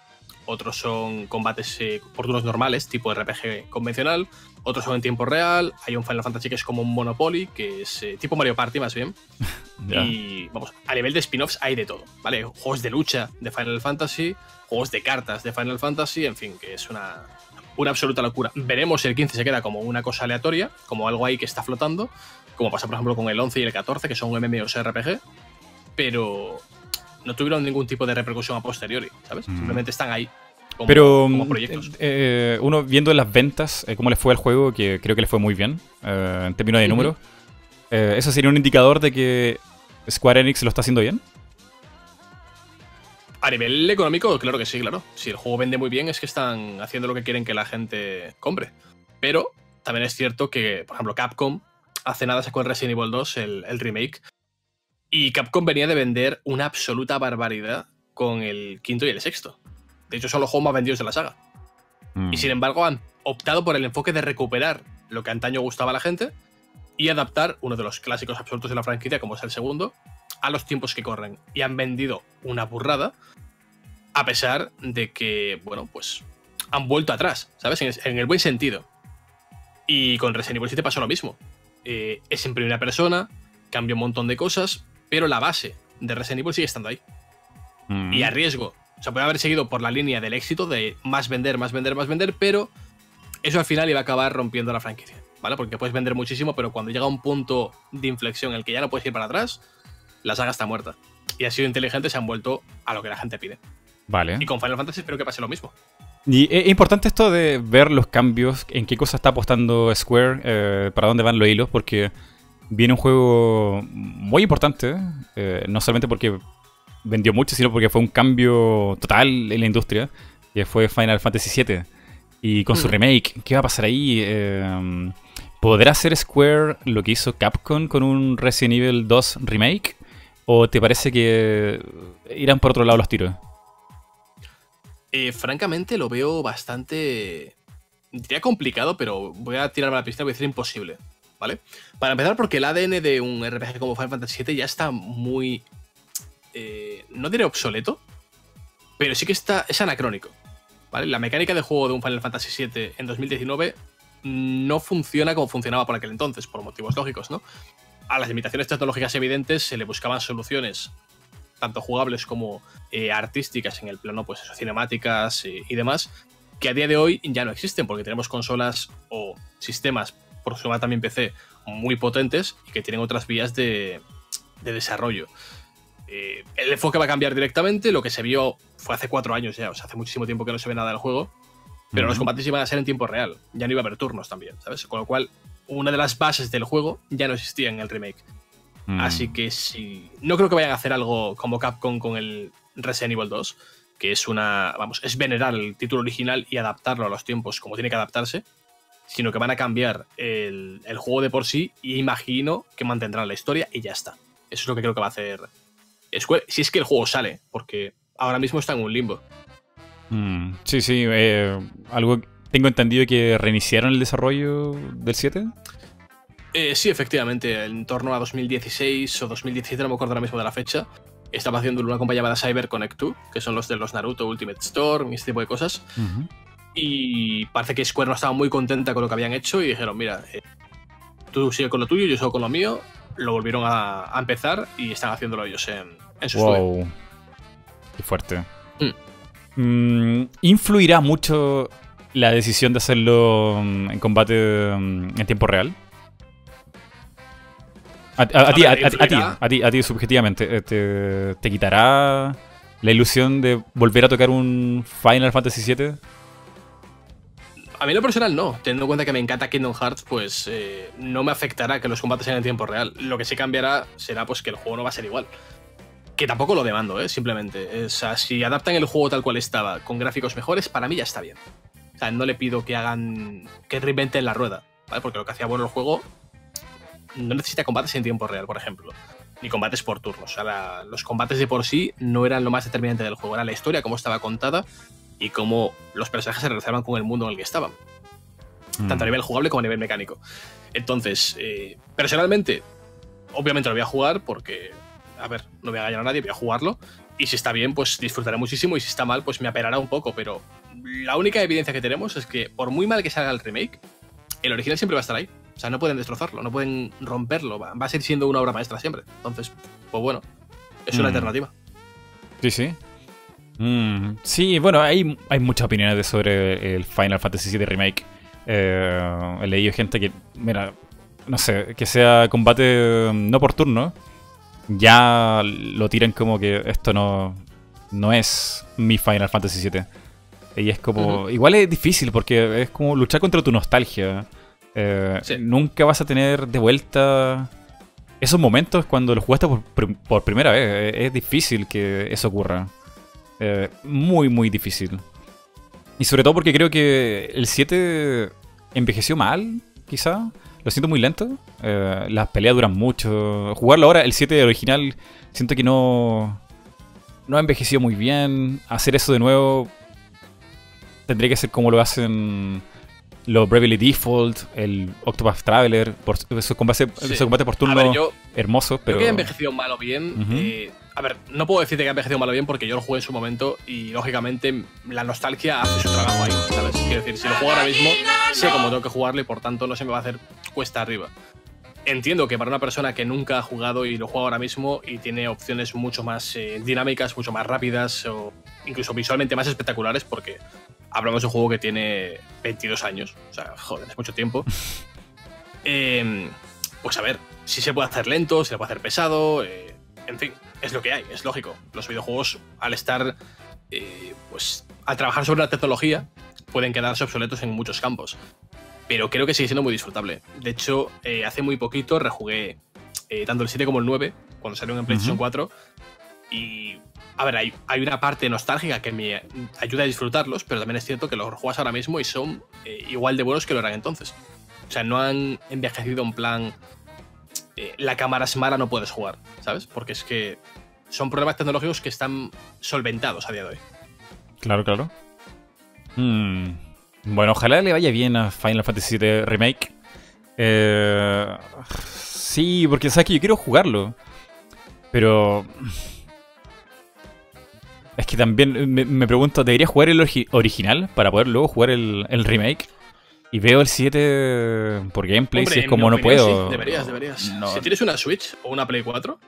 [SPEAKER 1] otros son combates por turnos normales, tipo RPG convencional, otros son en tiempo real, hay un Final Fantasy que es como un Monopoly, que es tipo Mario Party más bien. Y vamos, a nivel de spin-offs hay de todo, ¿vale? Juegos de lucha de Final Fantasy, juegos de cartas de Final Fantasy, en fin, que es una, una absoluta locura. Veremos si el 15 se queda como una cosa aleatoria, como algo ahí que está flotando, como pasa por ejemplo con el 11 y el 14, que son MMOs RPG, pero no tuvieron ningún tipo de repercusión a posteriori, ¿sabes? Mm. Simplemente están ahí.
[SPEAKER 2] Como, pero proyectos. Eh, uno viendo las ventas, eh, cómo le fue al juego, que creo que le fue muy bien eh, en términos de números, ¿eso sería un indicador de que Square Enix lo está haciendo bien?
[SPEAKER 1] A nivel económico, claro que sí, claro. Si el juego vende muy bien es que están haciendo lo que quieren que la gente compre. Pero también es cierto que, por ejemplo, Capcom hace nada sacó el Resident Evil 2, el, remake, y Capcom venía de vender una absoluta barbaridad con el quinto y el sexto. De hecho, son los juegos más vendidos de la saga. Mm. Y sin embargo, han optado por el enfoque de recuperar lo que antaño gustaba a la gente y adaptar uno de los clásicos absolutos de la franquicia, como es el segundo, a los tiempos que corren. Y han vendido una burrada a pesar de que, bueno, pues han vuelto atrás, ¿sabes? En, el buen sentido. Y con Resident Evil 7 pasó lo mismo. Eh, es en primera persona, cambia un montón de cosas, pero la base de Resident Evil sigue estando ahí. Mm. Y a riesgo. O sea, puede haber seguido por la línea del éxito de más vender, más vender, más vender, pero eso al final iba a acabar rompiendo la franquicia, ¿vale? Porque puedes vender muchísimo, pero cuando llega un punto de inflexión en el que ya no puedes ir para atrás, la saga está muerta. Y ha sido inteligente, se han vuelto a lo que la gente pide.
[SPEAKER 2] Vale.
[SPEAKER 1] Y con Final Fantasy espero que pase lo mismo.
[SPEAKER 2] Y es importante esto de ver los cambios, en qué cosa está apostando Square, eh, para dónde van los hilos, porque viene un juego muy importante, eh, no solamente porque vendió mucho, sino porque fue un cambio total en la industria, que fue Final Fantasy VII. Y con su mm. remake, ¿qué va a pasar ahí? Eh, ¿Podrá hacer Square lo que hizo Capcom con un Resident Evil 2 remake? ¿O te parece que irán por otro lado los tiros?
[SPEAKER 1] Eh, francamente lo veo bastante. Diría complicado, pero voy a tirarme a la pista y voy a decir imposible. ¿Vale? Para empezar, porque el ADN de un RPG como Final Fantasy VII ya está muy. Eh, no diré obsoleto, pero sí que está, es anacrónico. ¿vale? La mecánica de juego de un Final Fantasy VII en 2019 no funciona como funcionaba por aquel entonces, por motivos lógicos, ¿no? A las limitaciones tecnológicas evidentes se le buscaban soluciones tanto jugables como eh, artísticas en el plano, pues eso, cinemáticas y demás, que a día de hoy ya no existen porque tenemos consolas o sistemas, por su también PC, muy potentes y que tienen otras vías de, desarrollo. Eh, el enfoque va a cambiar directamente, lo que se vio fue hace cuatro años ya, o sea, hace muchísimo tiempo que no se ve nada del juego, pero los combates iban a ser en tiempo real, ya no iba a haber turnos también, ¿sabes? Con lo cual, una de las bases del juego ya no existía en el remake. Mm. Así que sí. No creo que vayan a hacer algo como Capcom con el Resident Evil 2, que es una. Vamos, es venerar el título original y adaptarlo a los tiempos como tiene que adaptarse. Sino que van a cambiar el, juego de por sí y imagino que mantendrán la historia y ya está. Eso es lo que creo que va a hacer Square. Si es que el juego sale, porque ahora mismo está en un limbo.
[SPEAKER 2] Mm, sí, sí. Eh, algo tengo entendido que reiniciaron el desarrollo del 7.
[SPEAKER 1] Eh, sí, efectivamente, en torno a 2016 o 2017, no me acuerdo ahora mismo de la fecha, estaba haciendo una compañía llamada Cyber Connect 2, que son los de los Naruto Ultimate Storm y este tipo de cosas. Y parece que Square no estaba muy contenta con lo que habían hecho y dijeron, mira, eh, tú sigue con lo tuyo, yo sigo con lo mío. Lo volvieron a, empezar y están haciéndolo ellos en, en su wow.
[SPEAKER 2] Qué fuerte. Mm. Mm, ¿Influirá mucho la decisión de hacerlo mm, en combate en tiempo real? A, ti, a, ti, a, ti, subjetivamente, eh, te, quitará la ilusión de volver a tocar un Final Fantasy VII?
[SPEAKER 1] A mí lo personal no, teniendo en cuenta que me encanta Kingdom Hearts, pues eh, no me afectará que los combates sean en tiempo real. Lo que sí cambiará será pues que el juego no va a ser igual. Que tampoco lo demando, ¿eh? simplemente. O sea, si adaptan el juego tal cual estaba, con gráficos mejores, para mí ya está bien. O sea, no le pido que hagan. que reinventen la rueda, ¿vale? Porque lo que hacía bueno el juego no necesita combates en tiempo real, por ejemplo. Ni combates por turnos. O sea, los combates de por sí no eran lo más determinante del juego. Era la historia, cómo estaba contada y cómo los personajes se relacionaban con el mundo en el que estaban. Tanto a
[SPEAKER 2] Mm.
[SPEAKER 1] nivel jugable como a nivel mecánico. Entonces, eh, personalmente, obviamente lo voy a jugar porque, a ver, no voy a engañar a nadie, voy a jugarlo. Y si está bien, pues disfrutaré muchísimo. Y si está mal, pues me aperará un poco. Pero la única evidencia que tenemos es que, por muy mal que salga el remake, el original siempre va a estar ahí. O sea, no pueden destrozarlo, no pueden romperlo. Va, va a seguir siendo una obra maestra siempre. Entonces, pues bueno, es una
[SPEAKER 2] Mm.
[SPEAKER 1] alternativa.
[SPEAKER 2] Sí, sí. Mm, sí, bueno, hay, hay muchas opiniones de sobre el Final Fantasy VII Remake. Eh, he leído gente que, mira, no sé, que sea combate mm, no por turno, ya lo tiran como que esto no, no es mi Final Fantasy VII. Y es como, igual es difícil porque es como luchar contra tu nostalgia. Eh,
[SPEAKER 1] Sí.
[SPEAKER 2] Nunca vas a tener de vuelta esos momentos cuando lo jugaste por, por primera vez. Es, es difícil que eso ocurra. Eh, muy, muy difícil. Y sobre todo porque creo que el 7 envejeció mal, quizá. Lo siento muy lento. Eh, las peleas duran mucho. Jugarlo ahora, el 7 original, siento que no. No ha envejecido muy bien. Hacer eso de nuevo. Tendría que ser como lo hacen los Bravely Default, el Octopath Traveler. Por, esos, combates,
[SPEAKER 1] Sí.
[SPEAKER 2] por turno
[SPEAKER 1] ver, yo,
[SPEAKER 2] hermosos, pero.
[SPEAKER 1] Creo que ha envejecido mal o bien. Eh, a ver, no puedo decirte que ha envejecido mal o bien porque yo lo jugué en su momento y lógicamente la nostalgia hace su trabajo ahí, ¿sabes? Quiero decir, si lo juego ahora mismo, sé cómo tengo que jugarlo y por tanto no se me va a hacer cuesta arriba. Entiendo que para una persona que nunca ha jugado y lo juega ahora mismo y tiene opciones mucho más eh, dinámicas, mucho más rápidas o incluso visualmente más espectaculares, porque hablamos de un juego que tiene 22 años, o sea, joder, es mucho tiempo. Eh, pues a ver, si se puede hacer lento, si se puede hacer pesado, eh, en fin, es lo que hay, es lógico. Los videojuegos, al estar, eh, pues, al trabajar sobre la tecnología, pueden quedarse obsoletos en muchos campos. Pero creo que sigue siendo muy disfrutable. De hecho, eh, hace muy poquito rejugué eh, tanto el 7 como el 9, cuando salieron en PlayStation
[SPEAKER 2] Ujú.
[SPEAKER 1] 4. Y, a ver, hay, hay una parte nostálgica que me ayuda a disfrutarlos, pero también es cierto que los juegas ahora mismo y son igual de buenos que lo eran entonces. O sea, no han envejecido en plan. Eh, la cámara es mala, no puedes jugar, ¿sabes? Porque es que son problemas tecnológicos que están solventados a día de hoy.
[SPEAKER 2] Claro, claro. Mm, Bueno, ojalá le vaya bien a Final Fantasy VII Remake. Eh, sí, porque sabes que yo quiero jugarlo. Pero. Es que también me, me pregunto, ¿debería jugar el original para poder luego jugar el, el remake? Y veo el 7 por gameplay,
[SPEAKER 1] Hombre,
[SPEAKER 2] si es como no
[SPEAKER 1] opinión,
[SPEAKER 2] puedo.
[SPEAKER 1] sí, deberías, deberías.
[SPEAKER 2] No.
[SPEAKER 1] Si tienes una Switch o una Play 4,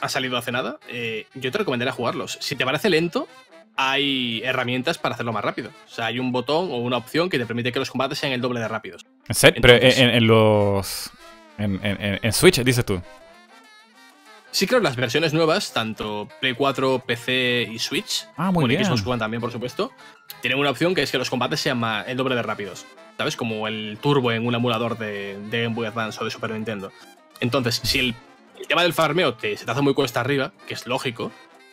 [SPEAKER 1] ha salido hace nada, eh, yo te recomendaría jugarlos. Si te parece lento, hay herramientas para hacerlo más rápido. O sea, hay un botón o una opción que te permite que los combates sean el doble de rápidos.
[SPEAKER 2] ¿En serio? Pero en, en los. En, en- en- en Switch, dices tú.
[SPEAKER 1] Sí, claro, las versiones nuevas, tanto Play 4, PC y Switch,
[SPEAKER 2] Ah, muy
[SPEAKER 1] con
[SPEAKER 2] bien.
[SPEAKER 1] Xbox One también, por supuesto, tienen una opción que es que los combates sean más- el doble de rápidos. ¿Sabes? Como el turbo en un emulador de, Game Boy Advance o de Super Nintendo. Entonces, si el, tema del farmeo te, se te hace muy cuesta arriba, que es lógico,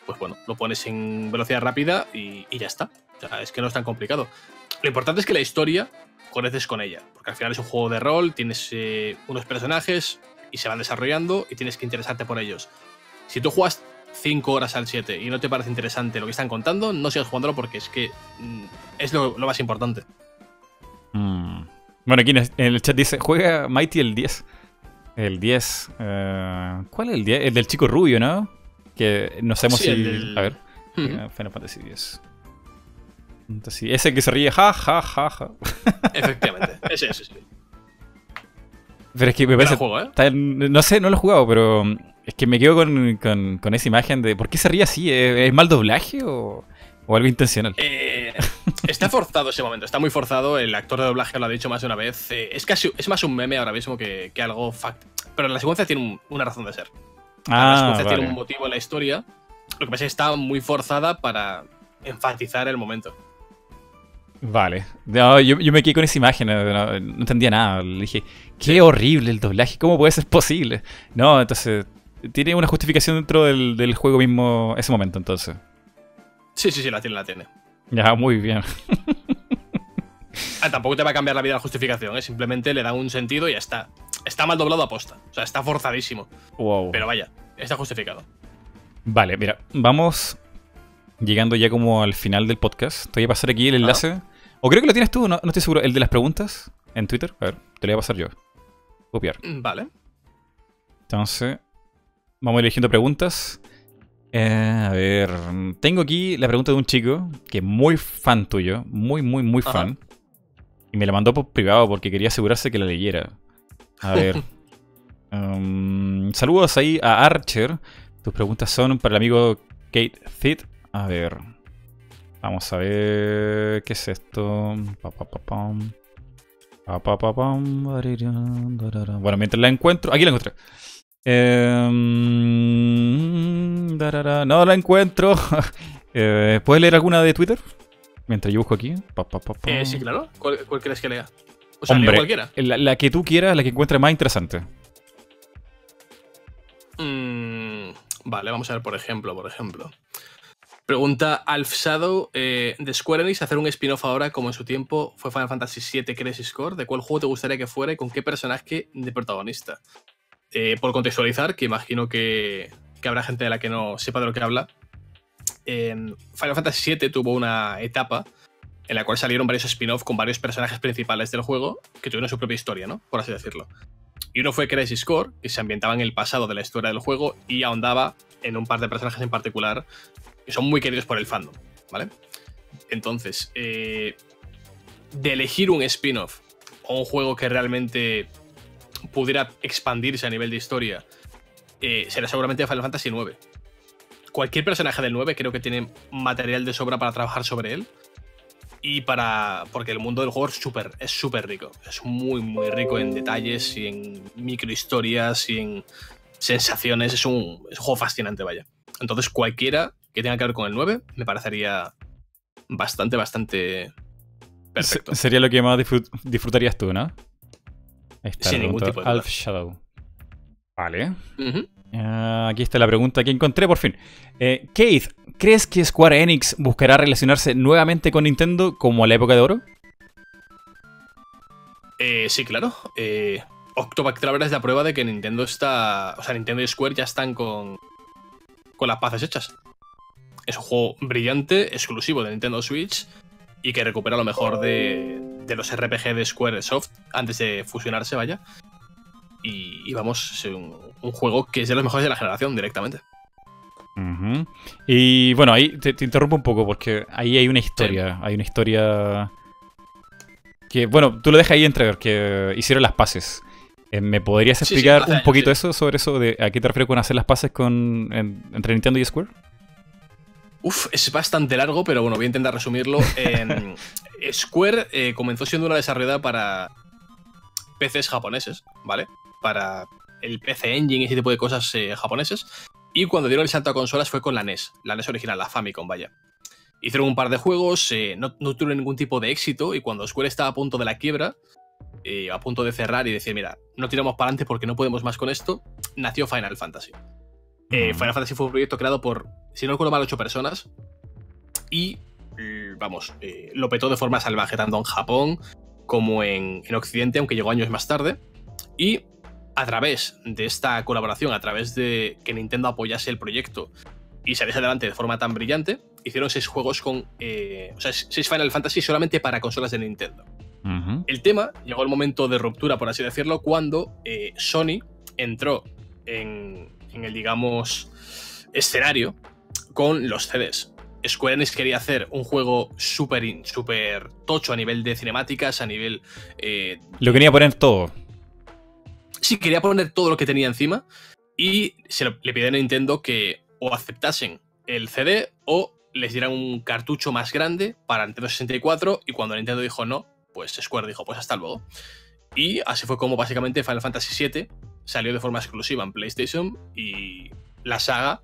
[SPEAKER 1] pues bueno, lo pones en velocidad rápida y, ya está. O sea, es que no es tan complicado. Lo importante es que la historia conectes con ella, porque al final es un juego de rol, tienes eh, unos personajes y se van desarrollando y tienes que interesarte por ellos. Si tú juegas 5 horas al 7 y no te parece interesante lo que están contando, no sigas jugándolo porque es que mm, es lo más importante.
[SPEAKER 2] Mm. Bueno, aquí en el- chat dice, juega Mighty el 10. El 10. eh, ¿Cuál es el 10? El del chico rubio, ¿no? Que no sabemos
[SPEAKER 1] Sí,
[SPEAKER 2] si...
[SPEAKER 1] del-
[SPEAKER 2] A ver. Eh, Final Fantasy 10. Fantasy- Ese que se ríe, ja, ja, ja, ja.
[SPEAKER 1] Efectivamente, ese, ese, sí.
[SPEAKER 2] Pero es que me parece...
[SPEAKER 1] juego, ¿eh?
[SPEAKER 2] tan- no sé, no lo he jugado, pero es que me quedo con, con- con esa imagen de... ¿Por qué se ríe así? ¿Es, es mal doblaje o, o algo intencional?
[SPEAKER 1] Eh, está forzado ese momento, está muy forzado. El actor de doblaje lo ha dicho más de una vez. eh, es casi es más un meme ahora mismo que, que algo fact. Pero la secuencia tiene un- una razón de ser. la
[SPEAKER 2] ah,
[SPEAKER 1] secuencia
[SPEAKER 2] vale.
[SPEAKER 1] tiene un motivo en la historia. Lo que pasa es que está muy forzada para enfatizar el momento.
[SPEAKER 2] Vale. No, yo, yo me quedé con esa imagen, no, no- no entendía nada. Le dije, qué horrible el doblaje, ¿cómo puede ser posible? No, entonces tiene una justificación dentro del, del juego mismo ese momento, entonces.
[SPEAKER 1] Sí, sí, sí, la tiene, la tiene.
[SPEAKER 2] Ya, muy bien.
[SPEAKER 1] Ah, tampoco te va a cambiar la vida la justificación, ¿eh? simplemente le da un sentido y ya está. Está mal doblado a posta. O sea, está forzadísimo.
[SPEAKER 2] Wow.
[SPEAKER 1] Pero vaya, está justificado.
[SPEAKER 2] Vale, mira, vamos llegando ya como al final del podcast. Te voy a pasar aquí el enlace. O creo que lo tienes tú, no, no estoy seguro. El de las preguntas en Twitter. A ver, te lo voy a pasar yo. Copiar.
[SPEAKER 1] Mm, Vale.
[SPEAKER 2] Entonces, vamos eligiendo preguntas. Eh, a ver, tengo aquí la pregunta de un chico que es muy fan tuyo, muy, muy, muy
[SPEAKER 1] Ajá.
[SPEAKER 2] fan. Y me la mandó por privado porque quería asegurarse que la leyera. A ver. Um, saludos ahí a Archer. Tus preguntas son para el amigo Kate Thit. A ver. Vamos a ver. ¿Qué es esto? Pa, pa, pa. Bueno, mientras la encuentro. Aquí la encontré. Em, darara, no la encuentro. Eh, ¿Puedes leer alguna de Twitter? Mientras yo busco aquí. Pa, pa, pa, pa.
[SPEAKER 1] Eh, sí, claro. ¿Cuál, cuál quieres que lea? O sea, leo cualquiera.
[SPEAKER 2] la, la que tú quieras, la que encuentres más interesante.
[SPEAKER 1] Mm, vale, vamos a ver, por ejemplo, por ejemplo. Pregunta Alf Shadow eh, de Square Enix hacer un spin-off ahora como en su tiempo fue Final Fantasy VII Crisis Core. ¿De cuál juego te gustaría que fuera y con qué personaje de protagonista? Eh, por contextualizar, que imagino que, habrá gente de la que no sepa de lo que habla. Final Fantasy VII tuvo una etapa en la cual salieron varios spin-off con varios personajes principales del juego que tuvieron su propia historia, ¿no? Por así decirlo. Y uno fue Crisis Core, que se ambientaba en el pasado de la historia del juego y ahondaba en un par de personajes en particular que son muy queridos por el fandom, ¿vale? Entonces, eh, de elegir un spin-off o un juego que realmente pudiera expandirse a nivel de historia, eh, será seguramente Final Fantasy IX. Cualquier personaje del 9 creo que tiene material de sobra para trabajar sobre él. Y para. Porque el mundo del juego es súper es súper rico. Es muy, muy rico en detalles y en microhistorias y en sensaciones. Es un, es un juego fascinante, vaya. Entonces, cualquiera que tenga que ver con el 9 me parecería bastante, bastante perfecto.
[SPEAKER 2] Se- Sería lo que más disfrut- disfrutarías tú, ¿no? Está.
[SPEAKER 1] Sin ningún tipo de.
[SPEAKER 2] Alf Shadow. Vale. Ah, aquí está la pregunta que encontré por fin. Eh, Keith, ¿crees que Square Enix buscará relacionarse nuevamente con Nintendo como a la época de oro?
[SPEAKER 1] Eh, sí, claro. Eh, Octopath Traveler es la prueba de que Nintendo está. O sea, Nintendo y Square ya están con. con las paces hechas. Es un juego brillante, exclusivo de Nintendo Switch y que recupera lo mejor de, de los RPG de Squaresoft antes de fusionarse, vaya. Y, y vamos, un, un juego que es de los mejores de la generación directamente.
[SPEAKER 2] Y bueno, ahí te, te interrumpo un poco porque ahí hay una historia. Hay una historia. Que, bueno, tú lo dejas ahí entrever, que hicieron las paces. Eh, ¿Me podrías
[SPEAKER 1] Sí, sí,
[SPEAKER 2] explicar un poquito eso sobre eso? De, ¿A qué te refieres con hacer las paces con, en- entre Nintendo y Square?
[SPEAKER 1] Uf, es bastante largo, pero bueno, voy a intentar resumirlo. Square eh, comenzó siendo una desarrolladora para PCs japoneses, ¿vale? Para el PC Engine y ese tipo de cosas eh, japoneses. Y cuando dieron el salto a consolas fue con la NES, la NES original, la Famicom, vaya. Hicieron un par de juegos, eh, no, no tuvieron ningún tipo de éxito y cuando Square estaba a punto de la quiebra, a punto de cerrar y decir, mira, no tiramos para adelante porque no podemos más con esto, nació Final Fantasy. Eh. Final Fantasy fue un proyecto creado por, si no recuerdo mal, ocho personas. Y, eh, vamos, eh, lo petó de forma salvaje, tanto en Japón como en, en Occidente, aunque llegó años más tarde. Y a través de esta colaboración, a través de que Nintendo apoyase el proyecto y saliese adelante de forma tan brillante, hicieron seis juegos con. eh, o sea, seis Final Fantasy solamente para consolas de Nintendo. El tema llegó el momento de ruptura, por así decirlo, cuando Sony entró en, en el, digamos, escenario con los CDs. Square Enix quería hacer un juego súper súper tocho a nivel de cinemáticas, a nivel... eh,
[SPEAKER 2] Lo quería poner todo.
[SPEAKER 1] sí, quería poner todo lo que tenía encima y se lo- le pidieron a Nintendo que o aceptasen el CD o les dieran un cartucho más grande para Nintendo 64 y cuando Nintendo dijo no, pues Square dijo pues hasta luego. Y así fue como básicamente Final Fantasy VII salió de forma exclusiva en PlayStation y la saga,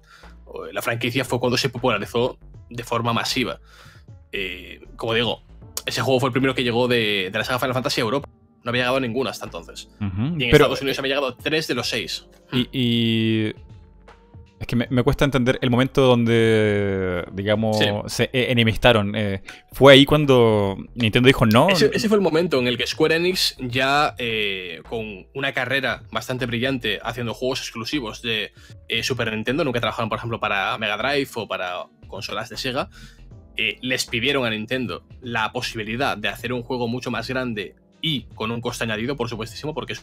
[SPEAKER 1] la franquicia fue cuando se popularizó de forma masiva. Eh, como digo, ese juego fue el primero que llegó de, de la saga Final Fantasy a Europa. No había llegado ninguno hasta entonces. Y en
[SPEAKER 2] Pero,
[SPEAKER 1] Estados Unidos había llegado tres de los seis.
[SPEAKER 2] y, y Es que me, cuesta entender el momento donde, digamos, se enemistaron. Eh, fue ahí cuando Nintendo dijo no.
[SPEAKER 1] Ese, fue el momento en el que Square Enix, ya eh, con una carrera bastante brillante haciendo juegos exclusivos de eh, Super Nintendo, nunca trabajaron, por ejemplo, para Mega Drive o para consolas de Sega, les pidieron a Nintendo la posibilidad de hacer un juego mucho más grande y con un coste añadido, por supuestísimo, porque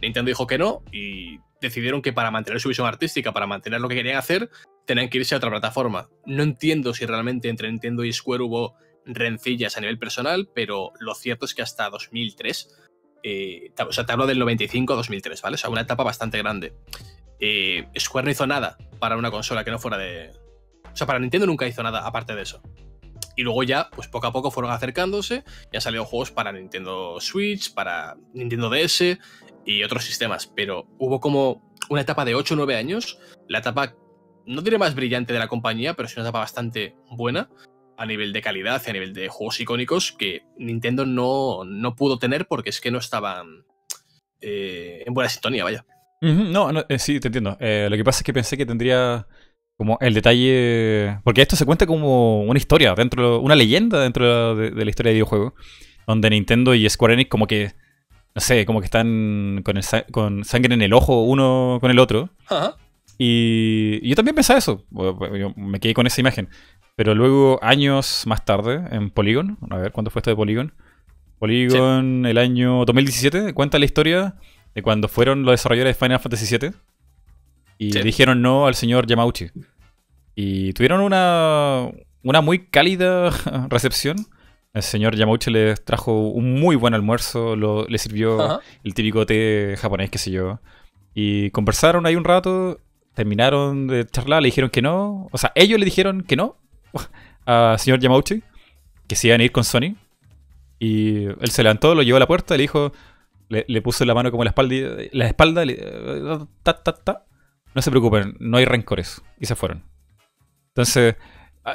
[SPEAKER 1] Nintendo dijo que no y decidieron que para mantener su visión artística, para mantener lo que querían hacer, tenían que irse a otra plataforma. No entiendo si realmente entre Nintendo y Square hubo rencillas a nivel personal, pero lo cierto es que hasta 2003, eh, o sea, te hablo del 95 a 2003, ¿vale? O sea, una etapa bastante grande. Eh, Square no hizo nada para una consola que no fuera de... O sea, para Nintendo nunca hizo nada aparte de eso. Y luego ya, pues poco a poco fueron acercándose y han salido juegos para Nintendo Switch, para Nintendo DS, y otros sistemas, pero hubo como una etapa de 8 o 9 años, la etapa, no diré más brillante de la compañía, pero sí una etapa bastante buena a nivel de calidad y a nivel de juegos icónicos que Nintendo no, no pudo tener porque es que no estaban eh, en buena sintonía, vaya.
[SPEAKER 2] no, no eh, sí, te entiendo. Eh, lo que pasa es que pensé que tendría como el detalle... Porque esto se cuenta como una historia, dentro una leyenda dentro de, de la historia de videojuegos, donde Nintendo y Square Enix como que no sé, como que están con, con sangre en el ojo uno con el otro. Y, yo también pensaba eso. Yo me quedé con esa imagen. Pero luego, años más tarde, en Polygon, a ver, ¿cuánto fue esto de Polygon? Polygon, el año 2017, cuenta la historia de cuando fueron los desarrolladores de Final Fantasy VII y dijeron no al señor Yamauchi. Y tuvieron una, una muy cálida recepción el señor Yamauchi les trajo un muy buen almuerzo, lo, le sirvió el típico té japonés, qué sé yo. Y conversaron ahí un rato, terminaron de charlar, le dijeron que no. O sea, ellos le dijeron que no al señor Yamauchi, que se iban a ir con Sony. Y él se levantó, lo llevó a la puerta, le dijo, le, puso la mano como la espalda, la espalda ta, ta, ta. no se preocupen, no hay rencores. Y se fueron. Entonces,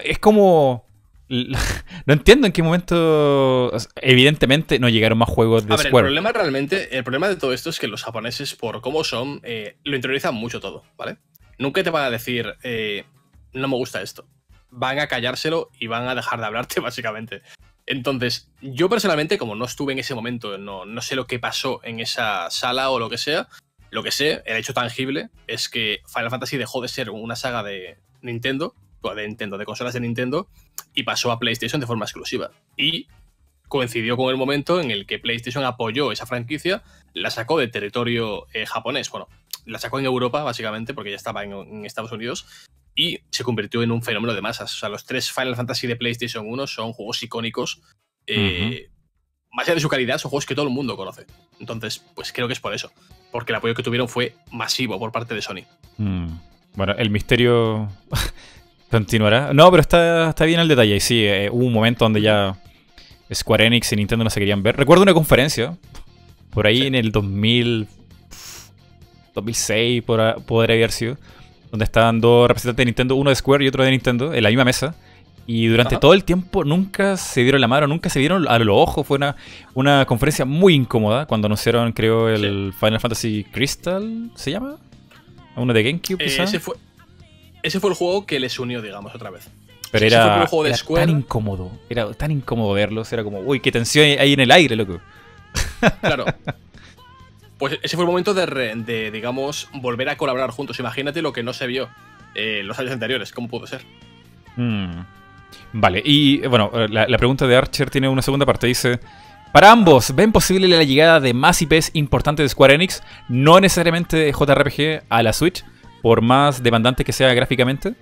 [SPEAKER 2] es como no entiendo en qué momento. Evidentemente no llegaron más juegos de a ver, El
[SPEAKER 1] problema realmente, el problema de todo esto es que los japoneses, por cómo son, eh, lo interiorizan mucho todo, ¿vale? Nunca te van a decir, eh, no me gusta esto. Van a callárselo y van a dejar de hablarte, básicamente. Entonces, yo personalmente, como no estuve en ese momento, no, no sé lo que pasó en esa sala o lo que sea. Lo que sé, el hecho tangible, es que Final Fantasy dejó de ser una saga de Nintendo de Nintendo, de consolas de Nintendo, y pasó a PlayStation de forma exclusiva. Y coincidió con el momento en el que PlayStation apoyó esa franquicia, la sacó de territorio eh, japonés, bueno, la sacó en Europa básicamente porque ya estaba en, Estados Unidos y se convirtió en un fenómeno de masas. O sea, los tres Final Fantasy de PlayStation 1 son juegos icónicos. Eh, más allá de su calidad, son juegos que todo el mundo conoce. Entonces, pues creo que es por eso. Porque el apoyo que tuvieron fue masivo por parte de Sony.
[SPEAKER 2] Mm. Bueno, el misterio Continuará. No, pero está, está bien el detalle. Y sí, eh, hubo un momento donde ya Square Enix y Nintendo no se querían ver. Recuerdo una conferencia, por ahí en el 2000, 2006, por, poder haber sido, donde estaban dos representantes de Nintendo, uno de Square y otro de Nintendo, en la misma mesa. Y durante todo el tiempo nunca se dieron la mano, nunca se dieron a los ojos. Fue una, una conferencia muy incómoda cuando anunciaron, creo, el Final Fantasy Crystal, ¿se llama? Uno de GameCube,
[SPEAKER 1] eh, ese fue, ese fue el juego que les unió, digamos, otra vez.
[SPEAKER 2] Pero era, tan incómodo. Era tan incómodo verlos. Era como, uy, qué tensión hay en el aire, loco.
[SPEAKER 1] Claro. Pues ese fue el momento de, digamos, volver a colaborar juntos. Imagínate lo que no se vio en los años anteriores. ¿Cómo pudo ser?
[SPEAKER 2] Mm. Vale, y bueno, la, la, pregunta de Archer tiene una segunda parte. Dice: Para ambos, ¿ven posible la llegada de más IPs importantes de Square Enix? No necesariamente de JRPG a la Switch, por más demandante que sea gráficamente,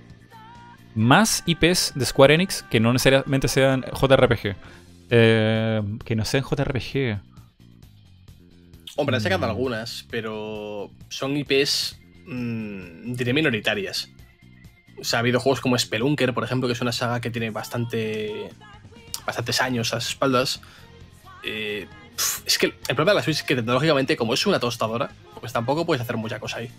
[SPEAKER 2] más IPs de Square Enix que no necesariamente sean JRPG. Eh, que no sean JRPG.
[SPEAKER 1] Hombre, han sacado mm. algunas, pero son IPs, mmm, diré, minoritarias. O sea, ha habido juegos como Spelunker, por ejemplo, que es una saga que tiene bastante, bastantes años a sus espaldas. Eh, es que el problema de la Switch es que tecnológicamente, como es una tostadora, pues tampoco puedes hacer mucha cosa ahí.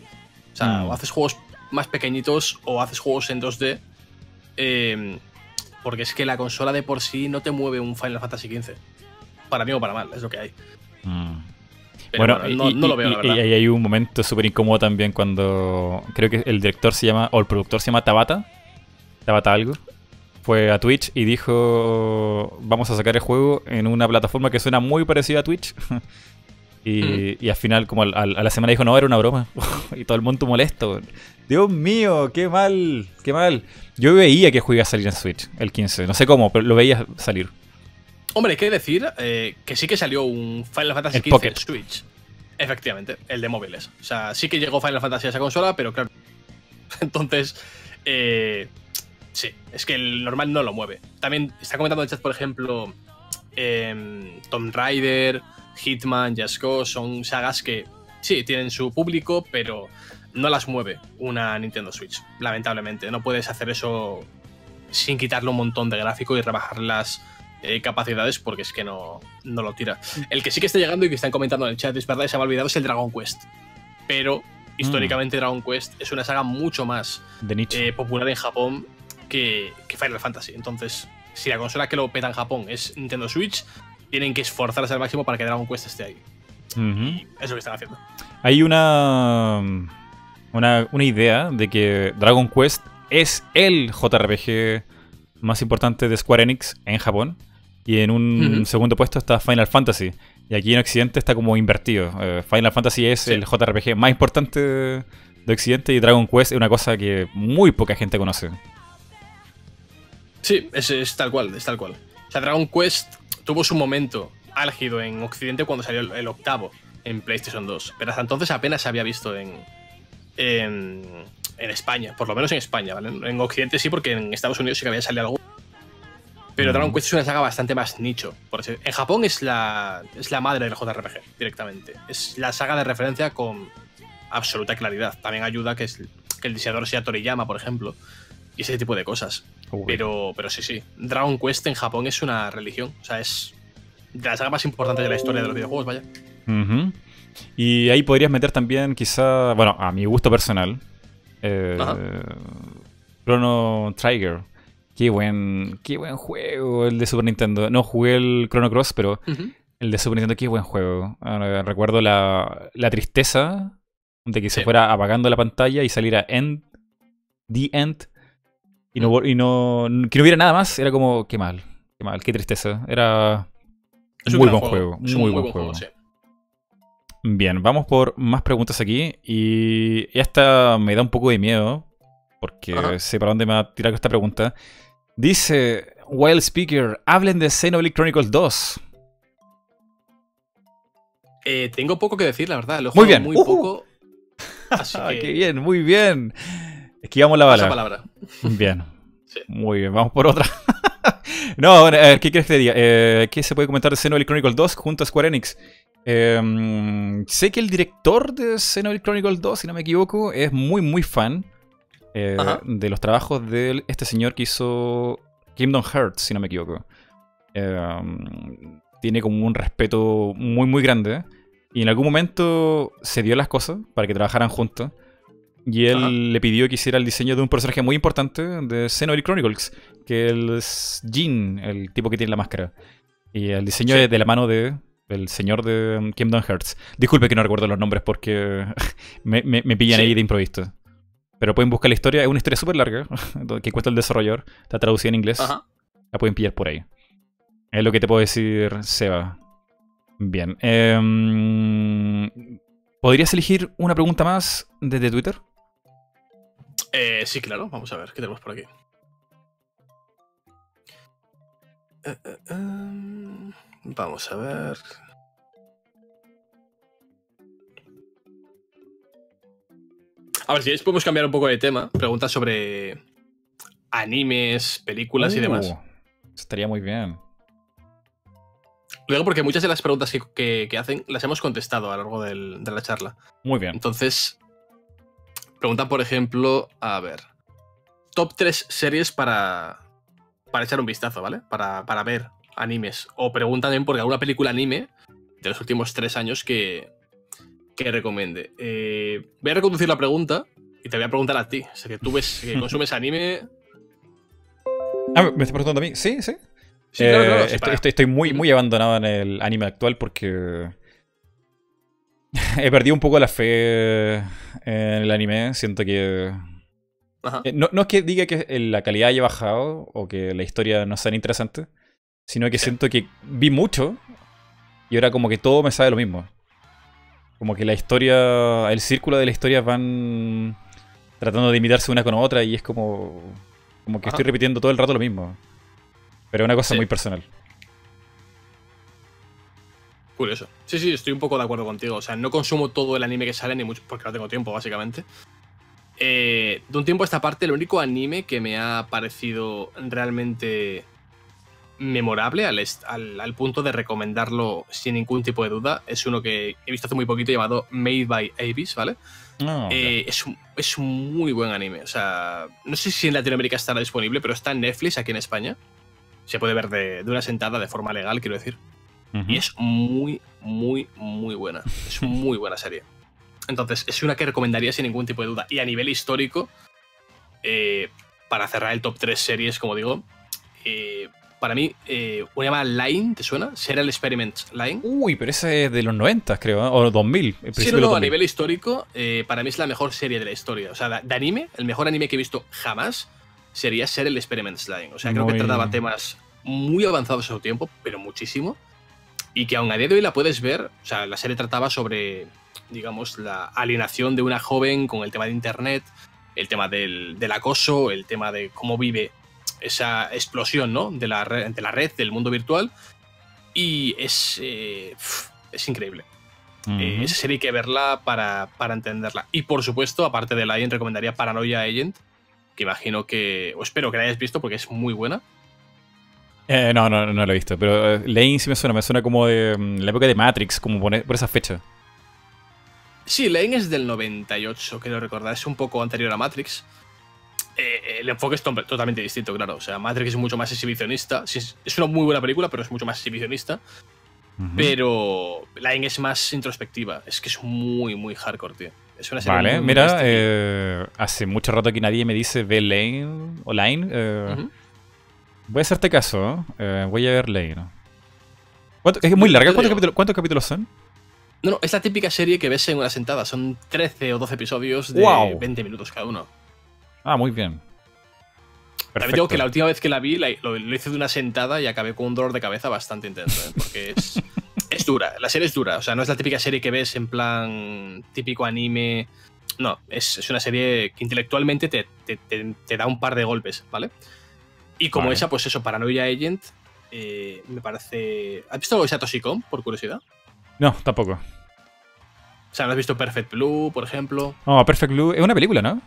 [SPEAKER 1] O sea, mm. o haces juegos más pequeñitos o haces juegos en 2D. Em, porque es que la consola de por sí no te mueve un Final Fantasy XV. Para mí o para mal, es lo que hay.
[SPEAKER 2] Mm.
[SPEAKER 1] Pero
[SPEAKER 2] Bueno,
[SPEAKER 1] no,
[SPEAKER 2] y,
[SPEAKER 1] no lo veo, la verdad.
[SPEAKER 2] y hay un momento súper incómodo también cuando creo que el director se llama, o el productor se llama Tabata, Tabata algo, fue a Twitch y dijo, vamos a sacar el juego en una plataforma que suena muy parecida a Twitch. y, y al final, como al- al- a la semana dijo, no, era una broma. y todo el mundo molesto. Dios mío, qué mal, qué mal. Yo veía que iba a salir en Switch el 15, no sé cómo, pero lo veía salir.
[SPEAKER 1] Hombre, hay que decir eh, que sí que salió un Final Fantasy
[SPEAKER 2] El
[SPEAKER 1] XV
[SPEAKER 2] Pocket.
[SPEAKER 1] en Switch. Efectivamente, el de móviles. O sea, sí que llegó Final Fantasy a esa consola, pero claro. Entonces, eh, sí, es que el normal no lo mueve. También está comentando en el chat, por ejemplo, em, Tomb Raider, Hitman, Just Go, son sagas que sí, tienen su público, pero no las mueve una Nintendo Switch, lamentablemente. No puedes hacer eso sin quitarle un montón de gráfico y rebajar las eh, capacidades porque es que no, no lo tira. El que sí que está llegando y que están comentando en el chat, es verdad, se me ha olvidado, es el Dragon Quest. Pero históricamente Dragon Quest es una saga mucho más eh, popular en Japón que, que Final Fantasy. Entonces, si la consola que lo peta en Japón es Nintendo Switch, tienen que esforzarse al máximo para que Dragon Quest esté ahí. Y es lo que están haciendo.
[SPEAKER 2] Hay una, una, una idea de que Dragon Quest es el JRPG más importante de Square Enix en Japón. Y en un segundo puesto está Final Fantasy. Y aquí en Occidente está como invertido. Eh, Final Fantasy es
[SPEAKER 1] Sí.
[SPEAKER 2] el JRPG más importante de Occidente y Dragon Quest es una cosa que muy poca gente conoce.
[SPEAKER 1] Sí, es, es tal cual, es tal cual. O sea, Dragon Quest tuvo su momento álgido en Occidente cuando salió el, el octavo en PlayStation 2. Pero hasta entonces apenas se había visto en, en, en España, por lo menos en España, ¿vale? En Occidente sí, porque en Estados Unidos sí que había salido algo. Pero. Dragon Quest es una saga bastante más nicho. Por en Japón es la, es la madre del JRPG, directamente. Es la saga de referencia con absoluta claridad. También ayuda que, es- que el diseñador sea Toriyama, por ejemplo, y ese tipo de cosas. Pero, pero sí, sí. Dragon Quest en Japón es una religión. O sea, es de la saga más importante de la historia de los videojuegos, vaya.
[SPEAKER 2] Y ahí podrías meter también, quizá, bueno, a mi gusto personal, eh. Chrono Trigger. Qué buen, qué buen juego el de Super Nintendo. No jugué el Chrono Cross, pero el de Super Nintendo, qué buen juego. Ahora, recuerdo la, la tristeza de que se fuera apagando la pantalla y saliera End, The End, y no, y no, que no hubiera nada más. Era como, qué mal, qué mal, qué tristeza. Era
[SPEAKER 1] un
[SPEAKER 2] muy buen juego, muy buen juego.
[SPEAKER 1] sí.
[SPEAKER 2] Bien, vamos por más preguntas aquí. Y esta me da un poco de miedo. Porque
[SPEAKER 1] Ajá.
[SPEAKER 2] sé para dónde me va a tirar esta pregunta. Dice Wild Speaker: hablen de Xenoblade Chronicles 2.
[SPEAKER 1] Eh, tengo poco que decir, la verdad. Lo he
[SPEAKER 2] Muy bien.
[SPEAKER 1] muy poco. Así
[SPEAKER 2] Ah,
[SPEAKER 1] que.
[SPEAKER 2] qué bien, muy bien. Esquivamos la bala.
[SPEAKER 1] palabra.
[SPEAKER 2] Bien.
[SPEAKER 1] Sí.
[SPEAKER 2] Muy bien, vamos por otra. no, bueno, a ver, ¿qué quieres que te diga? Eh, ¿Qué se puede comentar de Xenoblade Chronicles 2 junto a Square Enix? Eh, sé que el director de Xenoblade Chronicles 2, si no me equivoco, es muy, muy fan eh, de los trabajos de este señor que hizo Kingdom Hearts, si no me equivoco. Eh, tiene como un respeto muy, muy grande. Y en algún momento se dio las cosas para que trabajaran juntos. Y él
[SPEAKER 1] Ajá.
[SPEAKER 2] le pidió que hiciera el diseño de un personaje muy importante de Xenoblade Chronicles, que es Jin, el tipo que tiene la máscara. Y el diseño
[SPEAKER 1] Sí.
[SPEAKER 2] es de la mano de el señor de um, Kingdom Hearts. Disculpe que no recuerdo los nombres porque me, me- me pillan
[SPEAKER 1] Sí.
[SPEAKER 2] ahí de improviso. Pero pueden buscar la historia, es una historia súper larga que cuesta el desarrollador, está traducida en inglés,
[SPEAKER 1] Ajá.
[SPEAKER 2] la pueden pillar por ahí. Es lo que te puedo decir, Seba. Bien. em, ¿Podrías elegir una pregunta más desde Twitter?
[SPEAKER 1] Eh, sí, claro. Vamos a ver qué tenemos por aquí. Eh, eh, em, vamos a ver. A ver, si podemos cambiar un poco de tema. Preguntas sobre animes, películas y demás.
[SPEAKER 2] Uh, Estaría muy bien.
[SPEAKER 1] Lo digo porque muchas de las preguntas que, que- que hacen las hemos contestado a lo largo del- de la charla.
[SPEAKER 2] Muy bien.
[SPEAKER 1] Entonces, preguntan, por ejemplo, a ver, top 3 series para, para echar un vistazo, ¿vale? Para, para ver animes. O preguntan también por alguna película anime de los últimos tres años que, que recomiende. Eh, voy a reconducir la pregunta y te voy a preguntar a ti. O sea, que tú ves que consumes anime.
[SPEAKER 2] Ah, ¿me estás preguntando a mí? Sí, sí.
[SPEAKER 1] Sí, claro, claro,
[SPEAKER 2] Eh,
[SPEAKER 1] sí,
[SPEAKER 2] estoy, estoy- estoy muy, muy abandonado en el anime actual porque He perdido un poco la fe en el anime. Siento que. Eh, no, es que diga que la calidad haya bajado o que la historia no sea interesante, sino que siento que vi mucho y ahora como que todo me sabe lo mismo. Como que la historia, el círculo de la historia van tratando de imitarse una con otra y es como, como que estoy repitiendo todo el rato lo mismo. Pero es una cosa muy personal.
[SPEAKER 1] Curioso. Sí, sí, estoy un poco de acuerdo contigo. O sea, no consumo todo el anime que sale, ni mucho, porque no tengo tiempo, básicamente. Eh, de un tiempo a esta parte, el único anime que me ha parecido realmente memorable al, al, punto de recomendarlo sin ningún tipo de duda es uno que he visto hace muy poquito llamado Made by Abyss, ¿vale? Ah, eh, es, un, es, un, muy buen anime. O sea, no sé si en Latinoamérica estará disponible, pero está en Netflix aquí en España. Se puede ver de, de una sentada de forma legal, quiero decir. Y es muy, muy, muy buena. Es muy buena serie. Entonces, es una que recomendaría sin ningún tipo de duda. Y a nivel histórico, eh, para cerrar el top 3 series, como digo, eh, para mí, eh, una llamada Line, ¿te suena? Serial Experiments Line.
[SPEAKER 2] Uy, pero ese es de los 90, creo, ¿eh? o 2000.
[SPEAKER 1] Sí, no, a nivel histórico, para mí es la mejor serie de la historia. O sea, de anime, el mejor anime que he visto jamás sería Serial Experiments Line. O sea, creo que trataba temas muy avanzados en su tiempo, pero muchísimo y que aún a día de hoy la puedes ver, o sea, la serie trataba sobre, digamos, la alienación de una joven con el tema de Internet, el tema del, acoso, el tema de cómo vive esa explosión, ¿no? De la, red, de la red, del mundo virtual. Y es, eh, es increíble. Eh, esa serie hay que verla para, para, entenderla. Y por supuesto, aparte de Lion, recomendaría Paranoia Agent, que imagino que, o espero que la hayas visto porque es muy buena.
[SPEAKER 2] Eh, no, no, no lo he visto, pero eh, Lane sí me suena, me suena como de mm, la época de Matrix, como por, esa fecha.
[SPEAKER 1] Sí, Lane es del 98, quiero recordar, es un poco anterior a Matrix. Eh, el enfoque es totalmente distinto, claro. O sea, Matrix es mucho más exhibicionista. es una muy buena película, pero es mucho más exhibicionista. Pero Line es más introspectiva. Es que es muy, muy hardcore, tío. Es una serie
[SPEAKER 2] Vale, mira, hace mucho rato que nadie me dice ve Lane o Line. Voy a hacerte caso, eh, voy a ver Lane. Es muy larga, ¿Cuántos capítulos, son?
[SPEAKER 1] No, no, es la típica serie que ves en una sentada. Son 13 o 12 episodios de 20 minutos cada uno.
[SPEAKER 2] Ah, muy bien.
[SPEAKER 1] Perfecto. También digo que la última vez que la vi lo, hice de una sentada y acabé con un dolor de cabeza bastante intenso, ¿eh? porque es, es dura. La serie es dura. O sea, no es la típica serie que ves en plan típico anime. No, es, una serie que intelectualmente te, te, da un par de golpes, ¿vale? Y como esa, pues eso, Paranoia Agent, eh, me parece. ¿Has visto algo de Satoshi Kon, por curiosidad?
[SPEAKER 2] No, tampoco.
[SPEAKER 1] O sea, ¿no has visto Perfect Blue, por ejemplo?
[SPEAKER 2] No, Perfect Blue es una película, ¿no?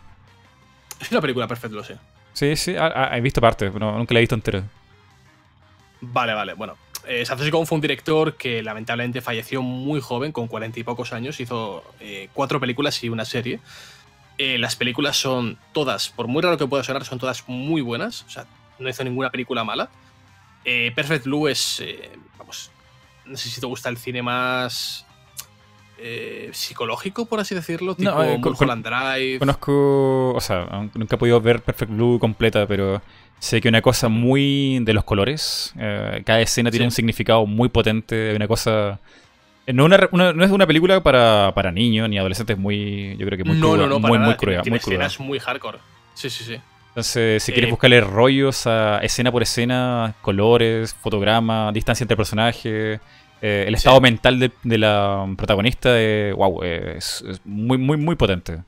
[SPEAKER 1] Es una película, Perfect Blue, sí.
[SPEAKER 2] Sí, sí, ah, ah, he visto parte, pero nunca la he visto entera.
[SPEAKER 1] Vale, vale, bueno. Eh, Satoshi Kon fue un director que lamentablemente falleció muy joven, con cuarenta y pocos años. Hizo eh, cuatro películas y una serie. las películas son todas, por muy raro que pueda sonar, son todas muy buenas. O sea, no hizo ninguna película mala. Eh, Perfect Blue es, eh, vamos, no sé si te gusta el cine más eh, psicológico, por así decirlo, tipo no, Mulholland Drive.
[SPEAKER 2] Conozco, o sea, nunca he podido ver Perfect Blue completa, pero sé que una cosa muy de los colores, cada escena tiene un significado muy potente, una cosa... No, no, es una película para, para, niños ni adolescentes muy, yo creo que muy
[SPEAKER 1] no, no, no,
[SPEAKER 2] muy,
[SPEAKER 1] muy cruda. Tiene, escenas muy hardcore. Sí, sí, sí.
[SPEAKER 2] Entonces, si quieres buscarle rollos a escena por escena, colores, fotograma, distancia entre personajes, eh, el estado mental de, la protagonista, wow, es, muy, muy, muy potente.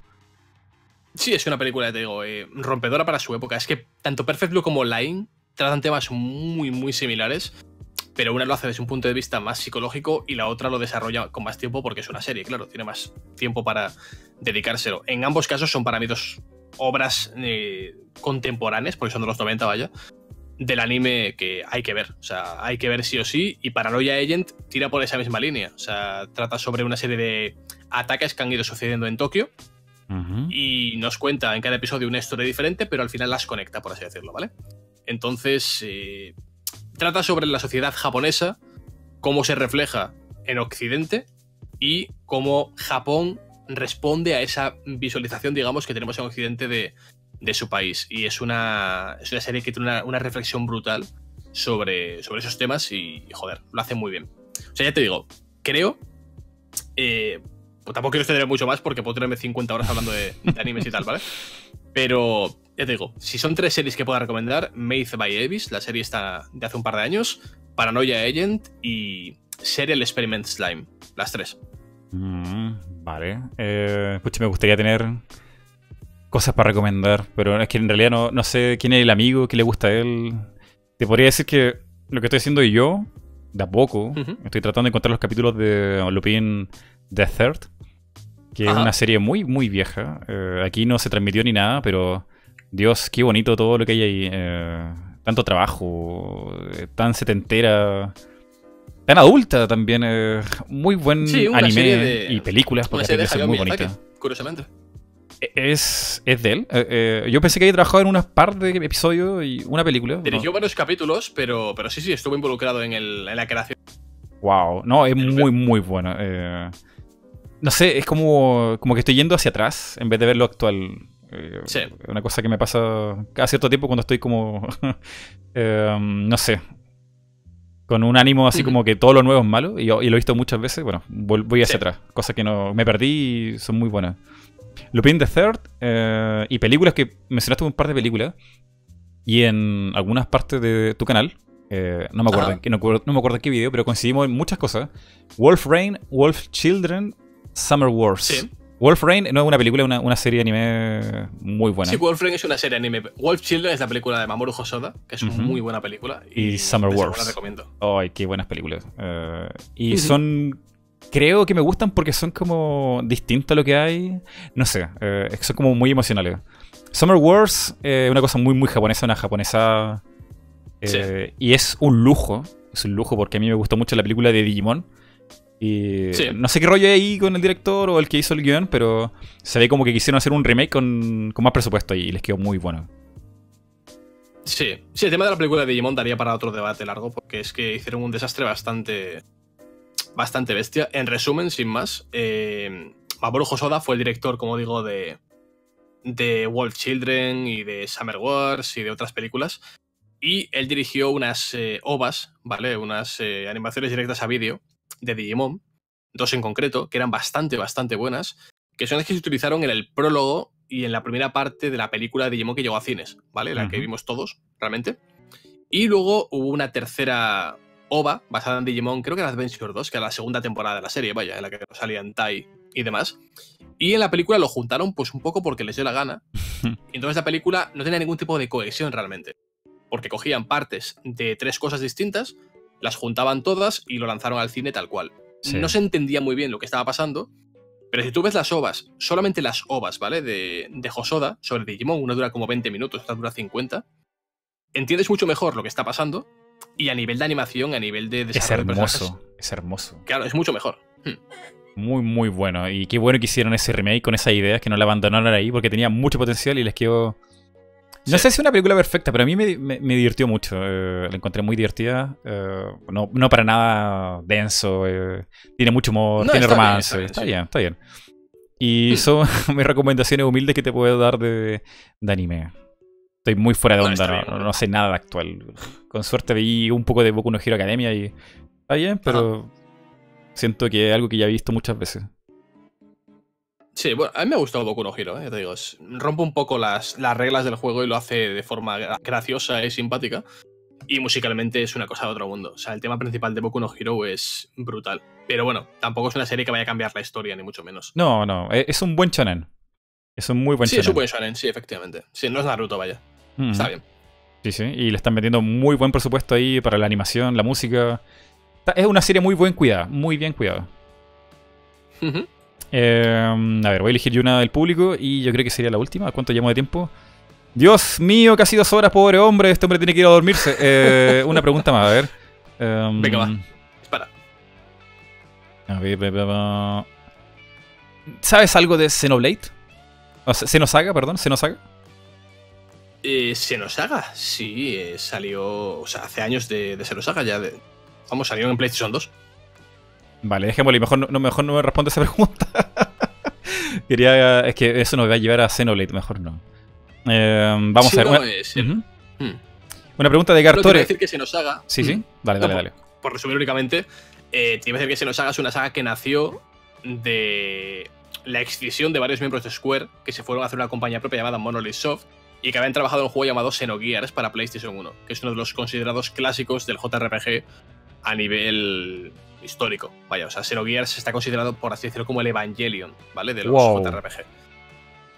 [SPEAKER 1] Sí, es una película, te digo, eh, rompedora para su época. Es que tanto Perfect Blue como Line tratan temas muy, muy similares, pero una lo hace desde un punto de vista más psicológico y la otra lo desarrolla con más tiempo porque es una serie, claro, tiene más tiempo para dedicárselo. En ambos casos son para mí dos obras eh, contemporáneas, porque son de los 90, vaya, del anime que hay que ver. O sea, hay que ver sí o sí. Y Paranoia Agent tira por esa misma línea. O sea, trata sobre una serie de ataques que han ido sucediendo en Tokio. Y nos cuenta en cada episodio una historia diferente, pero al final las conecta, por así decirlo, ¿vale? Entonces, eh, trata sobre la sociedad japonesa, cómo se refleja en Occidente y cómo Japón responde a esa visualización, digamos, que tenemos en Occidente de, su país. Y es una, es una serie que tiene una, reflexión brutal sobre, sobre esos temas y, joder, lo hace muy bien. O sea, ya te digo, creo, eh, tampoco quiero extender mucho más porque puedo tenerme 50 horas hablando de, animes y tal, ¿vale? Pero, ya te digo, si son tres series que puedo recomendar, Made by Abyss, la serie está de hace un par de años, Paranoia Agent y Serial Experiment Slime, las tres.
[SPEAKER 2] Mm, vale. Eh, me gustaría tener cosas para recomendar, pero es que en realidad no, no sé quién es el amigo, qué le gusta a él. Te podría decir que lo que estoy haciendo yo, de a poco, estoy tratando de encontrar los capítulos de Lupin The Third, que es una serie muy, muy vieja. Eh, aquí no se transmitió ni nada, pero Dios, qué bonito todo lo que hay ahí. Eh, tanto trabajo, eh, tan setentera, tan adulta también. muy buen anime y películas, porque
[SPEAKER 1] es muy bonita. Curiosamente.
[SPEAKER 2] E, es, es de él. yo pensé que había trabajado en unas par de episodios y una película.
[SPEAKER 1] Dirigió varios capítulos, pero, pero sí, sí, estuvo involucrado en, el, en la creación.
[SPEAKER 2] Wow, no, es muy, muy bueno. Eh, no sé, es como, como que estoy yendo hacia atrás en vez de ver lo actual. Eh, sí. Una cosa que me pasa cada cierto tiempo cuando estoy como. Em, no sé. Con un ánimo así como que todo lo nuevo es malo. Y, lo he visto muchas veces. Bueno, voy hacia atrás. Cosas que no me perdí y son muy buenas. Lupin the Third eh, y películas que mencionaste un par de películas. Y en algunas partes de tu canal eh, no, me acuerdo no, no, me acuerdo en qué video, pero coincidimos en muchas cosas. Wolf Rain, Wolf Children, Summer Wars. Wolf Rain no es una película, es una, serie de anime muy buena.
[SPEAKER 1] Sí, Wolf Rain es una serie de anime. Wolf Children es la película de Mamoru Hosoda, que es una muy buena película.
[SPEAKER 2] Y, Summer Wars.
[SPEAKER 1] La recomiendo.
[SPEAKER 2] Ay, qué buenas películas. Eh, y son. Creo que me gustan porque son como distintos a lo que hay. No sé, eh, son como muy emocionales. Summer Wars es una cosa muy, muy japonesa, una japonesa. Eh, y es un lujo. Es un lujo porque a mí me gustó mucho la película de Digimon. Y no sé qué rollo hay ahí con el director o el que hizo el guion, pero se ve como que quisieron hacer un remake con, más presupuesto y les quedó muy bueno.
[SPEAKER 1] Sí, sí, el tema de la película de Digimon daría para otro debate largo, porque es que hicieron un desastre bastante. bastante bestia. En resumen, sin más, eh, Mamoru Hosoda fue el director, como digo, de. de Wolf Children y de Summer Wars y de otras películas. Y él dirigió unas eh, ovas, ¿vale? Unas eh, animaciones directas a vídeo de Digimon, dos en concreto, que eran bastante, bastante buenas, que son las que se utilizaron en el prólogo y en la primera parte de la película de Digimon que llegó a cines, ¿vale? La que vimos todos, realmente. Y luego hubo una tercera OVA basada en Digimon, creo que era Adventure 2, que era la segunda temporada de la serie, vaya, en la que salían Tai y demás. Y en la película lo juntaron pues un poco porque les dio la gana. y entonces la película no tenía ningún tipo de cohesión realmente. Porque cogían partes de tres cosas distintas, las juntaban todas y lo lanzaron al cine tal cual. No se entendía muy bien lo que estaba pasando, pero si tú ves las ovas, solamente las ovas, ¿vale? De, de Hosoda sobre Digimon, una dura como 20 minutos, otra dura 50, entiendes mucho mejor lo que está pasando y a nivel de animación, a nivel de
[SPEAKER 2] desarrollo Es hermoso, es hermoso.
[SPEAKER 1] Claro, es mucho mejor. Hmm.
[SPEAKER 2] Muy, muy bueno. Y qué bueno que hicieron ese remake con esa idea, que no la abandonaron ahí, porque tenía mucho potencial y les quedó no sé si es una película perfecta, pero a mí me, me, divirtió mucho. Eh, la encontré muy divertida. Eh, no, no, para nada denso. Eh, tiene mucho humor, tiene romance. está, bien, está, bien, Y mm. son mis recomendaciones humildes que te puedo dar de, de anime. Estoy muy fuera de onda, no, sé nada actual. Con suerte vi un poco de Boku no Hero Academia y está bien, pero siento que es algo que ya he visto muchas veces.
[SPEAKER 1] Sí, bueno, a mí me ha gustado Boku no Hero, ¿eh? te digo. rompe un poco las, las, reglas del juego y lo hace de forma graciosa y simpática. Y musicalmente es una cosa de otro mundo. O sea, el tema principal de Boku no Hero es brutal. Pero bueno, tampoco es una serie que vaya a cambiar la historia, ni mucho menos.
[SPEAKER 2] No, no, e, es un buen shonen. Es un muy buen
[SPEAKER 1] sí,
[SPEAKER 2] shonen.
[SPEAKER 1] Sí, es un buen shonen, sí, efectivamente. Sí, no es Naruto, vaya. Está bien.
[SPEAKER 2] Sí, sí, y le están metiendo muy buen presupuesto ahí para la animación, la música. Es una serie muy buen cuidada, muy bien cuidada. Em, a ver, voy a elegir yo una del público y yo creo que sería la última. ¿Cuánto llamo de tiempo? Dios mío, casi dos horas, pobre hombre. Este hombre tiene que ir a dormirse. Eh, una pregunta más, a ver.
[SPEAKER 1] Em, Venga, va. Dispara.
[SPEAKER 2] A ver, ¿Sabes algo de Xenoblade? O sea, Xenosaga, perdón, Xenosaga.
[SPEAKER 1] Eh, Xenosaga, sí, eh, salió, o sea, hace años de, de Xenosaga ya. De, vamos, salió en PlayStation 2.
[SPEAKER 2] Vale, dejémosle, mejor no, mejor no me responde esa pregunta. Quería. Es que eso nos va a llevar a Xenoblade, mejor no. Eh, vamos a ver. Hmm. Una pregunta de Gartore.
[SPEAKER 1] decir que se nos haga.
[SPEAKER 2] Sí, sí. Dale, dale, dale.
[SPEAKER 1] Por, resumir únicamente, eh, tiene que decir que se nos haga es una saga que nació de la excisión de varios miembros de Square que se fueron a hacer una compañía propia llamada Monolith Soft y que habían trabajado en un juego llamado Xenogears para PlayStation 1, que es uno de los considerados clásicos del JRPG a nivel histórico. Vaya, o sea, Xenogears está considerado, por así decirlo, como el Evangelion, ¿vale? De los
[SPEAKER 2] Wow.
[SPEAKER 1] JRPG.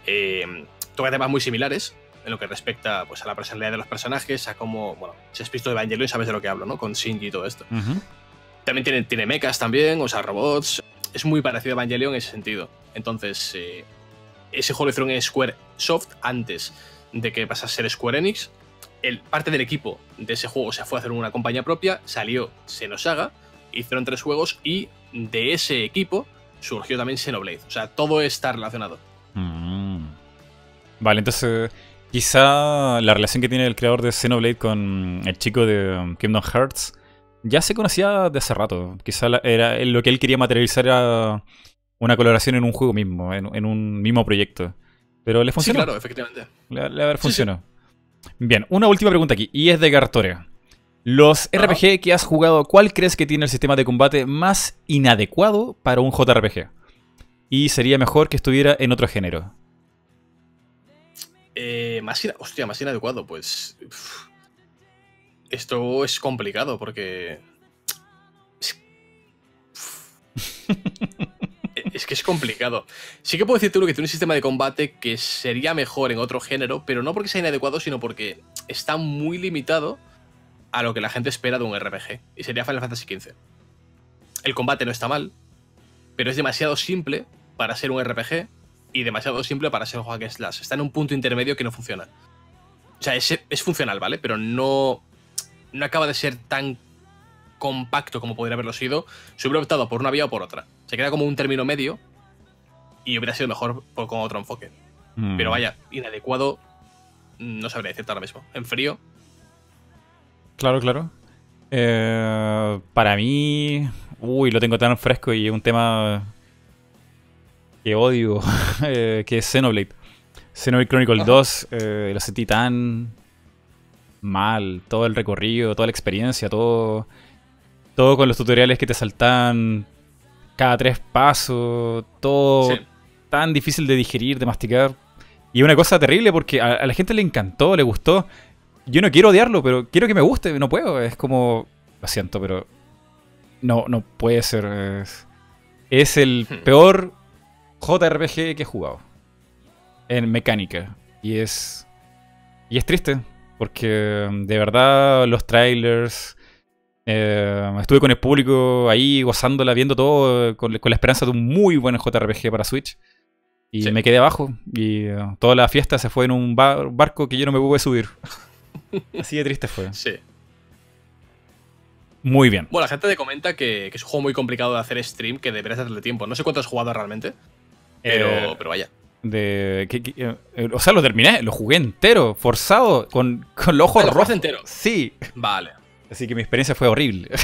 [SPEAKER 1] Eh, toca temas muy similares en lo que respecta pues, a la personalidad de los personajes, a cómo, bueno, si has visto Evangelion sabes de lo que hablo, ¿no? Con Shinji y todo esto. También tiene, tiene mechas también, o sea, robots. Es muy parecido a Evangelion en ese sentido. Entonces, eh, ese juego lo hicieron en Square Soft antes de que pasase a ser Square Enix. El, parte del equipo de ese juego se fue a hacer una compañía propia, salió Xenosaga, hicieron tres juegos y de ese equipo surgió también Xenoblade. O sea, todo está relacionado.
[SPEAKER 2] Mm. Vale, entonces quizá la relación que tiene el creador de Xenoblade con el chico de um, Kingdom Hearts ya se conocía de hace rato. Quizá la- era, lo que él quería materializar era una colaboración en un juego mismo, en, en un mismo proyecto. Pero le
[SPEAKER 1] Sí,
[SPEAKER 2] funcionó.
[SPEAKER 1] claro, efectivamente.
[SPEAKER 2] Le, le
[SPEAKER 1] Sí,
[SPEAKER 2] funcionó. Bien, una última pregunta aquí, y es de Gartoria. Los. RPG que has jugado, ¿cuál crees que tiene el sistema de combate más inadecuado para un JRPG? Y sería mejor que estuviera en otro género.
[SPEAKER 1] Eh, más ina- hostia, más inadecuado, pues. uf. Esto es complicado porque. Es... es que es complicado. Sí que puedo decirte uno que tiene un sistema de combate que sería mejor en otro género, pero no porque sea inadecuado, sino porque está muy limitado a lo que la gente espera de un RPG. Y sería Final Fantasy XV. El combate no está mal, pero es demasiado simple para ser un RPG y demasiado simple para ser un hack slash. Está en un punto intermedio que no funciona. O sea, es, es funcional, ¿vale? Pero no, no acaba de ser tan compacto como podría haberlo sido si hubiera optado por una vía o por otra. Se queda como un término medio y hubiera sido mejor por- con otro enfoque.
[SPEAKER 2] Mm.
[SPEAKER 1] Pero vaya, inadecuado, no sabría decirte ahora mismo. En frío,
[SPEAKER 2] Claro, claro. Eh, para mí, uy, lo tengo tan fresco y es un tema que odio, eh, que es Xenoblade. Xenoblade Chronicle
[SPEAKER 1] Ajá.
[SPEAKER 2] 2, eh, lo sentí tan mal, todo el recorrido, toda la experiencia, todo, todo con los tutoriales que te saltan cada tres pasos, todo
[SPEAKER 1] Sí.
[SPEAKER 2] tan difícil de digerir, de masticar. Y una cosa terrible porque a, a la gente le encantó, le gustó. Yo no quiero odiarlo, pero quiero que me guste, no puedo. Es como. Lo siento, pero. No, no puede ser. Es, es el
[SPEAKER 1] Hmm.
[SPEAKER 2] peor JRPG que he jugado. En mecánica. Y es. Y es triste. Porque mm, de verdad los trailers. eh, estuve con el público ahí gozándola, viendo todo, con, con la esperanza de un muy buen JRPG para Switch. Y
[SPEAKER 1] Sí.
[SPEAKER 2] me quedé abajo. Y eh, toda la fiesta se fue en un bar- barco que yo no me pude subir. Así de triste fue.
[SPEAKER 1] sí.
[SPEAKER 2] Muy bien.
[SPEAKER 1] Bueno, la gente te comenta que, que es un juego muy complicado de hacer stream, que deberías darle tiempo. No sé cuánto has jugado realmente, pero,
[SPEAKER 2] Eh,
[SPEAKER 1] pero vaya.
[SPEAKER 2] de, que- que- eh, eh, o sea, lo terminé, lo jugué entero, forzado, con, con los ojos
[SPEAKER 1] Ah, ¿lo
[SPEAKER 2] rojos.
[SPEAKER 1] jugaste entero?
[SPEAKER 2] Sí.
[SPEAKER 1] Vale.
[SPEAKER 2] Así que mi experiencia fue horrible.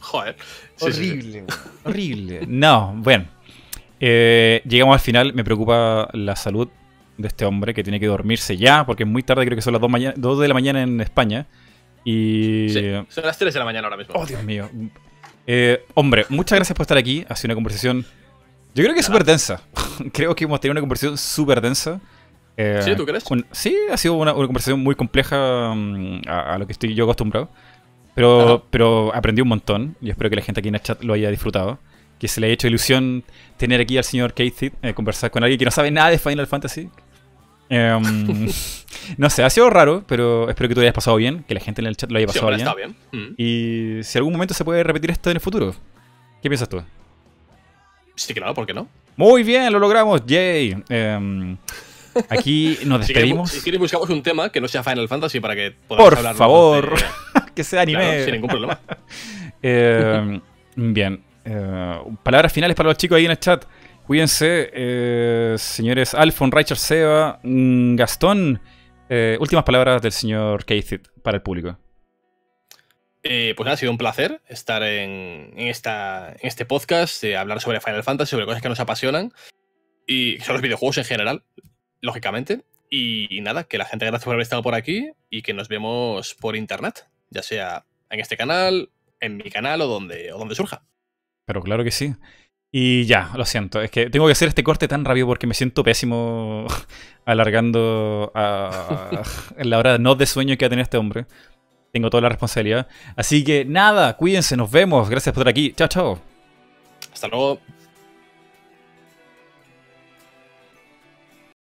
[SPEAKER 1] Joder. Sí, sí, sí.
[SPEAKER 2] horrible, weón. horrible. No, bueno. Eh, llegamos al final. Me preocupa la salud de este hombre que tiene que dormirse ya, porque es muy tarde, creo que son las 2, mañana- 2 de la mañana en España. Y.
[SPEAKER 1] Sí, son las 3 de la mañana ahora mismo.
[SPEAKER 2] Oh, Dios mío. Eh, hombre, muchas gracias por estar aquí. Ha sido una conversación. Yo creo que súper densa. creo que hemos tenido una conversación súper densa. Eh,
[SPEAKER 1] ¿Sí, tú crees?
[SPEAKER 2] con- sí, ha sido una, una conversación muy compleja mm, a, a lo que estoy yo acostumbrado. Pero,
[SPEAKER 1] Ajá.
[SPEAKER 2] pero aprendí un montón y espero que la gente aquí en el chat lo haya disfrutado. Que se le haya hecho ilusión tener aquí al señor Keith, eh, conversar con alguien que no sabe nada de Final Fantasy. Em, no sé, ha sido raro, pero espero que tú hayas pasado bien, que la gente en el chat lo haya pasado bien.
[SPEAKER 1] está bien. Mm.
[SPEAKER 2] Y si algún momento se puede repetir esto en el futuro. ¿Qué piensas tú?
[SPEAKER 1] Sí, claro, ¿por qué no?
[SPEAKER 2] Muy bien, lo logramos, yay. Em, aquí nos despedimos.
[SPEAKER 1] si quieres buscamos un tema que no sea Final Fantasy para que podamos
[SPEAKER 2] Por
[SPEAKER 1] hablar
[SPEAKER 2] favor,
[SPEAKER 1] de-
[SPEAKER 2] que sea anime.
[SPEAKER 1] Claro, sin ningún problema.
[SPEAKER 2] Eh, bien. eh, palabras finales para los chicos ahí en el chat. Cuídense, eh, señores Alfon, Richard, Seba, mm, Gastón. eh, últimas palabras del señor Keith para el público.
[SPEAKER 1] Eh, pues nada, ha sido un placer estar en, en esta, en este podcast, eh, hablar sobre Final Fantasy, sobre cosas que nos apasionan y sobre los videojuegos en general, lógicamente. Y, nada, que la gente gracias por haber estado por aquí y que nos vemos por internet, ya sea en este canal, en mi canal o donde, o donde surja.
[SPEAKER 2] Pero claro que sí. Y ya, lo siento. Es que tengo que hacer este corte tan rápido porque me siento pésimo alargando a, la hora no de sueño que va a tener este hombre. Tengo toda la responsabilidad. Así que nada, cuídense, nos vemos. Gracias por estar aquí. Chao, chao.
[SPEAKER 1] Hasta luego.